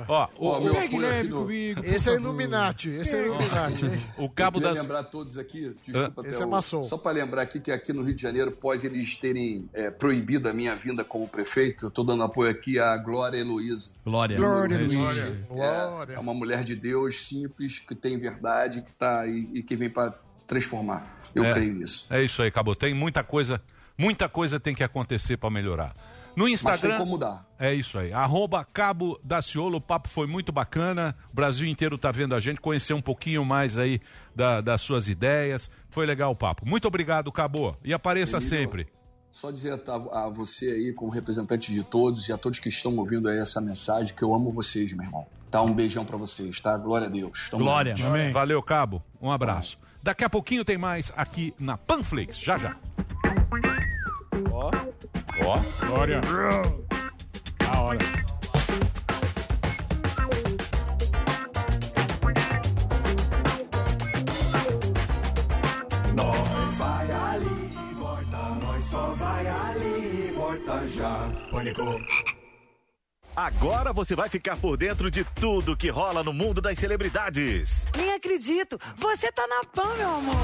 Ó, o- Ó, meu Pegue leve no- comigo. Esse é. Illuminati, esse é Illuminati. o Cabo das. lembrar todos aqui, desculpa, Esse é o- maçom. só para lembrar aqui que aqui no Rio de Janeiro, após eles terem é, proibido a minha vinda como prefeito, eu estou dando apoio aqui à Glória Heloísa. Glória. Glória, É, Luiz. Glória. É uma mulher de Deus simples, que tem verdade que tá, e, e que vem para transformar. Eu É. creio nisso. É isso aí, Cabo. Tem muita coisa, muita coisa tem que acontecer pra melhorar. No Instagram. É isso aí. Arroba Cabo da Ciolo, o papo foi muito bacana. O Brasil inteiro tá vendo a gente, conhecer um pouquinho mais aí da- das suas ideias. Foi legal o papo. Muito obrigado, Cabo. E apareça Querido, sempre. Só dizer a, a você aí, como representante de todos, e a todos que estão ouvindo aí essa mensagem, que eu amo vocês, meu irmão. Tá? Um beijão para vocês, tá? Glória a Deus. Tamo Glória. juntos. Valeu, Cabo. Um abraço. Daqui a pouquinho tem mais aqui na Panflix. Já já. Ó. Ó. Glória. Da hora. Nós vai ali, volta, nós só vai ali, volta já. Pânico. Agora você vai ficar por dentro de tudo que rola no mundo das celebridades. Nem acredito. Você tá na PAN, meu amor.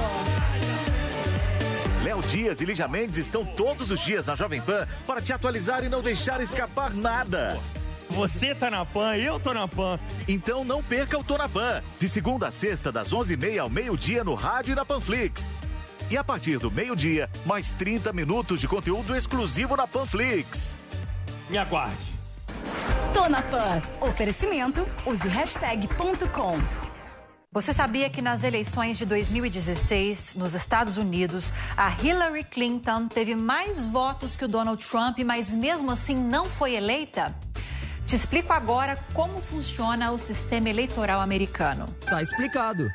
Léo Dias e Lígia Mendes estão todos os dias na Jovem Pan para te atualizar e não deixar escapar nada. Você tá na PAN, eu tô na PAN. Então não perca o Tô na Pan. De segunda a sexta, das 11h30 ao meio-dia no rádio e na Panflix. E a partir do meio-dia, mais 30 minutos de conteúdo exclusivo na Panflix. Me aguarde. Tô na Pan. Oferecimento, use hashtag ponto com. Você sabia que nas eleições de 2016, nos Estados Unidos, a Hillary Clinton teve mais votos que o Donald Trump, mas mesmo assim não foi eleita? Te explico agora como funciona o sistema eleitoral americano. Tá explicado.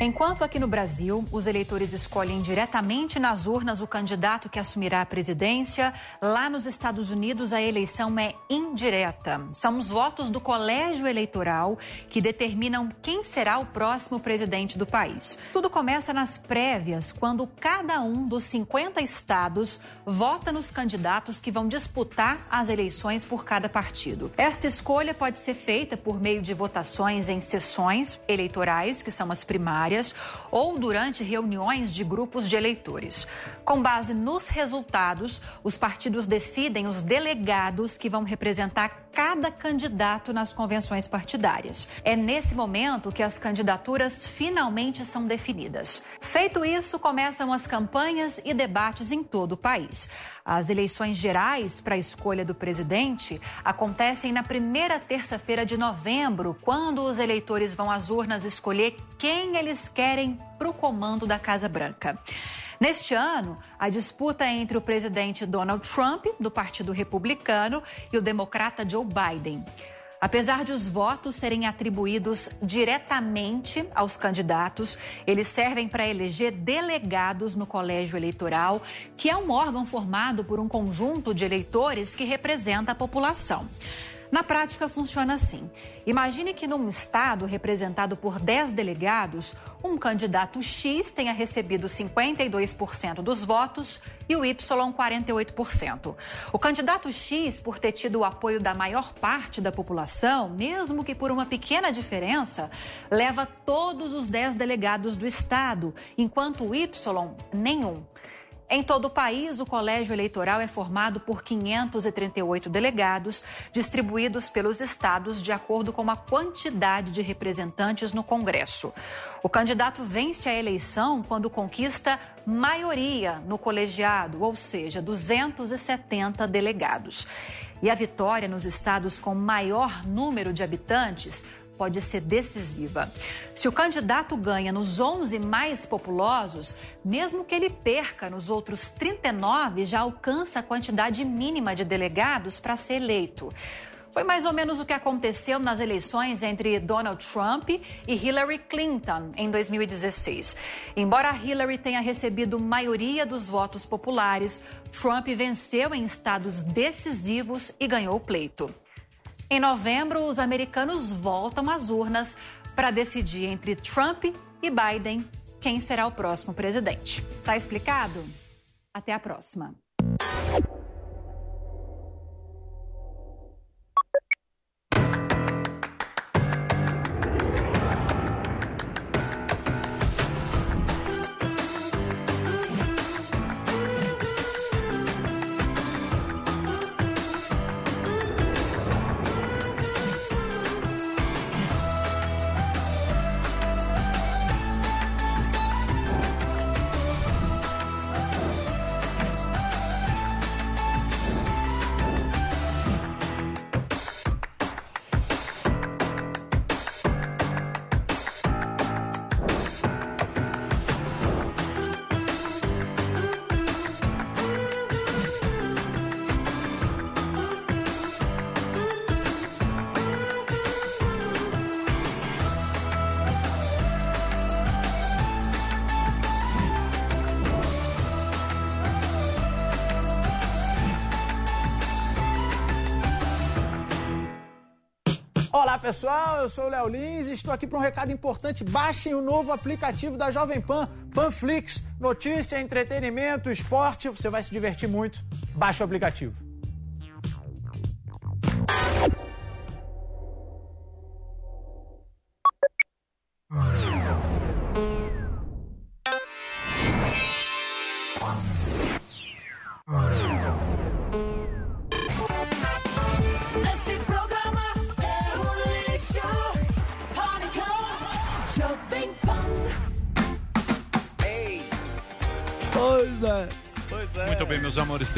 Enquanto aqui no Brasil, os eleitores escolhem diretamente nas urnas o candidato que assumirá a presidência, lá nos Estados Unidos a eleição é indireta. São os votos do colégio eleitoral que determinam quem será o próximo presidente do país. Tudo começa nas prévias, quando cada um dos 50 estados vota nos candidatos que vão disputar as eleições por cada partido. Esta escolha pode ser feita por meio de votações em sessões eleitorais, que são as primárias ou durante reuniões de grupos de eleitores. Com base nos resultados, os partidos decidem os delegados que vão representar cada candidato nas convenções partidárias. É nesse momento que as candidaturas finalmente são definidas. Feito isso, começam as campanhas e debates em todo o país. As eleições gerais para a escolha do presidente acontecem na primeira terça-feira de novembro, quando os eleitores vão às urnas escolher quem eles querem para o comando da Casa Branca. Neste ano, a disputa entre o presidente Donald Trump, do Partido Republicano, e o democrata Joe Biden. Apesar de os votos serem atribuídos diretamente aos candidatos, eles servem para eleger delegados no colégio eleitoral, que é um órgão formado por um conjunto de eleitores que representa a população. Na prática, funciona assim. Imagine que num estado representado por 10 delegados, um candidato X tenha recebido 52% dos votos e o Y 48%. O candidato X, por ter tido o apoio da maior parte da população, mesmo que por uma pequena diferença, leva todos os 10 delegados do estado, enquanto o Y nenhum. Em todo o país, o colégio eleitoral é formado por 538 delegados, distribuídos pelos estados de acordo com a quantidade de representantes no Congresso. O candidato vence a eleição quando conquista maioria no colegiado, ou seja, 270 delegados. E a vitória nos estados com maior número de habitantes pode ser decisiva. Se o candidato ganha nos 11 mais populosos, mesmo que ele perca nos outros 39, já alcança a quantidade mínima de delegados para ser eleito. Foi mais ou menos o que aconteceu nas eleições entre Donald Trump e Hillary Clinton em 2016. Embora Hillary tenha recebido maioria dos votos populares, Trump venceu em estados decisivos e ganhou o pleito. Em novembro, os americanos voltam às urnas para decidir entre Trump e Biden quem será o próximo presidente. Tá explicado? Até a próxima. Pessoal, eu sou o Léo Lins e estou aqui para um recado importante. Baixem o novo aplicativo da Jovem Pan, Panflix. Notícia, entretenimento, esporte, você vai se divertir muito. Baixe o aplicativo.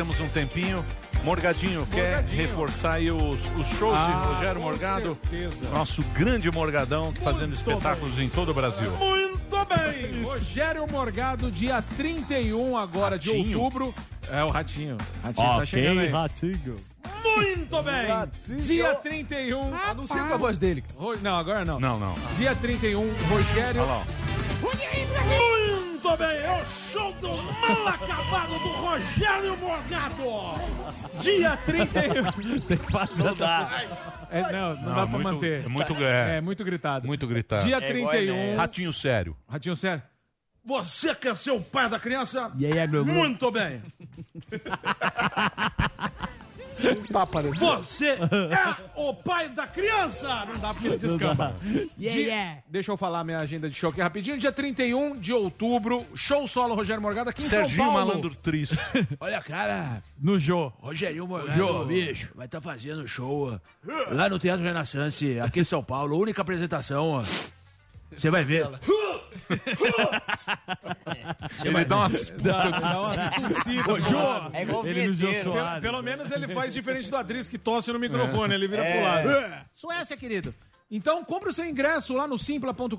Temos um tempinho. Morgadinho, quer Morgadinho. reforçar aí os, os shows de Ah, Rogério com Morgado? certeza. Nosso grande Morgadão, que fazendo espetáculos em todo o Brasil. Muito bem! Rogério Morgado, dia 31 agora de Ratinho. outubro. É o Ratinho. Ratinho tá Ok, chegando aí. ratinho. Muito bem! Ratinho. Dia 31. Anuncia com a voz dele. Ro- Não, agora não. Não, não. Dia 31, Rogério. Olha lá, Muito bem, é o show do mal acabado do Rogério Morgado. Dia 31. <laughs> Tem que fazer. Não dá. É, não, não, Não, dá pra muito- manter. é muito- é. É, muito gritado. muito gritado. Dia É igual 31. Enéas. Ratinho sério. Ratinho, sério. Você quer ser o pai da criança? E aí, é Globo? Muito bem. <laughs> <laughs> Tá aparecendo. Você é o pai da criança! Não dá porque <laughs> ele descamba. Dia- Deixa eu falar minha agenda de show aqui rapidinho. Dia 31 de outubro, show solo Rogério Morgado aqui em Serginho São Paulo. Malandro Triste. <laughs> Olha, cara, No Jô. Rogerinho Morgado, Jô. bicho, vai estar fazendo show ó, lá no Teatro Renaissance, aqui em São Paulo. Única apresentação, ó. Você vai ver. Você Ele vai dá uma... ver. Dá, dá uma tossida. Ô, Jô. É igual Ele no Jô. Pelo, Soares. pelo menos ele faz diferente do Adris que tosse no microfone, ele vira pro lado. Suécia, querido. Então, compre o seu ingresso lá no simpla.com.br,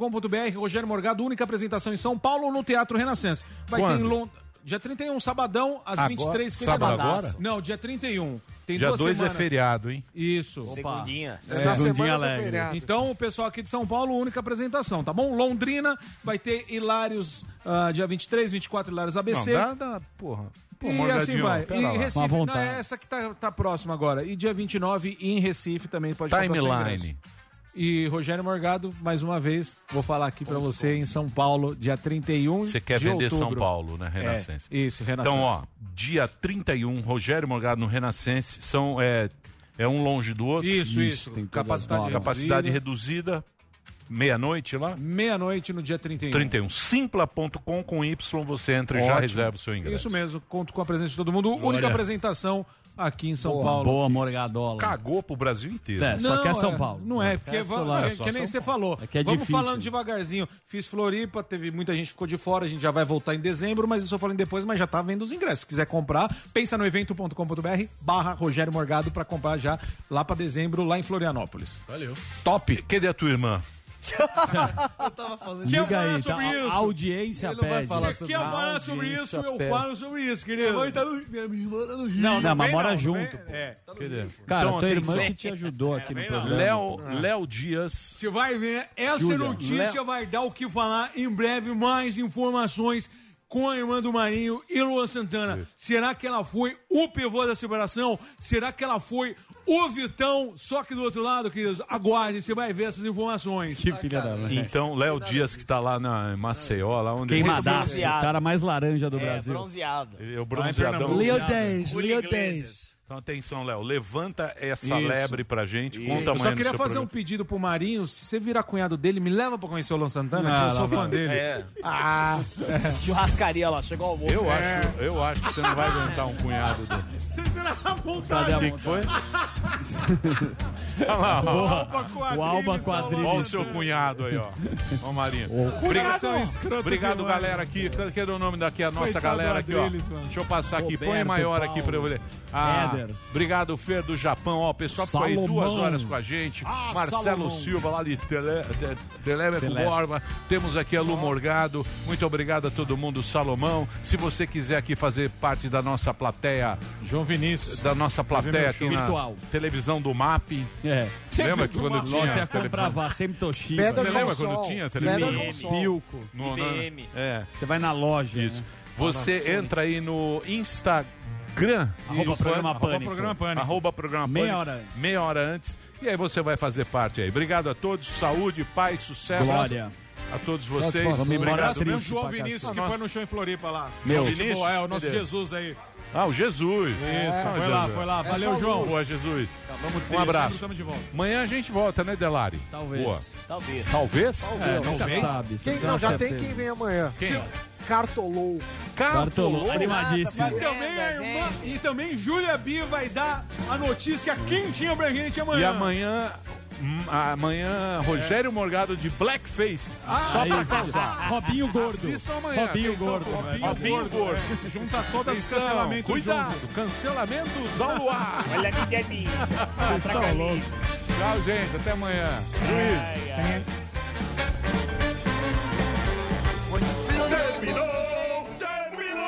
Rogério Morgado, única apresentação em São Paulo no Teatro Renascença. Vai ter em Quando? Londres. Dia 31, sabadão, às Agora? 23h50. Sábado agora? Não, dia 31. Tem Dia duas 2 é feriado, hein? Isso. Segundinha. É, Segundinha semana do alegre. Então, o pessoal aqui de São Paulo, única apresentação, tá bom? Londrina vai ter Hilários, ah, dia 23, 24, Hilários ABC. Não, dá, dá, porra. Pô, e assim vai. pera E lá. Recife, não, é essa que tá, tá próxima agora. E dia 29 em Recife também pode. Timeline. E Rogério Morgado, mais uma vez, vou falar aqui pra você em São Paulo, dia 31 Você quer de vender São outubro. Paulo, né, Renascença? É, isso, Renascença. Então, ó, dia 31, Rogério Morgado no Renascense, são, é, é um longe do outro. Isso, isso. tem todas Capacidade, as Capacidade reduzida. reduzida, meia-noite lá. Meia-noite no dia 31. 31. Simpla.com com Y, você entra e já Ótimo. reserva o seu ingresso. Isso mesmo, conto com a presença de todo mundo. Única Olha. apresentação aqui em São Boa, Paulo. boa Morgadola. Cagou pro Brasil inteiro. É, só que é São Paulo. Não é, porque É vamos, só lá, é, é que nem você falou. É que é vamos difícil. falando devagarzinho. Fiz Floripa, teve muita gente que ficou de fora, a gente já vai voltar em dezembro, mas isso eu falando depois, mas já tá vendo os ingressos. Se quiser comprar, pensa no evento.com.br barra Rogério Morgado pra comprar já lá pra dezembro, lá em Florianópolis. Valeu. Top! Cadê a tua irmã? <laughs> Eu tava falando. Quer Liga falar aí, sobre tá? isso? A audiência Ele não vai pede. falar Se quer falar sobre isso, eu pede. falo sobre isso, querido. Mãe tá no, minha irmã tá no Rio. Não, Não, mas vem mora não, junto, vem- pô. É. Cadê? Cara, Então, tua irmã que te ajudou aqui no vem não. programa. Léo, Léo Dias. Você vai ver, essa Júlia, notícia Léo- vai dar o que falar em breve, mais informações com a irmã do Marinho e Luan Santana. Será que ela foi o pivô da separação? Será que ela foi o Vitão? Só que do outro lado, queridos, aguarde, você vai ver essas informações. Que filha da mãe. Então, Léo Dias, que tá lá na Maceió, lá onde ele Queimadaço. O cara mais laranja do É, Brasil. bronzeado. Ele é o bronzeadão. Leo 10, Julio Leo Iglesias. 10. Então, atenção, Léo. Levanta essa Isso. lebre pra gente. Conta Eu só queria fazer um pedido pro Marinho. Se você virar cunhado dele, me leva pra conhecer o Luan Santana, que eu sou fã dele. É. Ah, Churrascaria lá, chegou ao almoço. Eu, É. acho, eu acho que você não vai aguentar um cunhado dele. Você será a Cadê vontade. a O que foi? <laughs> Olha lá, ó. O Alba tá Quadrilhos. Olha o seu cunhado aí, ó. Ó, Marinho. Coração Obrigado, obrigado galera aqui. Cadê o nome daqui? A nossa Coitado galera aqui, ó. Deixa eu passar aqui. Põe maior aqui pra eu ler. Ah, Obrigado, Fer do Japão. Ó, o pessoal ficou aí duas horas com a gente. Ah, Marcelo Salomão. Silva, lá de Tele, Te- Telemeco Telesp. Borba. Temos aqui a Lu Morgado. Muito obrigado a todo mundo, Salomão. Se você quiser aqui fazer parte da nossa plateia, João Vinícius. da nossa plateia aqui na Virtual. televisão do MAP. É. Lembra que quando tinha Nossa, ia Toshiba. Pedra Você lembra quando tinha televisão? Filco. IBM. é. Você vai na loja. Isso. né? Você entra aí no Instagram. Arroba do programa Pânico. programa Pânico. Arroba programa Meia Pânico. hora antes. Meia hora antes. E aí você vai fazer parte aí. Obrigado a todos. Saúde, paz, sucesso. Glória. A todos vocês. Vamos embora Obrigado triste mesmo. O João Vinícius, que foi no show em Floripa lá. Meu. Vinícius? boa, é, o nosso? Jesus aí. Ah, o Jesus. Isso, Ah, foi lá, Jesus. foi lá. Essa Valeu, João. Boa, Jesus. Vamos Um abraço. Estamos de volta. Amanhã a gente volta, né, Delari? Talvez. Boa. Talvez. Talvez? É, Talvez. sabe. Quem, não, já tem quem vem amanhã. Quem? Cartolou. Bartolô, animadíssimo. E também a irmã, e também Júlia Bia vai dar a notícia quentinha pra gente E amanhã. amanhã Hum, Amanhã, Rogério Morgado de Blackface. Ah, só pra causar. Robinho Gordo. Assistam amanhã. Robinho Atenção, Gordo. Robinho Robinho Gordo. Gordo. Junta todas os cancelamentos Cuidado, junto. cancelamentos ao luar. Olha aqui, Debbie. Vocês estão loucos. Tchau, gente. Até amanhã. Luiz. Terminou, terminou.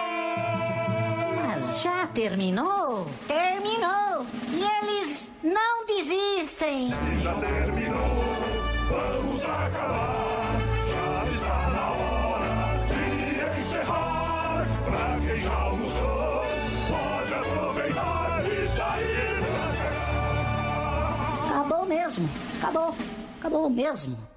Mas já terminou? Terminou! E eles não desistem! Já terminou, vamos acabar. Já está na hora de encerrar. Pra quem já almoçou, pode aproveitar e sair pra cá. Acabou mesmo! Acabou! Acabou mesmo!